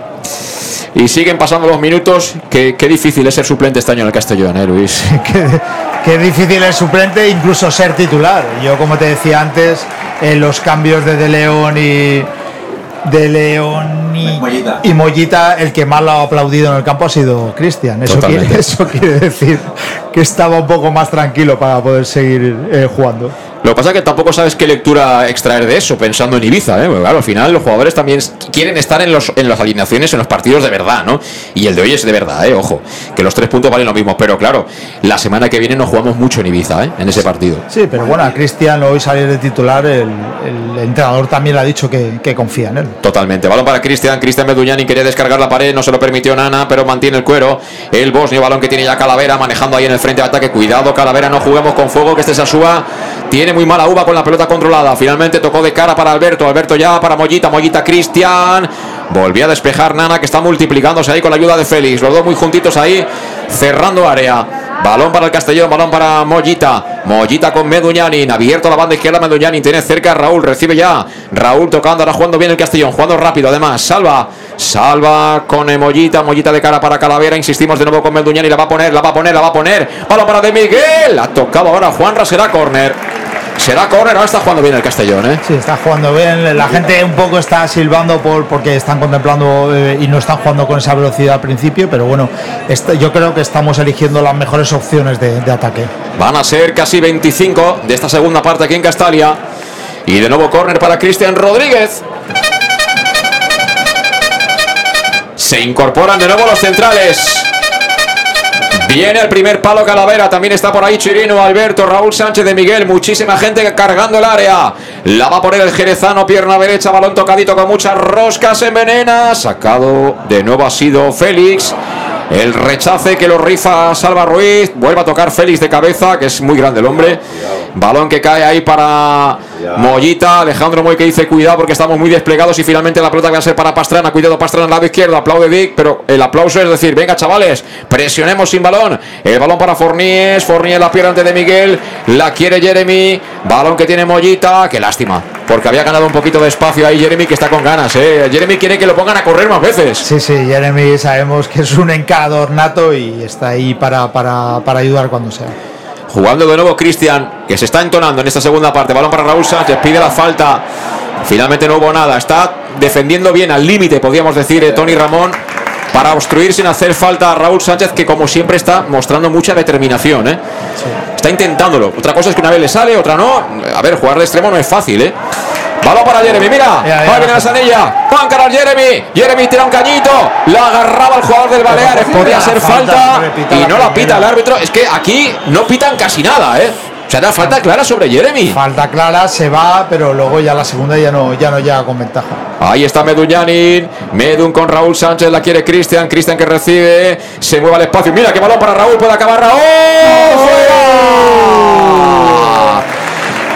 Speaker 3: Y siguen pasando los minutos. Qué, qué difícil es ser suplente este año en el Castellón, ¿eh, Luis?
Speaker 5: Qué, difícil es suplente, incluso ser titular. Yo, como te decía antes, en los cambios de De León y, de León y Mollita. y Mollita, el que más lo ha aplaudido en el campo ha sido Cristian. Eso quiere, eso quiere decir que estaba un poco más tranquilo para poder seguir eh, jugando.
Speaker 3: Lo que pasa es que tampoco sabes qué lectura extraer de eso, pensando en Ibiza, ¿eh? claro, al final los jugadores también quieren estar en, los, en las alineaciones, en los partidos de verdad, ¿no? Y el de hoy es de verdad, ¿eh? Ojo, que los tres puntos valen lo mismo, pero claro, la semana que viene nos jugamos mucho en Ibiza, ¿eh? En ese partido.
Speaker 5: Sí, pero bueno, a Cristian hoy salir de titular, el, entrenador también le ha dicho que, confía en él.
Speaker 3: Totalmente. Balón para Cristian, Cristian Meduñani quería descargar la pared, no se lo permitió Nana, pero mantiene el cuero. El bosnio, balón que tiene ya Calavera, manejando ahí en el frente de ataque. Cuidado, Calavera, no juguemos con fuego, que este Sasúa tiene muy mala uva con la pelota controlada. Finalmente tocó de cara para Alberto. Alberto ya para Mollita. Mollita Cristian. Volvía a despejar Nana que está multiplicándose ahí con la ayuda de Félix. Los dos muy juntitos ahí cerrando área. Balón para el Castellón, balón para Mollita. Mollita con Meduñanin. Abierto la banda izquierda Meduñanin. Tiene cerca a Raúl. Recibe ya. Raúl tocando. Ahora jugando bien el Castellón. Jugando rápido. Además, salva. Salva con Mollita. Mollita de cara para Calavera. Insistimos de nuevo con Meduñani. La va a poner, la va a poner, la va a poner. Balón para De Miguel. Ha tocado ahora Juan Será córner. Será córner, ahora está jugando bien el Castellón, ¿eh?
Speaker 5: Sí, está jugando bien. La gente un poco está silbando por, porque están contemplando eh, y no están jugando con esa velocidad al principio, pero bueno, yo creo que estamos eligiendo las mejores opciones de, de ataque.
Speaker 3: Van a ser casi 25 de esta segunda parte aquí en Castalia. Y de nuevo córner para Cristian Rodríguez. Se incorporan de nuevo los centrales. Viene el primer palo Calavera, también está por ahí Chirino, Alberto, Raúl Sánchez de Miguel, muchísima gente cargando el área. La va a poner el Jerezano, pierna derecha, balón tocadito con muchas roscas envenena. Sacado de nuevo ha sido Félix. El rechace que lo rifa Salva Ruiz. Vuelve a tocar Félix de cabeza, que es muy grande el hombre. Balón que cae ahí para Mollita. Alejandro Moy que dice cuidado porque estamos muy desplegados. Y finalmente la pelota va a ser para Pastrana. Cuidado Pastrana al lado izquierdo. Aplaude Dick. Pero el aplauso es decir, venga chavales, presionemos sin balón. El balón para Forníes. Forníes la pierde ante de Miguel. La quiere Jeremy. Balón que tiene Mollita. Qué lástima. Porque había ganado un poquito de espacio ahí Jeremy que está con ganas. ¿eh? Jeremy quiere que lo pongan a correr más veces.
Speaker 5: Sí, sí, Jeremy sabemos que es un encarador nato y está ahí para, para, para ayudar cuando sea.
Speaker 3: Jugando de nuevo Cristian, que se está entonando en esta segunda parte. Balón para Raúl Sánchez, pide la falta. Finalmente no hubo nada. Está defendiendo bien al límite, podríamos decir, eh, Tony Ramón, para obstruir sin hacer falta a Raúl Sánchez, que como siempre está mostrando mucha determinación. ¿eh? Está intentándolo. Otra cosa es que una vez le sale, otra no. A ver, jugar de extremo no es fácil, ¿eh? Balón para Jeremy, mira. Va a venir la Sanilla. Van a Jeremy. Jeremy tira un cañito. La agarraba el jugador del Baleares. Podía ser falta. Y no la pita el árbitro. Es que aquí no pitan casi nada, ¿eh? Da falta clara sobre Jeremy.
Speaker 5: Falta clara, se va, pero luego ya la segunda ya no, ya no llega con ventaja.
Speaker 3: Ahí está Meduñanin. Medun con Raúl Sánchez, la quiere Cristian. Cristian que recibe, se mueve al espacio. Mira qué balón para Raúl, puede acabar Raúl.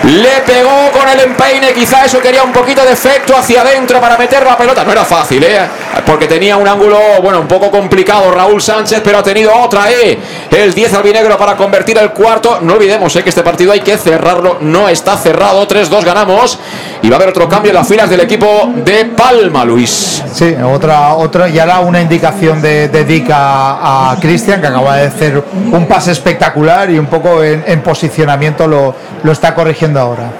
Speaker 3: Le pegó con el empeine, quizá eso quería un poquito de efecto hacia adentro para meter la pelota. No era fácil, ¿eh? Porque tenía un ángulo, bueno, un poco complicado Raúl Sánchez, pero ha tenido otra, ¿eh? El 10 albinegro para convertir el cuarto. No olvidemos, ¿eh? Que este partido hay que cerrarlo. No está cerrado. 3-2 ganamos. Y va a haber otro cambio en las filas del equipo de Palma, Luis.
Speaker 5: Sí, otra, otra y ahora una indicación de, de a, Cristian, que acaba de hacer un pase espectacular y un poco en, en posicionamiento lo, lo está corrigiendo ahora.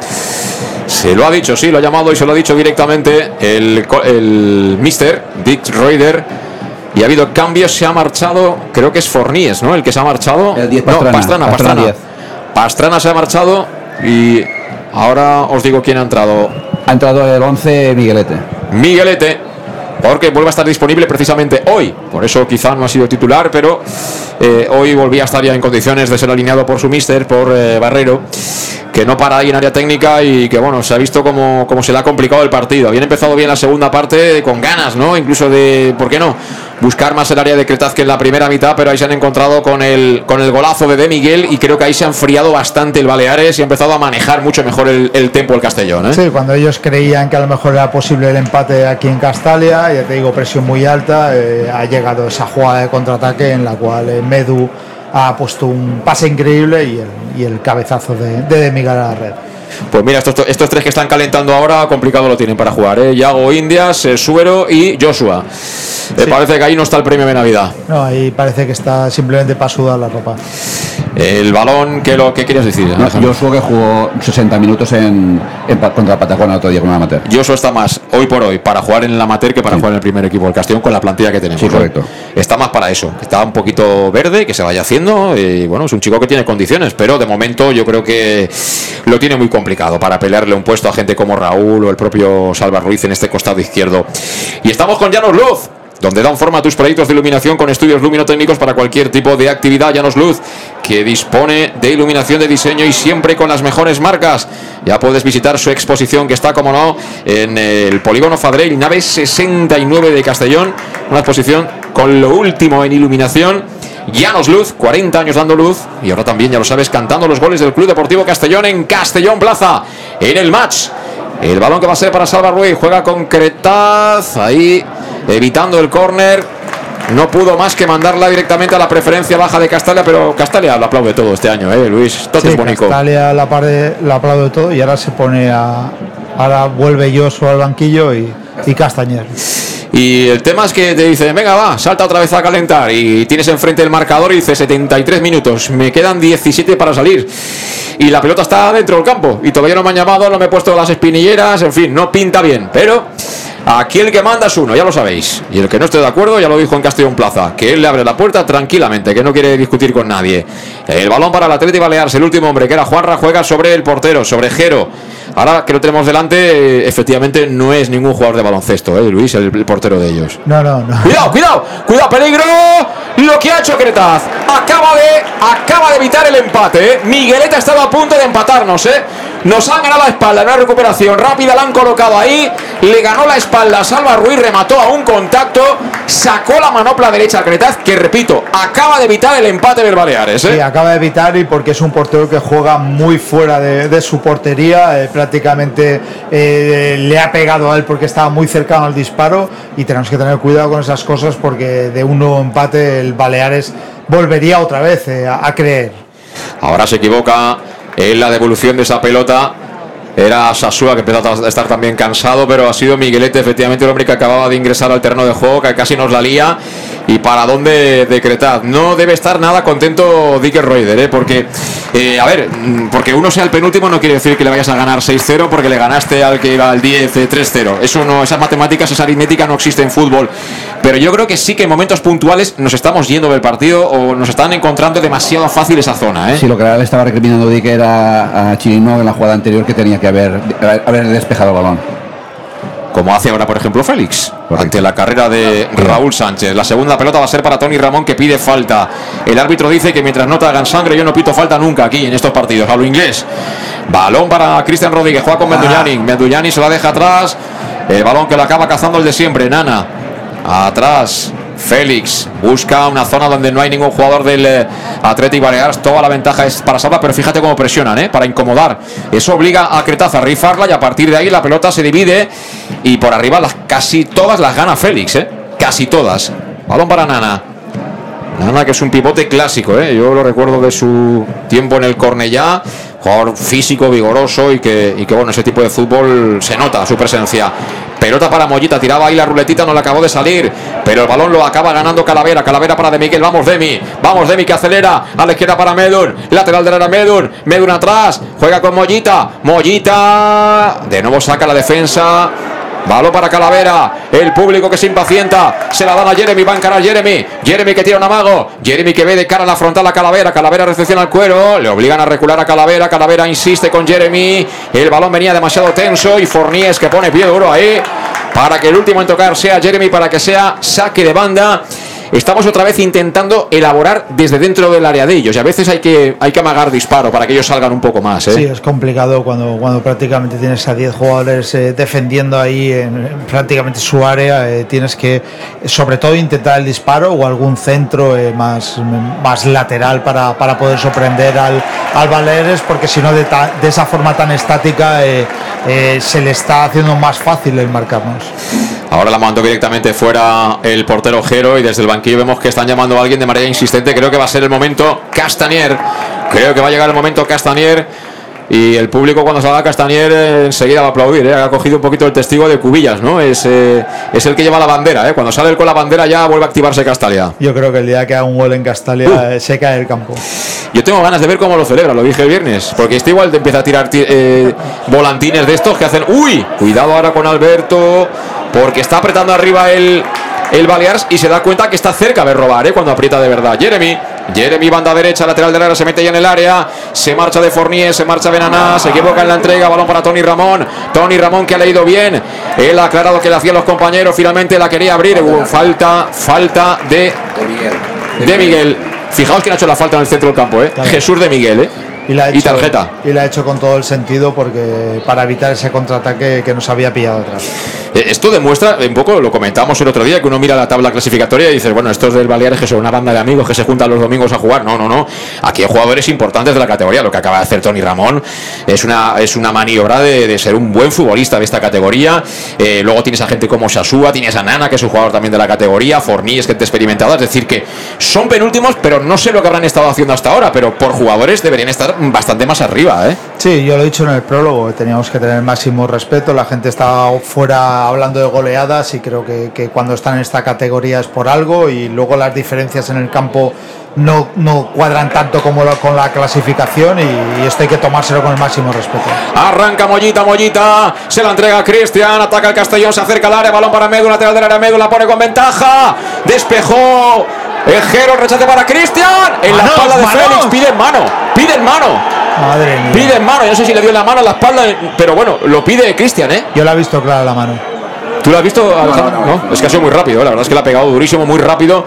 Speaker 3: Se lo ha dicho, sí, lo ha llamado y se lo ha dicho directamente el, el Mister Dick Reuter. Y ha habido cambios, se ha marchado, creo que es Forníes, ¿no? El que se ha marchado.
Speaker 4: El 10
Speaker 3: Pastrana, no, Pastrana, Pastrana. Pastrana, se ha marchado y ahora os digo quién ha entrado.
Speaker 4: Ha entrado el 11 Miguelete.
Speaker 3: Miguelete, porque vuelve a estar disponible precisamente hoy. Por eso quizá no ha sido titular, pero eh, hoy volvía a estar ya en condiciones de ser alineado por su mister, por eh, Barrero que no para ahí en área técnica y que bueno, se ha visto como, como se le ha complicado el partido. Habían empezado bien la segunda parte con ganas, ¿no? Incluso de, ¿por qué no? Buscar más el área de Cretaz que en la primera mitad, pero ahí se han encontrado con el, con el golazo de De Miguel y creo que ahí se ha enfriado bastante el Baleares y ha empezado a manejar mucho mejor el, el tempo el Castellón. ¿eh?
Speaker 5: Sí, cuando ellos creían que a lo mejor era posible el empate aquí en Castalia, ya te digo, presión muy alta, eh, ha llegado esa jugada de contraataque en la cual eh, Medu ha puesto un pase increíble y el, y el cabezazo de, de, Miguel a la red.
Speaker 3: Pues mira, estos, estos, tres que están calentando ahora, complicado lo tienen para jugar. ¿eh? Yago Indias, eh, Suero y Joshua. Me parece que ahí no está el premio de Navidad.
Speaker 5: No, ahí parece que está simplemente para sudar la ropa.
Speaker 3: El balón, ¿qué, lo, qué querías decir?
Speaker 4: No,
Speaker 3: Alejandro?
Speaker 4: Josué que jugó 60 minutos en, en contra Patacona el otro día con un amateur.
Speaker 3: Joshua está más hoy por hoy para jugar en el amateur que para jugar en el primer equipo del Castellón con la plantilla que tenemos.
Speaker 4: Sí,
Speaker 3: ¿no?
Speaker 4: correcto.
Speaker 3: Está más para eso. Está un poquito verde, que se vaya haciendo. Y bueno, es un chico que tiene condiciones, pero de momento yo creo que lo tiene muy complicado para pelearle un puesto a gente como Raúl o el propio Salva Ruiz en este costado izquierdo. Y estamos con Llanos Luz. Donde dan forma a tus proyectos de iluminación con estudios luminotécnicos para cualquier tipo de actividad. Llanos Luz, que dispone de iluminación de diseño y siempre con las mejores marcas. Ya puedes visitar su exposición que está, como no, en el Polígono Fadrell, nave 69 de Castellón. Una exposición con lo último en iluminación. Llanos Luz, 40 años dando luz. Y ahora también, ya lo sabes, cantando los goles del Club Deportivo Castellón en Castellón Plaza. En el match. El balón que va a ser para Salva Ruiz. Juega con Cretaz. Ahí evitando el córner. No pudo más que mandarla directamente a la preferencia baja de Castalia, pero Castalia lo aplaude todo este año, ¿eh, Luis? Todo
Speaker 5: Sí,
Speaker 3: es bonito.
Speaker 5: Castalia la parte la aplaude de todo y ahora se pone a. Ahora vuelve Joshua al banquillo y, y Castañer.
Speaker 3: Y el tema es que te dicen, venga, va, salta otra vez a calentar. Y tienes enfrente el marcador y dice 73 minutos. Me quedan 17 para salir. Y la pelota está dentro del campo. Y todavía no me han llamado, no me he puesto las espinilleras. En fin, no pinta bien. Pero aquí el que manda es uno, ya lo sabéis. Y el que no esté de acuerdo ya lo dijo en Castellón Plaza. Que él le abre la puerta tranquilamente, que no quiere discutir con nadie. El balón para el Atleti Baleares, el último hombre que era Juanra, juega sobre el portero, sobre Jero. Ahora que lo tenemos delante, eh, efectivamente no es ningún jugador de baloncesto, ¿eh, Luis, el, el portero de ellos.
Speaker 5: No, no, no.
Speaker 3: Cuidado, cuidado, cuidado, peligro. Lo que ha hecho Cretaz. Acaba de, acaba de evitar el empate. ¿eh? Migueleta ha estado a punto de empatarnos. ¿eh? Nos han ganado la espalda en una recuperación rápida. La han colocado ahí. Le ganó la espalda Salva Ruiz. Remató a un contacto. Sacó la manopla derecha a Cretaz. Que repito, acaba de evitar el empate del Baleares. ¿eh?
Speaker 5: Sí, acaba de evitar y porque es un portero que juega muy fuera de, de su portería, eh, prácticamente eh, le ha pegado a él porque estaba muy cercano al disparo y tenemos que tener cuidado con esas cosas porque de un nuevo empate el Baleares volvería otra vez eh, a, a creer.
Speaker 3: Ahora se equivoca en la devolución de esa pelota. Era Sasúa que empezó a estar también cansado, pero ha sido Miguelete, efectivamente, el hombre que acababa de ingresar al terreno de juego, que casi nos la lía. Y para dónde decretad. No debe estar nada contento Dicker Reuter, ¿eh? porque, eh, a ver, mm, porque uno sea el penúltimo no quiere decir que le vayas a ganar 6-0 porque le ganaste al que iba al 10 eh, 3-0. Eso no, esas matemáticas, esa aritmética no existe en fútbol. Pero yo creo que sí que en momentos puntuales nos estamos yendo del partido o nos están encontrando demasiado fácil esa zona. ¿eh?
Speaker 4: Sí, lo que le estaba recriminando Dick era a Chirino en la jugada anterior que tenía que haber, haber despejado el balón.
Speaker 3: como hace ahora, por ejemplo, Félix, ante la carrera de Raúl Sánchez. La segunda pelota va a ser para Tony Ramón, que pide falta. El árbitro dice que mientras no te hagan sangre, yo no pito falta nunca aquí en estos partidos. A lo inglés. Balón para Cristian Rodríguez, juega con Menduñani. Menduñani se la deja atrás. El balón que lo acaba cazando el de siempre, Nana. Atrás. Félix busca una zona donde no hay ningún jugador del eh, Athletic Baleares. Toda la ventaja es para Salva, pero fíjate cómo presionan, ¿eh? para incomodar. Eso obliga a Cretaz a rifarla y a partir de ahí la pelota se divide y por arriba las, casi todas las gana Félix. ¿eh? Casi todas. Balón para Nana. Nana que es un pivote clásico, ¿eh? yo lo recuerdo de su tiempo en el Cornellá, jugador físico, vigoroso y que, y que bueno, ese tipo de fútbol se nota su presencia. Pelota para Mollita, tiraba ahí la ruletita, no le acabó de salir, pero el balón lo acaba ganando Calavera, Calavera para De Miguel, vamos Demi, vamos Demi que acelera, a la izquierda para Medun, lateral de la Medun, Medun atrás, juega con Mollita, Mollita, de nuevo saca la defensa, Balón para Calavera. El público que se impacienta. Se la dan a Jeremy. Va a Jeremy. Jeremy que tira un amago. Jeremy que ve de cara a la frontal a Calavera. Calavera recepciona el cuero. Le obligan a recular a Calavera. Calavera insiste con Jeremy. El balón venía demasiado tenso. Y Forníes que pone pie duro ahí. Para que el último en tocar sea Jeremy. Para que sea saque de banda. Estamos otra vez intentando elaborar desde dentro del área de ellos. Y a veces hay que, hay que amagar disparo para que ellos salgan un poco más. ¿eh?
Speaker 5: Sí, es complicado cuando, cuando prácticamente tienes a 10 jugadores eh, defendiendo ahí en, en prácticamente su área. eh, tienes que, sobre todo, intentar el disparo o algún centro eh, más, más lateral para, para poder sorprender al, al Baleares, porque si no, de, ta- de esa forma tan estática, eh, eh, se le está haciendo más fácil el marcarnos.
Speaker 3: Ahora la mandó directamente fuera el portero Jero y desde el banquillo vemos que están llamando a alguien de manera insistente. Creo que va a ser el momento Castanier. Creo que va a llegar el momento Castanier. Y el público cuando salga Castañer eh, enseguida va a aplaudir, ¿eh? ha cogido un poquito el testigo de Cubillas, ¿no? Es, eh, es el que lleva la bandera, ¿eh? cuando sale él con la bandera ya vuelve a activarse Castalia.
Speaker 5: Yo creo que el día que haga un gol en Castalia eh, se cae el campo.
Speaker 3: Yo tengo ganas de ver cómo lo celebra, lo dije el viernes, porque este igual te empieza a tirar ti- volantines de estos que hacen, uy, cuidado ahora con Alberto, porque está apretando arriba el, el Balears y se da cuenta que está cerca de robar, ¿eh? cuando aprieta de verdad. Jeremy. Jeremy, banda derecha, lateral del área, se mete ya en el área. Se marcha de Fournier, se marcha Benaná, se equivoca en la entrega. Balón para Tony Ramón. Tony Ramón que ha leído bien. Él ha aclarado que le hacían los compañeros. Finalmente la quería abrir. Hubo falta, falta de, de Miguel. Fijaos que ha hecho la falta en el centro del campo, ¿eh? Jesús de Miguel, ¿eh?
Speaker 5: Y la, ha
Speaker 3: Y
Speaker 5: hecho,
Speaker 3: tarjeta.
Speaker 5: Y la ha hecho con todo el sentido porque para evitar ese contraataque que nos había pillado atrás.
Speaker 3: Eh, Esto demuestra, un poco lo comentamos el otro día, que uno mira la tabla clasificatoria y dice, bueno, estos del Baleares que son una banda de amigos que se juntan los domingos a jugar. No, no, no. Aquí hay jugadores importantes de la categoría. Lo que acaba de hacer Tony Ramón es una, es una maniobra de, de ser un buen futbolista de esta categoría. Eh, luego tienes a gente como Sasúa, tienes a Nana, que es un jugador también de la categoría, Forní es gente experimentada. Es decir, que son penúltimos, pero no sé lo que habrán estado haciendo hasta ahora, pero por jugadores deberían estar bastante más arriba, ¿eh?
Speaker 5: Sí, yo lo he dicho en el prólogo, teníamos que tener máximo respeto, la gente está fuera hablando de goleadas y creo que, que cuando están en esta categoría es por algo y luego las diferencias en el campo no, no cuadran tanto como lo- con la clasificación y, y esto hay que tomárselo con el máximo respeto.
Speaker 3: Arranca Mollita, Mollita, se la entrega a Cristian, ataca el Castellón, se acerca al área, balón para Medu, lateral del área, Medu la pone con ventaja, despejó, Ejero, rechace para Cristian, en la espalda de. Félix, pide en mano, pide en mano,
Speaker 5: Madre mía.
Speaker 3: pide en mano, yo no sé si le dio la mano a la espalda, pero bueno, lo pide Cristian, ¿eh?
Speaker 5: Yo la he visto clara la mano.
Speaker 3: ¿Tú lo has visto? No, es que ha sido muy rápido, ¿eh? la verdad es que le ha pegado durísimo, muy rápido.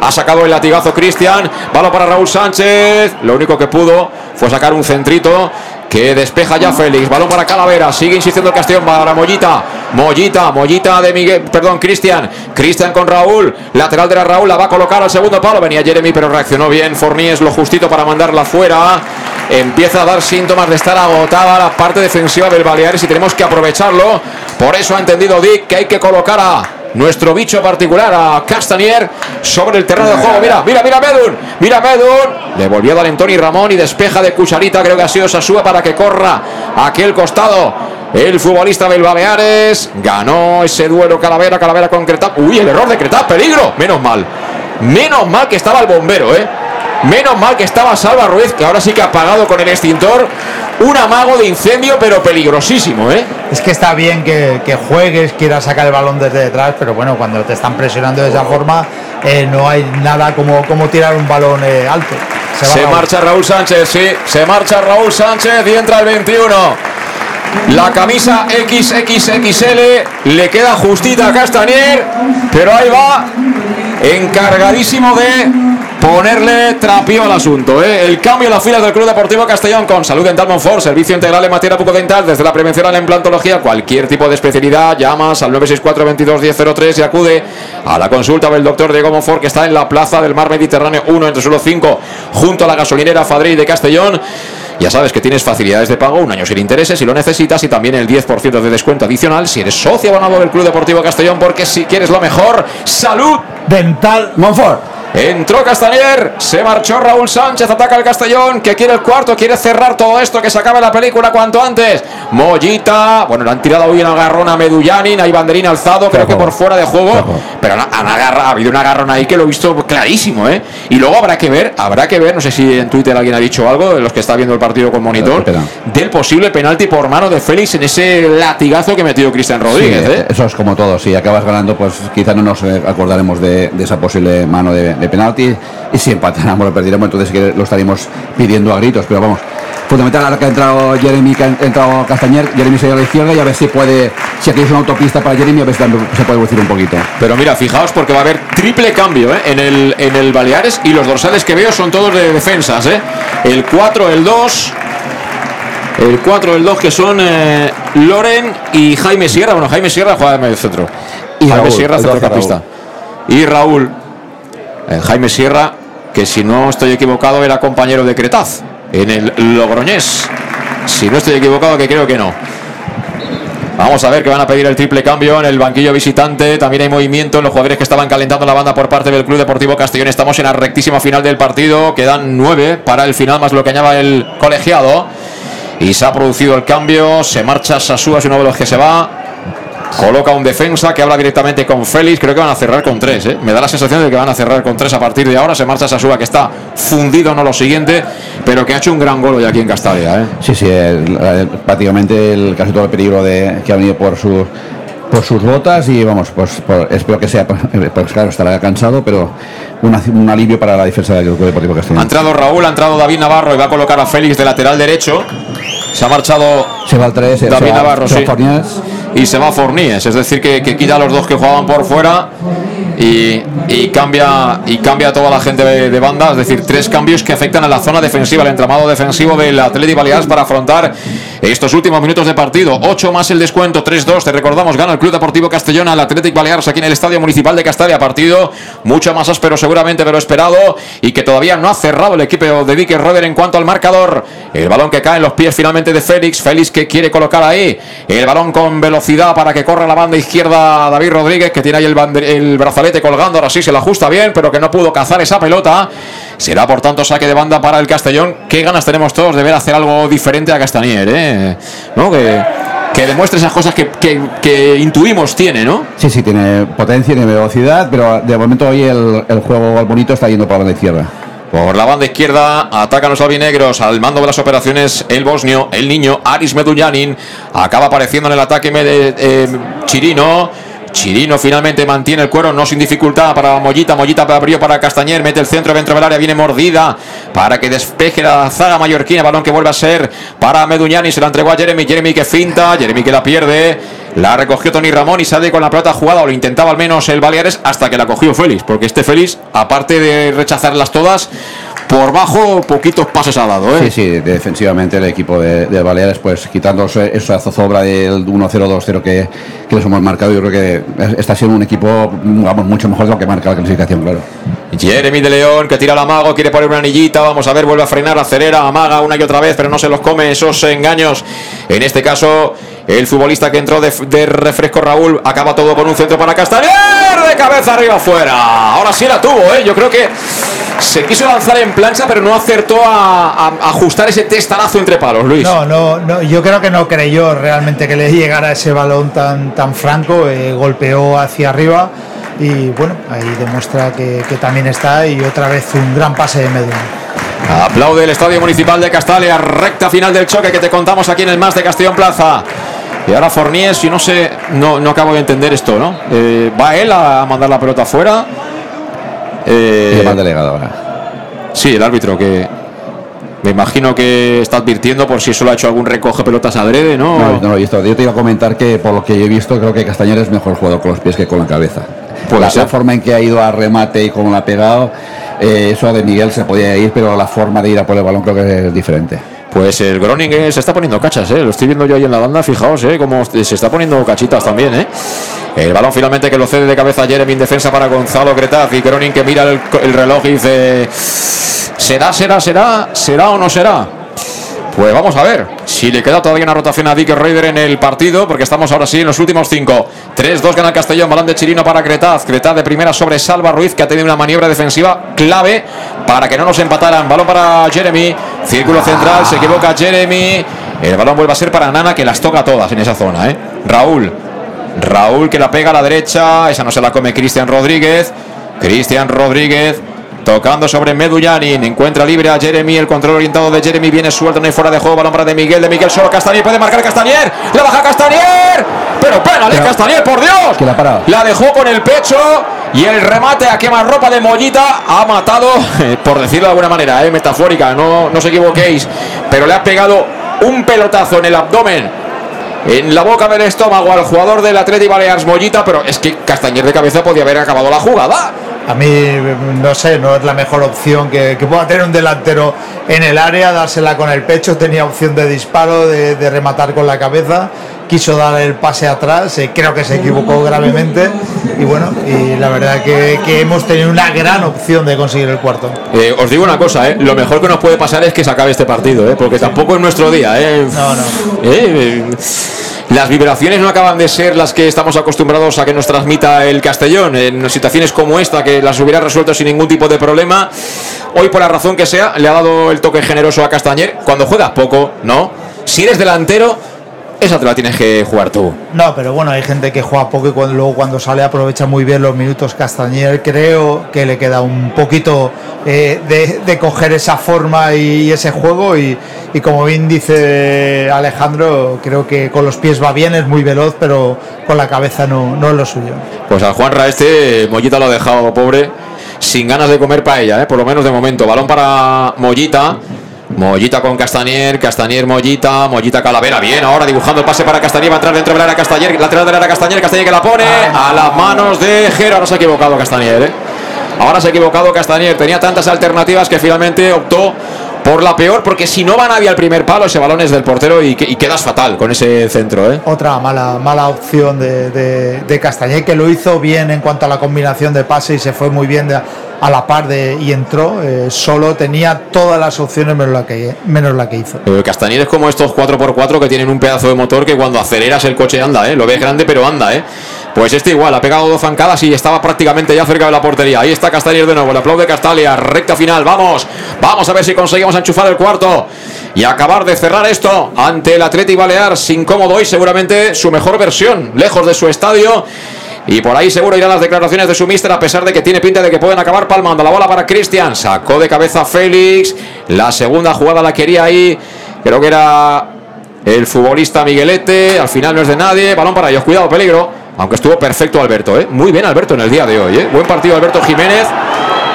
Speaker 3: Ha sacado el latigazo Cristian, balón para Raúl Sánchez. Lo único que pudo fue sacar un centrito que despeja ya Félix. Balón para Calavera, sigue insistiendo el Castellón para Mollita. Mollita, Mollita de Miguel, perdón, Cristian. Cristian con Raúl, lateral de la Raúl, la va a colocar al segundo palo. Venía Jeremy, pero reaccionó bien. Forníes lo justito para mandarla fuera. Empieza a dar síntomas de estar agotada la parte defensiva del Baleares y tenemos que aprovecharlo. Por eso ha entendido Dick que hay que colocar a nuestro bicho particular, a Castanier, sobre el terreno de juego. Mira, mira, mira Medun, mira Medun. Le volvió a dar en Tony Ramón y despeja de cucharita. Creo que ha sido Sasúa para que corra a aquel costado. El futbolista del Baleares ganó ese duelo Calavera, Calavera con Cretap. Uy, el error de Cretap, peligro. Menos mal. Menos mal que estaba el bombero, ¿eh? Menos mal que estaba Salva Ruiz, que ahora sí que ha apagado con el extintor. Un amago de incendio, pero peligrosísimo, ¿eh?
Speaker 5: Es que está bien que, que juegues, quieras sacar el balón desde detrás, pero bueno, cuando te están presionando de esa forma, eh, no hay nada como, como tirar un balón eh, alto.
Speaker 3: Se
Speaker 5: Raúl.
Speaker 3: marcha Raúl Sánchez, sí, se marcha Raúl Sánchez y entra el 21. La camisa XXXL le queda justita a Castanier, pero ahí va, encargadísimo de ponerle trapío al asunto. ¿eh? El cambio en las filas del Club Deportivo Castellón con Salud Dental Monfort, servicio integral en materia bucodental, desde la prevención a la implantología, cualquier tipo de especialidad, llamas al 964 22 1003 y acude a la consulta del doctor Diego Monfort, que está en la Plaza del Mar Mediterráneo 1 entre suelo 5, junto a la gasolinera Fadrey de Castellón. Ya sabes que tienes facilidades de pago, un año sin intereses si lo necesitas y también el 10% de descuento adicional si eres socio abonado del Club Deportivo Castellón, porque si quieres lo mejor, salud
Speaker 5: Dental
Speaker 4: Monfort.
Speaker 3: Entró Castañer, se marchó Raúl Sánchez, ataca el Castellón, que quiere el cuarto, quiere cerrar todo esto, que se acabe la película cuanto antes. Mollita, bueno, le han tirado hoy una agarrón a Medullanin, hay banderín alzado, creo que por fuera de juego, pero han, han agarra- ha habido un agarrón ahí que lo he visto clarísimo, ¿eh? Y luego habrá que ver, habrá que ver, no sé si en Twitter alguien ha dicho algo, de los que está viendo el partido con monitor, del posible penalti por mano de Félix en ese latigazo que metió Cristian Rodríguez,
Speaker 4: Sí,
Speaker 3: ¿eh?
Speaker 4: Eso es como todo, si acabas ganando, pues quizá no nos acordaremos de, de esa posible mano de, de penalti y si empatáramos lo perdiremos, entonces lo estaríamos pidiendo a gritos, pero vamos. Fundamental ahora que ha entrado Jeremy, que ha entrado Castañer, Jeremy se a la izquierda y a ver si puede, si aquí es una autopista para Jeremy, a ver si también se puede reducir un poquito.
Speaker 3: Pero mira, fijaos porque va a haber triple cambio ¿eh? en, el, en el Baleares y los dorsales que veo son todos de defensas. ¿eh? El 4, el 2. El 4, el 2 que son eh, Loren y Jaime Sierra. Bueno, Jaime Sierra juega de medio centro.
Speaker 4: Y
Speaker 3: Jaime
Speaker 4: Raúl,
Speaker 3: Sierra, centrocampista. Y Raúl. Eh, Jaime Sierra, que si no estoy equivocado era compañero de Cretaz en el Logroñés. Si no estoy equivocado, que creo que no. Vamos a ver que van a pedir el triple cambio en el banquillo visitante. También hay movimiento en los jugadores que estaban calentando la banda por parte del Club Deportivo Castellón. Estamos en la rectísima final del partido. Quedan nueve para el final, más lo que añada el colegiado. Y se ha producido el cambio. Se marcha Sasúa, es uno de los que se va. Coloca un defensa que habla directamente con Félix. Creo que van a cerrar con tres. ¿eh? Me da la sensación de que van a cerrar con tres a partir de ahora. Se marcha Sasúa, que está fundido, no lo siguiente, pero que ha hecho un gran gol hoy aquí en Castalia. ¿eh?
Speaker 4: Sí, sí, el- el- prácticamente el, casi todo el peligro de, que ha venido por sus por sus botas y vamos, pues por- espero que sea, pues claro, estará cansado, pero una- un alivio para la defensa del Club Deportivo
Speaker 3: Ha
Speaker 4: Castellón.
Speaker 3: entrado Raúl, ha entrado David Navarro y va a colocar a Félix de lateral derecho. Se ha marchado
Speaker 4: Se va al 3, se,
Speaker 3: David
Speaker 4: va-
Speaker 3: Navarro,
Speaker 4: se va
Speaker 3: sí. Y se va Forníes, es decir, que, que quita a los dos que jugaban por fuera y, y cambia y cambia a toda la gente de, de banda, es decir, tres cambios que afectan a la zona defensiva, el entramado defensivo del Atleti Baleares para afrontar estos últimos minutos de partido. 8 más el descuento, 3-2, te recordamos, gana el Club Deportivo Castellón al Athletic Baleares aquí en el Estadio Municipal de Castalia, partido mucho más áspero seguramente de lo esperado y que todavía no ha cerrado el equipo de Dick Roder en cuanto al marcador. El balón que cae en los pies finalmente de Félix, Félix que quiere colocar ahí el balón con velocidad para que corra la banda izquierda David Rodríguez que tiene ahí el, el brazalete colgando, ahora sí se lo ajusta bien, pero que no pudo cazar esa pelota. Será por tanto saque de banda para el Castellón. Qué ganas tenemos todos de ver hacer algo diferente a Castanier, ¿eh? ¿No? Que, que demuestre esas cosas que, que- intuimos tiene, ¿no?
Speaker 4: Sí, sí, tiene potencia, tiene velocidad, pero de momento hoy el, el juego bonito está yendo por la izquierda.
Speaker 3: Por la banda izquierda atacan los albinegros al mando de las operaciones el bosnio, el niño Aris Medullanin. Acaba apareciendo en el ataque Mede- eh, Chirino. Chirino finalmente mantiene el cuero, no sin dificultad para Mollita. Mollita abrió para Castañer, mete el centro dentro del área, viene mordida para que despeje la zaga mallorquina. Balón que vuelve a ser para Meduñani, se la entregó a Jeremy. Jeremy que finta, Jeremy que la pierde. La recogió Tony Ramón y sale con la pelota jugada, o lo intentaba al menos el Baleares, hasta que la cogió Félix. Porque este Félix, aparte de rechazarlas todas, por bajo poquitos pases ha dado. ¿eh?
Speaker 4: Sí, sí, defensivamente el equipo de, de Baleares, pues quitando esa zozobra del 1-0-2-0 que, que les hemos marcado, yo creo que está siendo un equipo vamos, mucho mejor de lo que marca la clasificación, claro.
Speaker 3: Jeremy de León que tira la mago, quiere poner una anillita, vamos a ver, vuelve a frenar, acelera, amaga una y otra vez, pero no se los come esos engaños. En este caso, el futbolista que entró de, de refresco Raúl acaba todo con un centro para Castañer, de cabeza arriba afuera. Ahora sí la tuvo, ¿eh? yo creo que se quiso lanzar en plancha, pero no acertó a, a- a ajustar ese testarazo entre palos, Luis.
Speaker 5: No, no, no, yo creo que no creyó realmente que le llegara ese balón tan, tan franco, eh, golpeó hacia arriba y bueno, ahí demuestra que, que también está y otra vez un gran pase de Medina.
Speaker 3: Aplaude el Estadio Municipal de Castalia, recta final del choque que te contamos aquí en el Más de Castellón Plaza. Y ahora Fornies, y no sé, no, no acabo de entender esto, ¿no? Eh, va él a mandar la pelota afuera. Eh,
Speaker 4: delegado ahora.
Speaker 3: sí, el árbitro que me imagino que está advirtiendo por si solo ha hecho algún recoge pelotas adrede, ¿no?
Speaker 4: No, no lo he visto. Yo te iba a comentar que por lo que yo he visto, creo que Castañer es mejor jugador con los pies que con la cabeza.
Speaker 3: Puede
Speaker 4: la, la forma en que ha ido a remate y cómo la ha pegado, eh, eso de Miguel se podía ir, pero la forma de ir a por el balón creo que es diferente.
Speaker 3: Pues el Groningen se está poniendo cachas, ¿eh? Lo estoy viendo yo ahí en la banda, fijaos, ¿eh? Cómo se está poniendo cachitas también, ¿eh? El balón finalmente que lo cede de cabeza Jeremy en defensa para Gonzalo Cretaz y Groningen que mira el, el reloj y dice... ¿Será, será, será? ¿Será o no será? Pues vamos a ver si le queda todavía una rotación a Dick Raider en el partido, porque estamos ahora sí en los últimos cinco. 3-2 gana el Castellón, balón de Chirino para Cretaz. Cretaz de primera sobre Salva Ruiz, que ha tenido una maniobra defensiva clave para que no nos empataran. Balón para Jeremy, círculo central, se equivoca Jeremy. El balón vuelve a ser para Nana, que las toca todas en esa zona. ¿eh? Raúl, Raúl que la pega a la derecha, esa no se la come Cristian Rodríguez. Cristian Rodríguez tocando sobre Medullanin, encuentra libre a Jeremy, el control orientado de Jeremy viene suelto, no hay fuera de juego, balón para de Miguel, de Miguel solo Castañer, puede marcar Castañer, la baja Castañer, pero pégale
Speaker 4: Pero-
Speaker 3: Castañer, por Dios,
Speaker 4: Que la ha parado.
Speaker 3: la dejó con el pecho y el remate a quemarropa de Mollita ha matado, eh, por decirlo de alguna manera, eh, metafórica, no, no os equivoquéis, pero le ha pegado un pelotazo en el abdomen en la boca del estómago al jugador del Atleti Baleares Mollita, pero es que Castañer de cabeza podía haber acabado la jugada.
Speaker 5: A mí, no sé, no es la mejor opción que, pueda tener un delantero en el área, dársela con el pecho, tenía opción de disparo, de rematar con la cabeza, quiso dar el pase atrás, eh, creo que se equivocó gravemente y bueno, y la verdad que, que hemos tenido una gran opción de conseguir el cuarto.
Speaker 3: Eh, os digo una cosa, eh, lo mejor que nos puede pasar es que se acabe este partido, eh, porque tampoco es nuestro día. eh.
Speaker 5: No, no.
Speaker 3: Eh, las vibraciones no acaban de ser las que estamos acostumbrados a que nos transmita el Castellón. En situaciones como esta, que las hubiera resuelto sin ningún tipo de problema, hoy por la razón que sea, le ha dado el toque generoso a Castañer. Cuando juega poco, ¿no? Si eres delantero, esa te la tienes que jugar tú.
Speaker 5: No, pero bueno, hay gente que juega poco y cuando, luego cuando sale aprovecha muy bien los minutos. Castañer creo que le queda un poquito eh, de, de coger esa forma y, ese juego y, y como bien dice Alejandro, creo que con los pies va bien, es muy veloz, pero con la cabeza no, no es lo suyo.
Speaker 3: Pues al Juanra este, Mollita lo ha dejado pobre, sin ganas de comer paella, ¿eh? por lo menos de momento. Balón para Mollita. Mollita con Castañer, Castañer, Mollita, Mollita Calavera, bien, ahora dibujando el pase para Castañer, va a entrar dentro de la área Castañer, lateral de la área Castañer, Castañer que la pone a las manos de Jero, ahora se ha equivocado Castañer, ¿eh? ahora se ha equivocado Castañer, tenía tantas alternativas que finalmente optó por la peor, porque si no va nadie al primer palo, ese balón es del portero y, que- y quedas fatal con ese centro, ¿eh?
Speaker 5: Otra mala, mala opción de, de, de Castañer, que lo hizo bien en cuanto a la combinación de pase y se fue muy bien de- a la par de, y entró. eh, solo tenía todas las opciones menos la que, menos la que hizo.
Speaker 3: Eh, Castañer es como estos 4x4 que tienen un pedazo de motor que cuando aceleras el coche anda, ¿eh? Lo ves grande pero anda, ¿eh? Pues este igual, ha pegado dos zancadas y estaba prácticamente ya cerca de la portería. Ahí está Castañer de nuevo, le aplaude Castalia, recta final, vamos, vamos a ver si conseguimos enchufar el cuarto y acabar de cerrar esto ante el Atleti Balear sin cómodo y seguramente su mejor versión, lejos de su estadio. Y por ahí seguro irán las declaraciones de su mister, a pesar de que tiene pinta de que pueden acabar palmando. La bola para Cristian. Sacó de cabeza Félix. La segunda jugada la quería ahí. Creo que era el futbolista Miguelete. Al final no es de nadie. Balón para ellos. Cuidado, peligro. Aunque estuvo perfecto Alberto. ¿eh? Muy bien Alberto en el día de hoy. ¿eh? Buen partido Alberto Jiménez.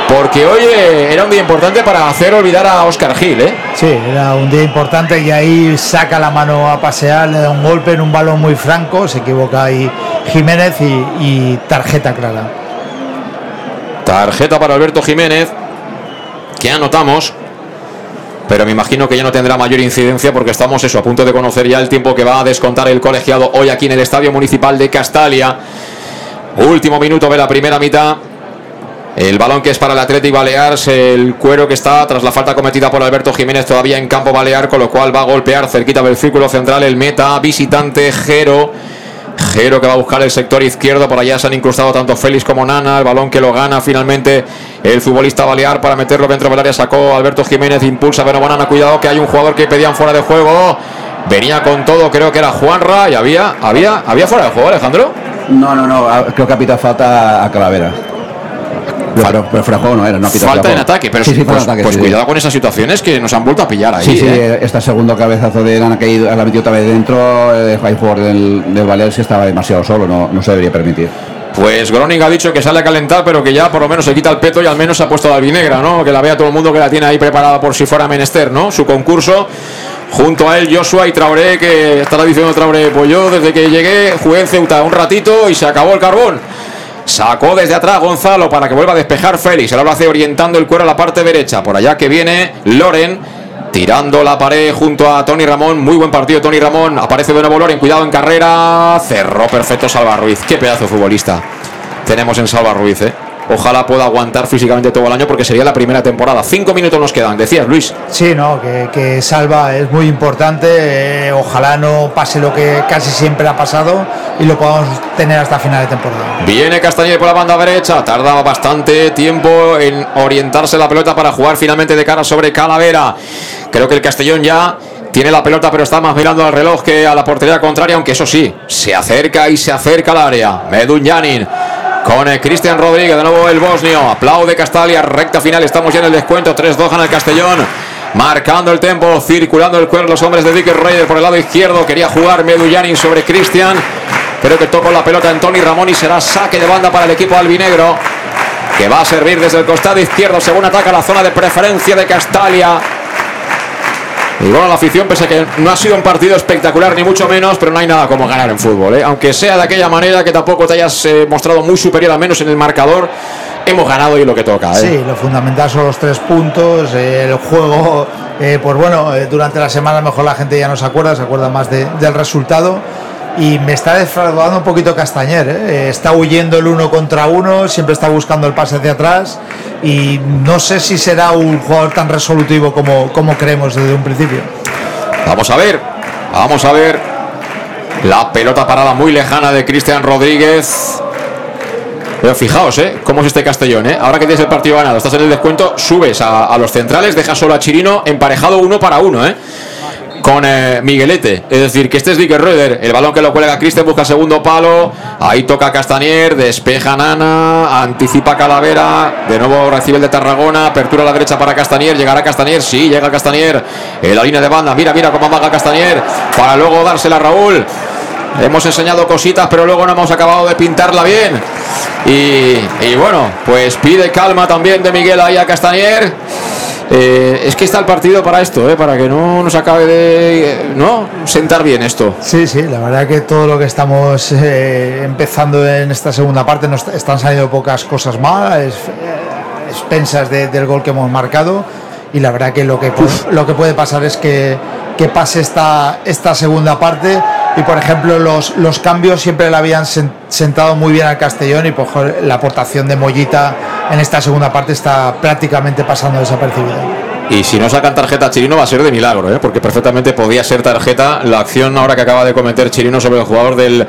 Speaker 3: Porque hoy eh, era un día importante para hacer olvidar a Oscar Gil. ¿eh?
Speaker 5: Sí, era un día importante y ahí saca la mano a pasear, le da un golpe en un balón muy franco, se equivoca ahí Jiménez y, y tarjeta clara.
Speaker 3: Tarjeta para Alberto Jiménez, que anotamos, pero me imagino que ya no tendrá mayor incidencia porque estamos a punto de conocer ya el tiempo que va a descontar el colegiado hoy aquí en el Estadio Municipal de Castalia. Último minuto de la primera mitad. El balón que es para el Atlético Balears, el cuero que está tras la falta cometida por Alberto Jiménez todavía en campo balear, con lo cual va a golpear cerquita del círculo central el meta visitante Jero. Jero que va a buscar el sector izquierdo, por allá se han incrustado tanto Félix como Nana, el balón que lo gana finalmente el futbolista Balear para meterlo dentro del área, sacó Alberto Jiménez, impulsa pero Nana, cuidado que hay un jugador que pedían fuera de juego, venía con todo, creo que era Juanra y había, había, había fuera de juego Alejandro.
Speaker 4: No, no, no, creo que ha pitado falta a Calavera. Pero, pero fuera juego no era, no ha pitado
Speaker 3: Falta en ataque, pero
Speaker 4: sí, sí,
Speaker 3: pues,
Speaker 4: ataque,
Speaker 3: pues
Speaker 4: sí,
Speaker 3: cuidado con esas situaciones que nos han vuelto a pillar ahí.
Speaker 4: Sí, sí,
Speaker 3: ¿eh?
Speaker 4: este segundo cabezazo de Nana que la ha metido otra vez dentro, eh, hay jugador del, del Valencia estaba demasiado solo, no, no se debería permitir.
Speaker 3: Pues Groning ha dicho que sale a calentar, pero que ya por lo menos se quita el peto y al menos se ha puesto la albinegra, ¿no? Que la vea todo el mundo que la tiene ahí preparada por si fuera menester, ¿no? Su concurso. Junto a él Joshua y Traoré, que estará diciendo Traoré, pues yo desde que llegué jugué en Ceuta un ratito y se acabó el carbón. Sacó desde atrás Gonzalo para que vuelva a despejar Félix. Ahora lo hace orientando el cuero a la parte derecha. Por allá que viene Loren. Tirando la pared junto a Tony Ramón. Muy buen partido Tony Ramón. Aparece de nuevo Loren. Cuidado en carrera. Cerró perfecto Salva Ruiz. Qué pedazo futbolista tenemos en Salva Ruiz. ¿eh? Ojalá pueda aguantar físicamente todo el año porque sería la primera temporada. Cinco minutos nos quedan. Decías Luis.
Speaker 5: Sí, no, que, que Salva es muy importante. eh, ojalá no pase lo que casi siempre ha pasado y lo podamos tener hasta final de temporada.
Speaker 3: Viene Castañer por la banda derecha. Tardaba bastante tiempo en orientarse la pelota para jugar finalmente de cara sobre Calavera. Creo que el Castellón ya tiene la pelota, pero está más mirando al reloj que a la portería contraria. Aunque eso sí, se acerca y se acerca al área. Medun Janin con Cristian Rodríguez. De nuevo el bosnio. Aplaude Castalia. Recta final. Estamos ya en el descuento. 3-2 gana el Castellón. Marcando el tempo, circulando el cuero los hombres de Dicker Reyes por el lado izquierdo. Quería jugar Medu Janin sobre Cristian. Pero que tocó la pelota en Tony Ramón y será saque de banda para el equipo albinegro. Que va a servir desde el costado izquierdo según ataca la zona de preferencia de Castalia. Y bueno, la afición, pese a que no ha sido un partido espectacular, ni mucho menos, pero no hay nada como ganar en fútbol. ¿eh? Aunque sea de aquella manera que tampoco te hayas eh, mostrado muy superior, al menos en el marcador, hemos ganado y lo que toca. ¿eh?
Speaker 5: Sí, lo fundamental son los tres puntos. el juego, pues bueno, durante la semana a lo mejor la gente ya no se acuerda, se acuerda más de- del resultado. Y me está defraudando un poquito Castañer. eh, eh, está huyendo el uno contra uno, siempre está buscando el pase hacia atrás. Y no sé si será un jugador tan resolutivo como, como creemos desde un principio.
Speaker 3: Vamos a ver, vamos a ver. La pelota parada muy lejana de Cristian Rodríguez. Pero fijaos, ¿eh? Cómo es este Castellón, ¿eh? Ahora que tienes el partido ganado, estás en el descuento, subes a, a los centrales, dejas solo a Chirino emparejado uno para uno, ¿eh? Con eh, Miguelete. Es decir, que este es Dicker Röder. El balón que lo cuelga Christen busca segundo palo. Ahí toca Castanier, despeja Nana, anticipa Calavera. De nuevo recibe el de Tarragona. Apertura a la derecha para Castanier. Llegará Castanier. Sí, llega Castanier. En la línea de banda. Mira, mira cómo amaga Castanier. Para luego dársela a Raúl. Hemos enseñado cositas, pero luego no hemos acabado de pintarla bien. Y, y bueno, pues pide calma también de Miguel ahí a Castanier. Eh, es que está el partido para esto, eh, para que no nos acabe de no sentar bien esto.
Speaker 5: Sí, sí, la verdad que todo lo que estamos eh, empezando en esta segunda parte nos están saliendo pocas cosas eh, expensas de- del gol que hemos marcado y la verdad que lo que, lo que puede pasar es que, que pase esta, esta segunda parte y por ejemplo los, los cambios siempre le habían sen- sentado muy bien al Castellón y por la aportación de Mollita en esta segunda parte está prácticamente pasando desapercibida.
Speaker 3: Y si no sacan tarjeta a Chirino va a ser de milagro, ¿eh? porque perfectamente podía ser tarjeta la acción ahora que acaba de cometer Chirino sobre el jugador del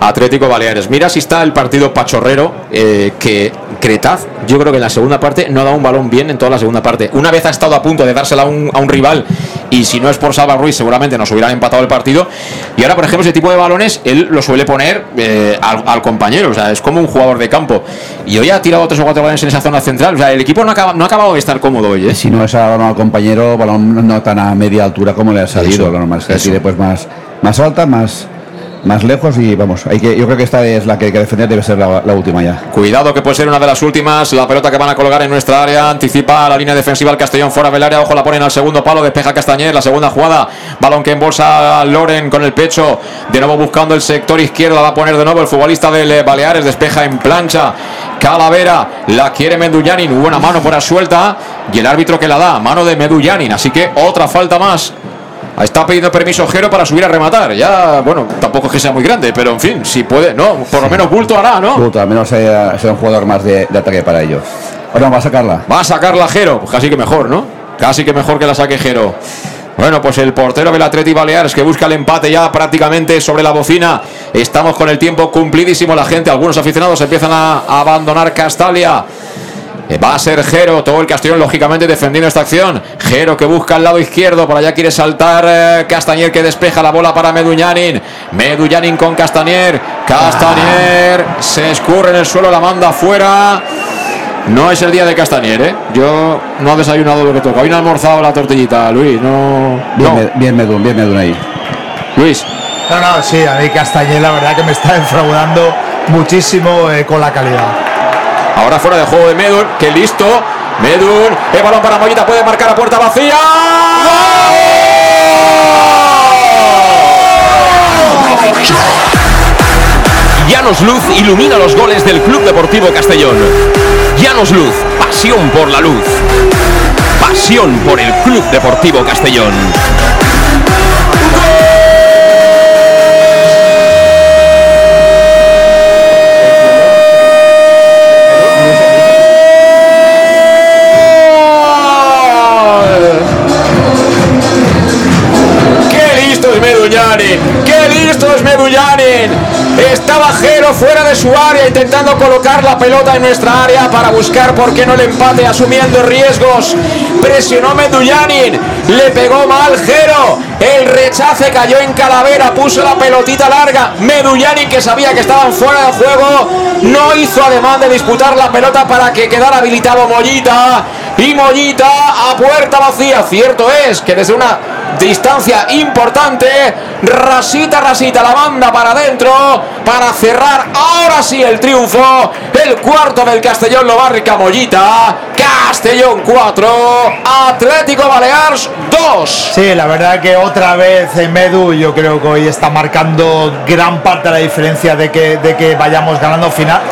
Speaker 3: Atlético Baleares. Mira si está el partido pachorrero eh, que Cretaz, yo creo que en la segunda parte no ha dado un balón bien en toda la segunda parte. Una vez ha estado a punto de dársela a un, a un rival y si no es por Salva Ruiz seguramente nos hubieran empatado el partido. Y ahora, por ejemplo, ese tipo de balones él lo suele poner eh, al, al compañero, o sea, es como un jugador de campo. Y hoy ha tirado tres o cuatro balones en esa zona central, o sea, el equipo no, acaba- no ha acabado de estar cómodo hoy. ¿eh?
Speaker 4: Si no es a balón al compañero, balón no tan a media altura como le ha salido. Lo normal es que tire pues más, más alta, más, más lejos y vamos. Hay que, yo creo que esta es la que hay que defender, debe ser la, última ya.
Speaker 3: Cuidado que puede ser una de las últimas. La pelota que van a colgar en nuestra área. Anticipa la línea defensiva el Castellón fuera del área. Ojo, la ponen al segundo palo. Despeja Castañer. La segunda jugada. Balón que embolsa Loren con el pecho. De nuevo buscando el sector izquierdo. Va a poner de nuevo el futbolista del eh, Baleares. Despeja en plancha. Calavera. La quiere Medullanin. Buena mano por suelta. Y el árbitro que la da. Mano de Medullanin. Así que otra falta más. Está pidiendo permiso Jero para subir a rematar. Ya, bueno, tampoco es que sea muy grande, pero en fin, si puede, no, por lo menos bulto hará, ¿no?
Speaker 4: Puta, al menos sea, sea un jugador más de, de ataque para ellos. Bueno, va a sacarla.
Speaker 3: Va a sacarla Jero, pues casi que mejor, ¿no? Casi que mejor que la saque Jero. Bueno, pues el portero del Atleti Baleares que busca el empate ya prácticamente sobre la bocina. Estamos con el tiempo cumplidísimo. La gente, algunos aficionados empiezan a abandonar Castalia. Eh, Va a ser Jero, todo el Castellón lógicamente defendiendo esta acción. Jero que busca al lado izquierdo, por allá quiere saltar eh, Castañer que despeja la bola para Meduñanin. Meduñanin con Castañer. Castañer se escurre en el suelo, la manda afuera. No es el día de Castañer, ¿eh? Yo no he desayunado lo que toca. Hoy no he almorzado la tortillita, Luis. No.
Speaker 4: Bien,
Speaker 3: no.
Speaker 4: Me- bien Medun, bien Medun ahí.
Speaker 3: Luis.
Speaker 5: No, no, sí, a mí Castañer la verdad que me está defraudando muchísimo eh, con la calidad.
Speaker 3: Ahora fuera de juego de Medun, que listo. Medun, el balón para Mollita, puede marcar a puerta vacía.
Speaker 2: Llanos Luz ilumina los goles del Club Deportivo Castellón. Llanos Luz, pasión por la luz. Pasión por el Club Deportivo Castellón.
Speaker 3: Jero fuera de su área intentando colocar la pelota en nuestra área para buscar por qué no el empate asumiendo riesgos. Presionó Medullanin, le pegó mal Jero. El rechace cayó en Calavera, puso la pelotita larga. Medullanin que sabía que estaban fuera de juego, no hizo ademán de disputar la pelota para que quedara habilitado Mollita. Y Mollita a puerta vacía. Cierto es que desde una distancia importante. Rasita, rasita la banda para adentro para cerrar ahora sí el triunfo. El cuarto del Castellón lo barrica Mollita. Castellón 4, Atlético Baleares 2.
Speaker 5: Sí, la verdad que otra vez en Medu yo creo que hoy está marcando gran parte de la diferencia de que, de que vayamos ganando final.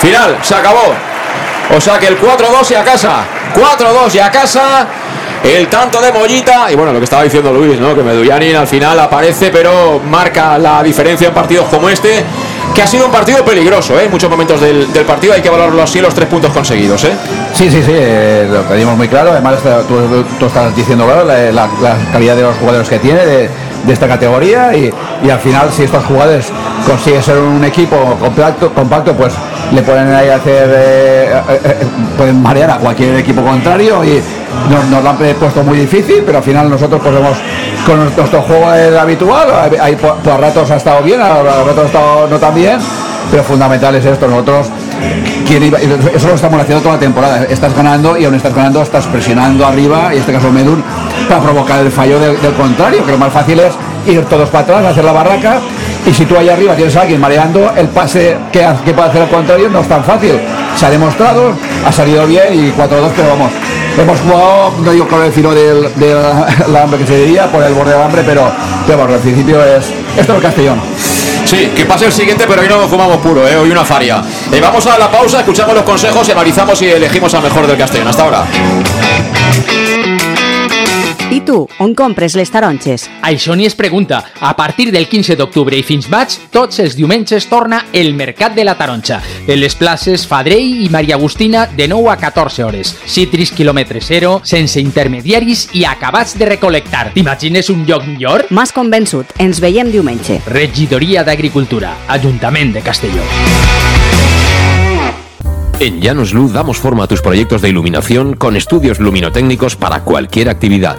Speaker 3: Final, se acabó. O sea que el 4-2 y a casa. 4-2 y a casa. El tanto de Mollita. Y bueno, lo que estaba diciendo Luis, ¿no? Que Medullanin al final aparece, pero marca la diferencia en partidos como este. Que ha sido un partido peligroso, ¿eh? Muchos momentos del, partido hay que valorarlo así, los tres puntos conseguidos, ¿eh?
Speaker 4: Sí, sí, sí, eh, lo teníamos muy claro. Además, tú, estás diciendo, claro, la, calidad de los jugadores que tiene, de, esta categoría y, y al final si estos jugadores consiguen ser un equipo compacto, compacto pues le a hacer, eh, eh, pueden marear a cualquier equipo contrario y nos, nos lo han puesto muy difícil, pero al final nosotros podemos con nuestro juego es habitual, por, por ratos ha estado bien, a ha estado no tan bien, pero fundamental es esto, nosotros eso lo estamos haciendo toda la temporada, estás ganando y aún estás ganando, estás presionando arriba, y en este caso Medun, para provocar el fallo del, del contrario, que lo más fácil es ir todos para atrás, hacer la barraca y si tú allá arriba tienes a alguien mareando, el pase que, que puede hacer el contrario no es tan fácil. Se ha demostrado, ha salido bien y 4-2, pero vamos, hemos jugado, no digo con el filo del, del hambre que se diría, por el borde del hambre, pero, pero bueno, al principio es esto es el Castellón.
Speaker 3: Sí, que pase el siguiente, pero hoy no fumamos puro, ¿eh? hoy una faria. Eh, vamos a la pausa, escuchamos los consejos y analizamos y elegimos al mejor del Castellón. Hasta ahora.
Speaker 6: Tu, on compres les taronges?
Speaker 7: Això ni es pregunta. A partir del 15 d'octubre i fins maig, tots els diumenges torna el Mercat de la Taronja. En les places Fadrell i Maria Agustina de 9 a 14 hores. Citris quilòmetre zero, sense intermediaris i acabats de recolectar. T'imagines un lloc millor?
Speaker 6: M'has convençut. Ens veiem diumenge.
Speaker 7: Regidoria d'Agricultura, Ajuntament de Castelló.
Speaker 2: En Llanos Luz damos forma a tus proyectos de iluminación con estudios luminotécnicos para cualquier actividad.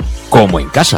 Speaker 2: como en casa.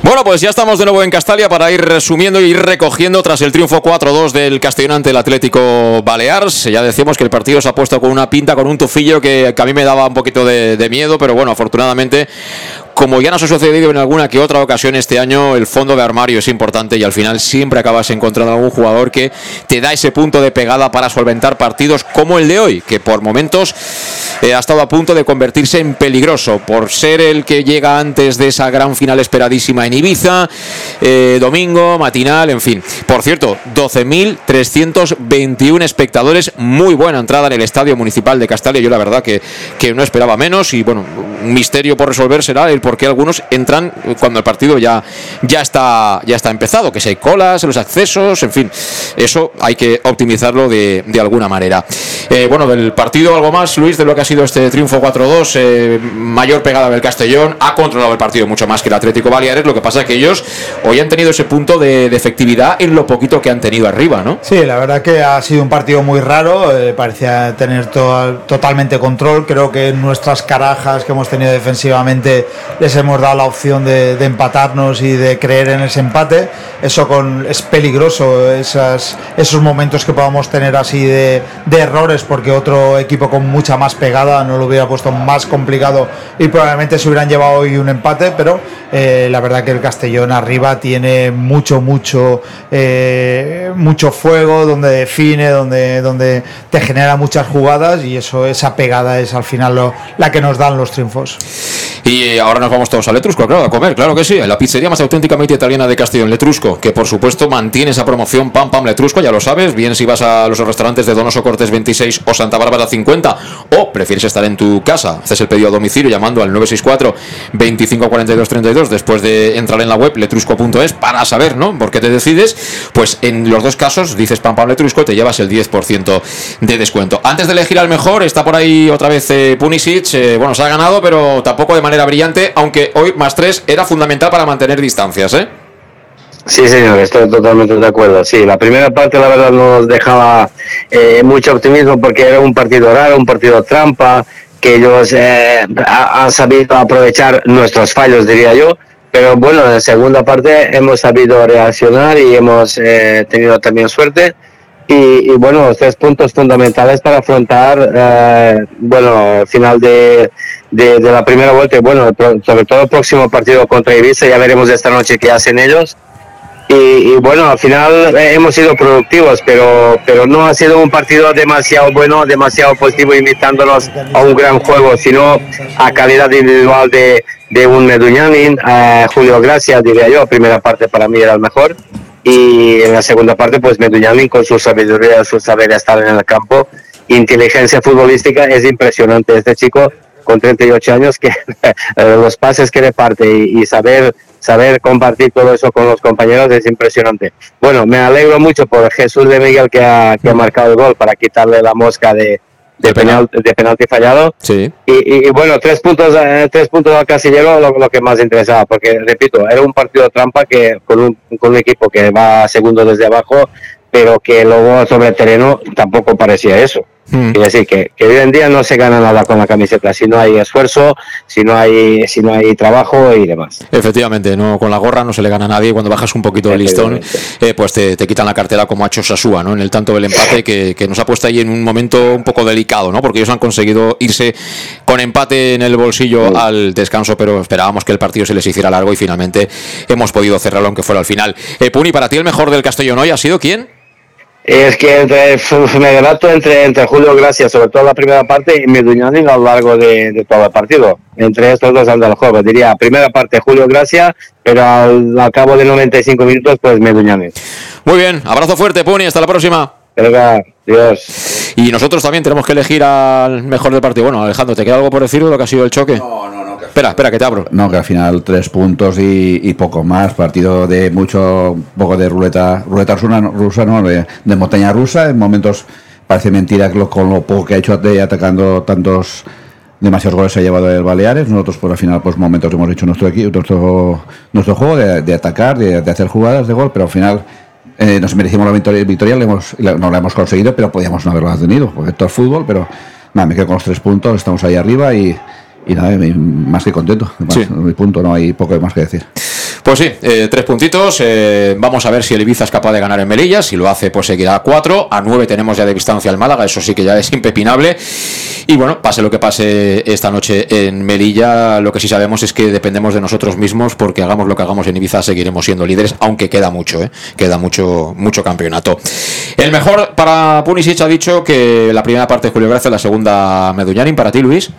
Speaker 3: Bueno, pues ya estamos de nuevo en Castalia para ir resumiendo y ir recogiendo tras el triunfo 4-2 del Castellón ante el Atlético Balears. Ya decíamos que el partido se ha puesto con una pinta, con un tufillo que, a mí me daba un poquito de miedo, pero bueno, afortunadamente como ya nos ha sucedido en alguna que otra ocasión este año, el fondo de armario es importante y al final siempre acabas encontrando algún jugador que te da ese punto de pegada para solventar partidos como el de hoy, que por momentos eh, ha estado a punto de convertirse en peligroso por ser el que llega antes de esa gran final esperadísima en Ibiza, eh, domingo, matinal, en fin. Por cierto, 12.321 espectadores, muy buena entrada en el Estadio Municipal de Castalia, yo la verdad que, que no esperaba menos y bueno, un misterio por resolver será el por qué algunos entran cuando el partido ya, ya, está, ya está empezado, que si hay colas, los accesos, en fin, eso hay que optimizarlo de, de alguna manera. Eh, bueno, del partido algo más, Luis, de lo que ha sido este triunfo 4-2, eh, mayor pegada del Castellón, ha controlado el partido mucho más que el Atlético Baleares, lo que pasa es que ellos hoy han tenido ese punto de, efectividad en lo poquito que han tenido arriba, ¿no?
Speaker 5: Sí, la verdad que ha sido un partido muy raro, eh, parecía tener to totalmente control, creo que nuestras carajas que hemos tenido defensivamente les hemos dado la opción de, empatarnos y de creer en ese empate. Eso con, es peligroso, esos momentos que podamos tener así de, errores, porque otro equipo con mucha más pegada no lo hubiera puesto más complicado y probablemente se hubieran llevado hoy un empate, pero eh, la verdad que el Castellón arriba tiene mucho, mucho, eh, mucho fuego, donde define, donde, donde te genera muchas jugadas y eso, esa pegada es al final la que nos dan los triunfos.
Speaker 3: Y ahora nos vamos todos a Letrusco, claro, a comer, claro que sí, la pizzería más auténticamente italiana de Castellón, Letrusco, que por supuesto mantiene esa promoción Pam Pam Letrusco, ya lo sabes, bien si vas a los restaurantes de Donoso Cortés 26 o Santa Bárbara 50, o prefieres estar en tu casa, haces el pedido a domicilio llamando al 964 25 42 32 después de entrar en la web letrusco.es para saber, ¿no? ¿Por qué te decides? Pues en los dos casos dices Pam Pam Letrusco, te llevas el 10% de descuento. Antes de elegir al mejor, está por ahí otra vez eh, eh, bueno, se ha ganado, pero tampoco de manera brillante, aunque hoy más 3 era fundamental para mantener distancias, ¿eh?
Speaker 8: Sí, señor, estoy totalmente de acuerdo. Sí, la primera parte, la verdad, nos dejaba eh, mucho optimismo porque era un partido raro, un partido trampa, que ellos eh, han sabido aprovechar nuestros fallos, diría yo. Pero bueno, en la segunda parte hemos sabido reaccionar y hemos eh, tenido también suerte. Y, y, bueno, tres puntos fundamentales para afrontar, eh, bueno, final de, de, de, la primera vuelta y bueno, sobre todo el próximo partido contra Ibiza, ya veremos esta noche qué hacen ellos. Y, y, bueno, al final hemos sido productivos, pero, pero no ha sido un partido demasiado bueno, demasiado positivo, invitándonos a un gran juego, sino a calidad individual de, de un Meduñanin, eh, Julio Gracia, diría yo, primera parte para mí era el mejor. Y en la segunda parte, pues Meduñanin con su sabiduría, su saber estar en el campo, inteligencia futbolística, es impresionante este chico con 38 años que los pases que reparte y, y saber saber compartir todo eso con los compañeros es impresionante. Bueno, me alegro mucho por Jesús de Miguel que ha, que ha marcado el gol para quitarle la mosca de, de, penal, de penalti fallado.
Speaker 3: Sí.
Speaker 8: Y, y, bueno, tres puntos, eh, tres puntos al casillero, lo, lo, que más interesaba, porque repito, era un partido trampa que con un, con un equipo que va segundo desde abajo, pero que luego sobre el terreno tampoco parecía eso. Mm. Es decir, que, que, hoy en día no se gana nada con la camiseta si no hay esfuerzo, si no hay, si no hay trabajo y demás.
Speaker 3: Efectivamente, no con la gorra no se le gana a nadie. Cuando bajas un poquito el listón, eh, pues te, te, quitan la cartera como ha hecho Sasúa, ¿no? En el tanto del empate que, que, nos ha puesto ahí en un momento un poco delicado, ¿no? Porque ellos han conseguido irse con empate en el bolsillo sí. al descanso, pero esperábamos que el partido se les hiciera largo y finalmente hemos podido cerrarlo aunque fuera al final. Eh, Puni, para ti el mejor del Castellón hoy ha sido quién?
Speaker 8: Es que entre, me debato entre, entre Julio Gracia, sobre todo la primera parte, y Meduñani a lo largo de, de, todo el partido. Entre estos dos anda el juego. Diría, primera parte Julio Gracia, pero al, al cabo de 95 minutos, pues Meduñani.
Speaker 3: Muy bien, abrazo fuerte, Puni, hasta la próxima.
Speaker 8: Venga, Dios.
Speaker 3: Y nosotros también tenemos que elegir al mejor del partido. Bueno, Alejandro, ¿te queda algo por decir de lo que ha sido el choque?
Speaker 4: No.
Speaker 3: Espera, espera, que te abro.
Speaker 4: No, que al final tres puntos y, y poco más. Partido de mucho, poco de ruleta, ruleta rusa, rusa no, de, montaña rusa. En momentos parece mentira que lo, con lo poco que ha hecho atacando tantos demasiados goles se ha llevado el Baleares. Nosotros, por al final, pues momentos hemos hecho nuestro equipo, nuestro, nuestro juego de, de atacar, de, hacer jugadas de gol, pero al final eh, nos merecimos la victoria, victoria la no la hemos conseguido, pero podíamos no haberla tenido, porque esto es fútbol, pero nada, me quedo con los tres puntos, estamos ahí arriba y y nada, más que contento. Más, sí. Mi punto, no hay poco más que decir.
Speaker 3: Pues sí, eh, tres puntitos. Eh, vamos a ver si el Ibiza es capaz de ganar en Melilla. Si lo hace, pues seguirá a cuatro. A nueve tenemos ya de distancia al Málaga. Eso sí que ya es impepinable. Y bueno, pase lo que pase esta noche en Melilla, lo que sí sabemos es que dependemos de nosotros mismos porque hagamos lo que hagamos en Ibiza seguiremos siendo líderes, aunque queda mucho, ¿eh? queda mucho, mucho campeonato. El mejor para Punisic ha dicho que la primera parte es Julio Gracia, la segunda Medullanin. Para ti, Luis.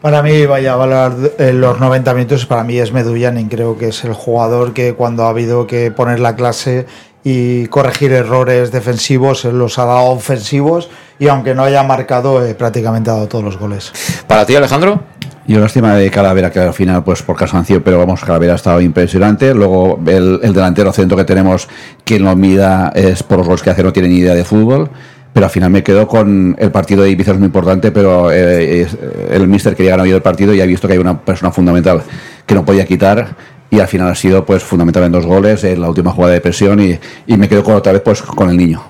Speaker 5: Para mí, vaya a hablar los 90 minutos, para mí es Medullanin, creo que es el jugador que cuando ha habido que poner la clase y corregir errores defensivos, los ha dado ofensivos y aunque no haya marcado, eh, prácticamente ha dado todos los goles.
Speaker 3: ¿Para ti, Alejandro?
Speaker 4: Yo lástima de Calavera, que al final, pues por cansancio, pero vamos, Calavera ha estado impresionante. Luego, el, el delantero centro que tenemos, quien lo mida es por los goles que hace, no tiene ni idea de fútbol pero al final me quedo con el partido de Ibiza es muy importante, pero eh, el míster quería ganar el partido y ha visto que hay una persona fundamental que no podía quitar y al final ha sido pues fundamental en dos goles, en la última jugada de presión y, y me quedo con, otra vez pues con el niño.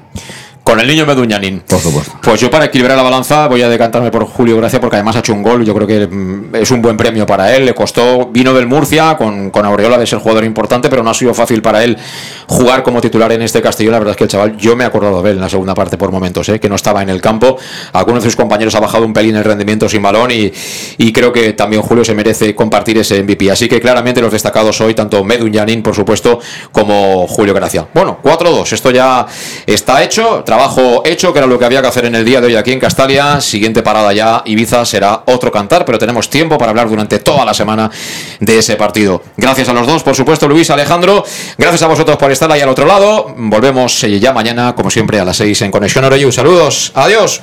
Speaker 3: Con el niño Meduñanin.
Speaker 4: Por supuesto.
Speaker 3: Pues yo para equilibrar la balanza voy a decantarme por Julio Gracia porque además ha hecho un gol. Yo creo que mm, es un buen premio para él. Le costó, vino del Murcia con, con Aureola de ser jugador importante, pero no ha sido fácil para él jugar como titular en este Castillo. La verdad es que el chaval, yo me he acordado de él en la segunda parte por momentos, ¿eh? que no estaba en el campo. Algunos de sus compañeros ha bajado un pelín el rendimiento sin balón y, y creo que también Julio se merece compartir ese MVP. Así que claramente los destacados hoy, tanto Meduñanin, por supuesto, como Julio Gracia. Bueno, 4-2. Esto ya está hecho. Trabajo hecho, que era lo que había que hacer en el día de hoy aquí en Castalia. Siguiente parada ya, Ibiza será otro cantar, pero tenemos tiempo para hablar durante toda la semana de ese partido. Gracias a los dos, por supuesto, Luis, Alejandro. Gracias a vosotros por estar ahí al otro lado. Volvemos ya mañana, como siempre, a las 6 en Conexión Oroyu. Saludos, adiós.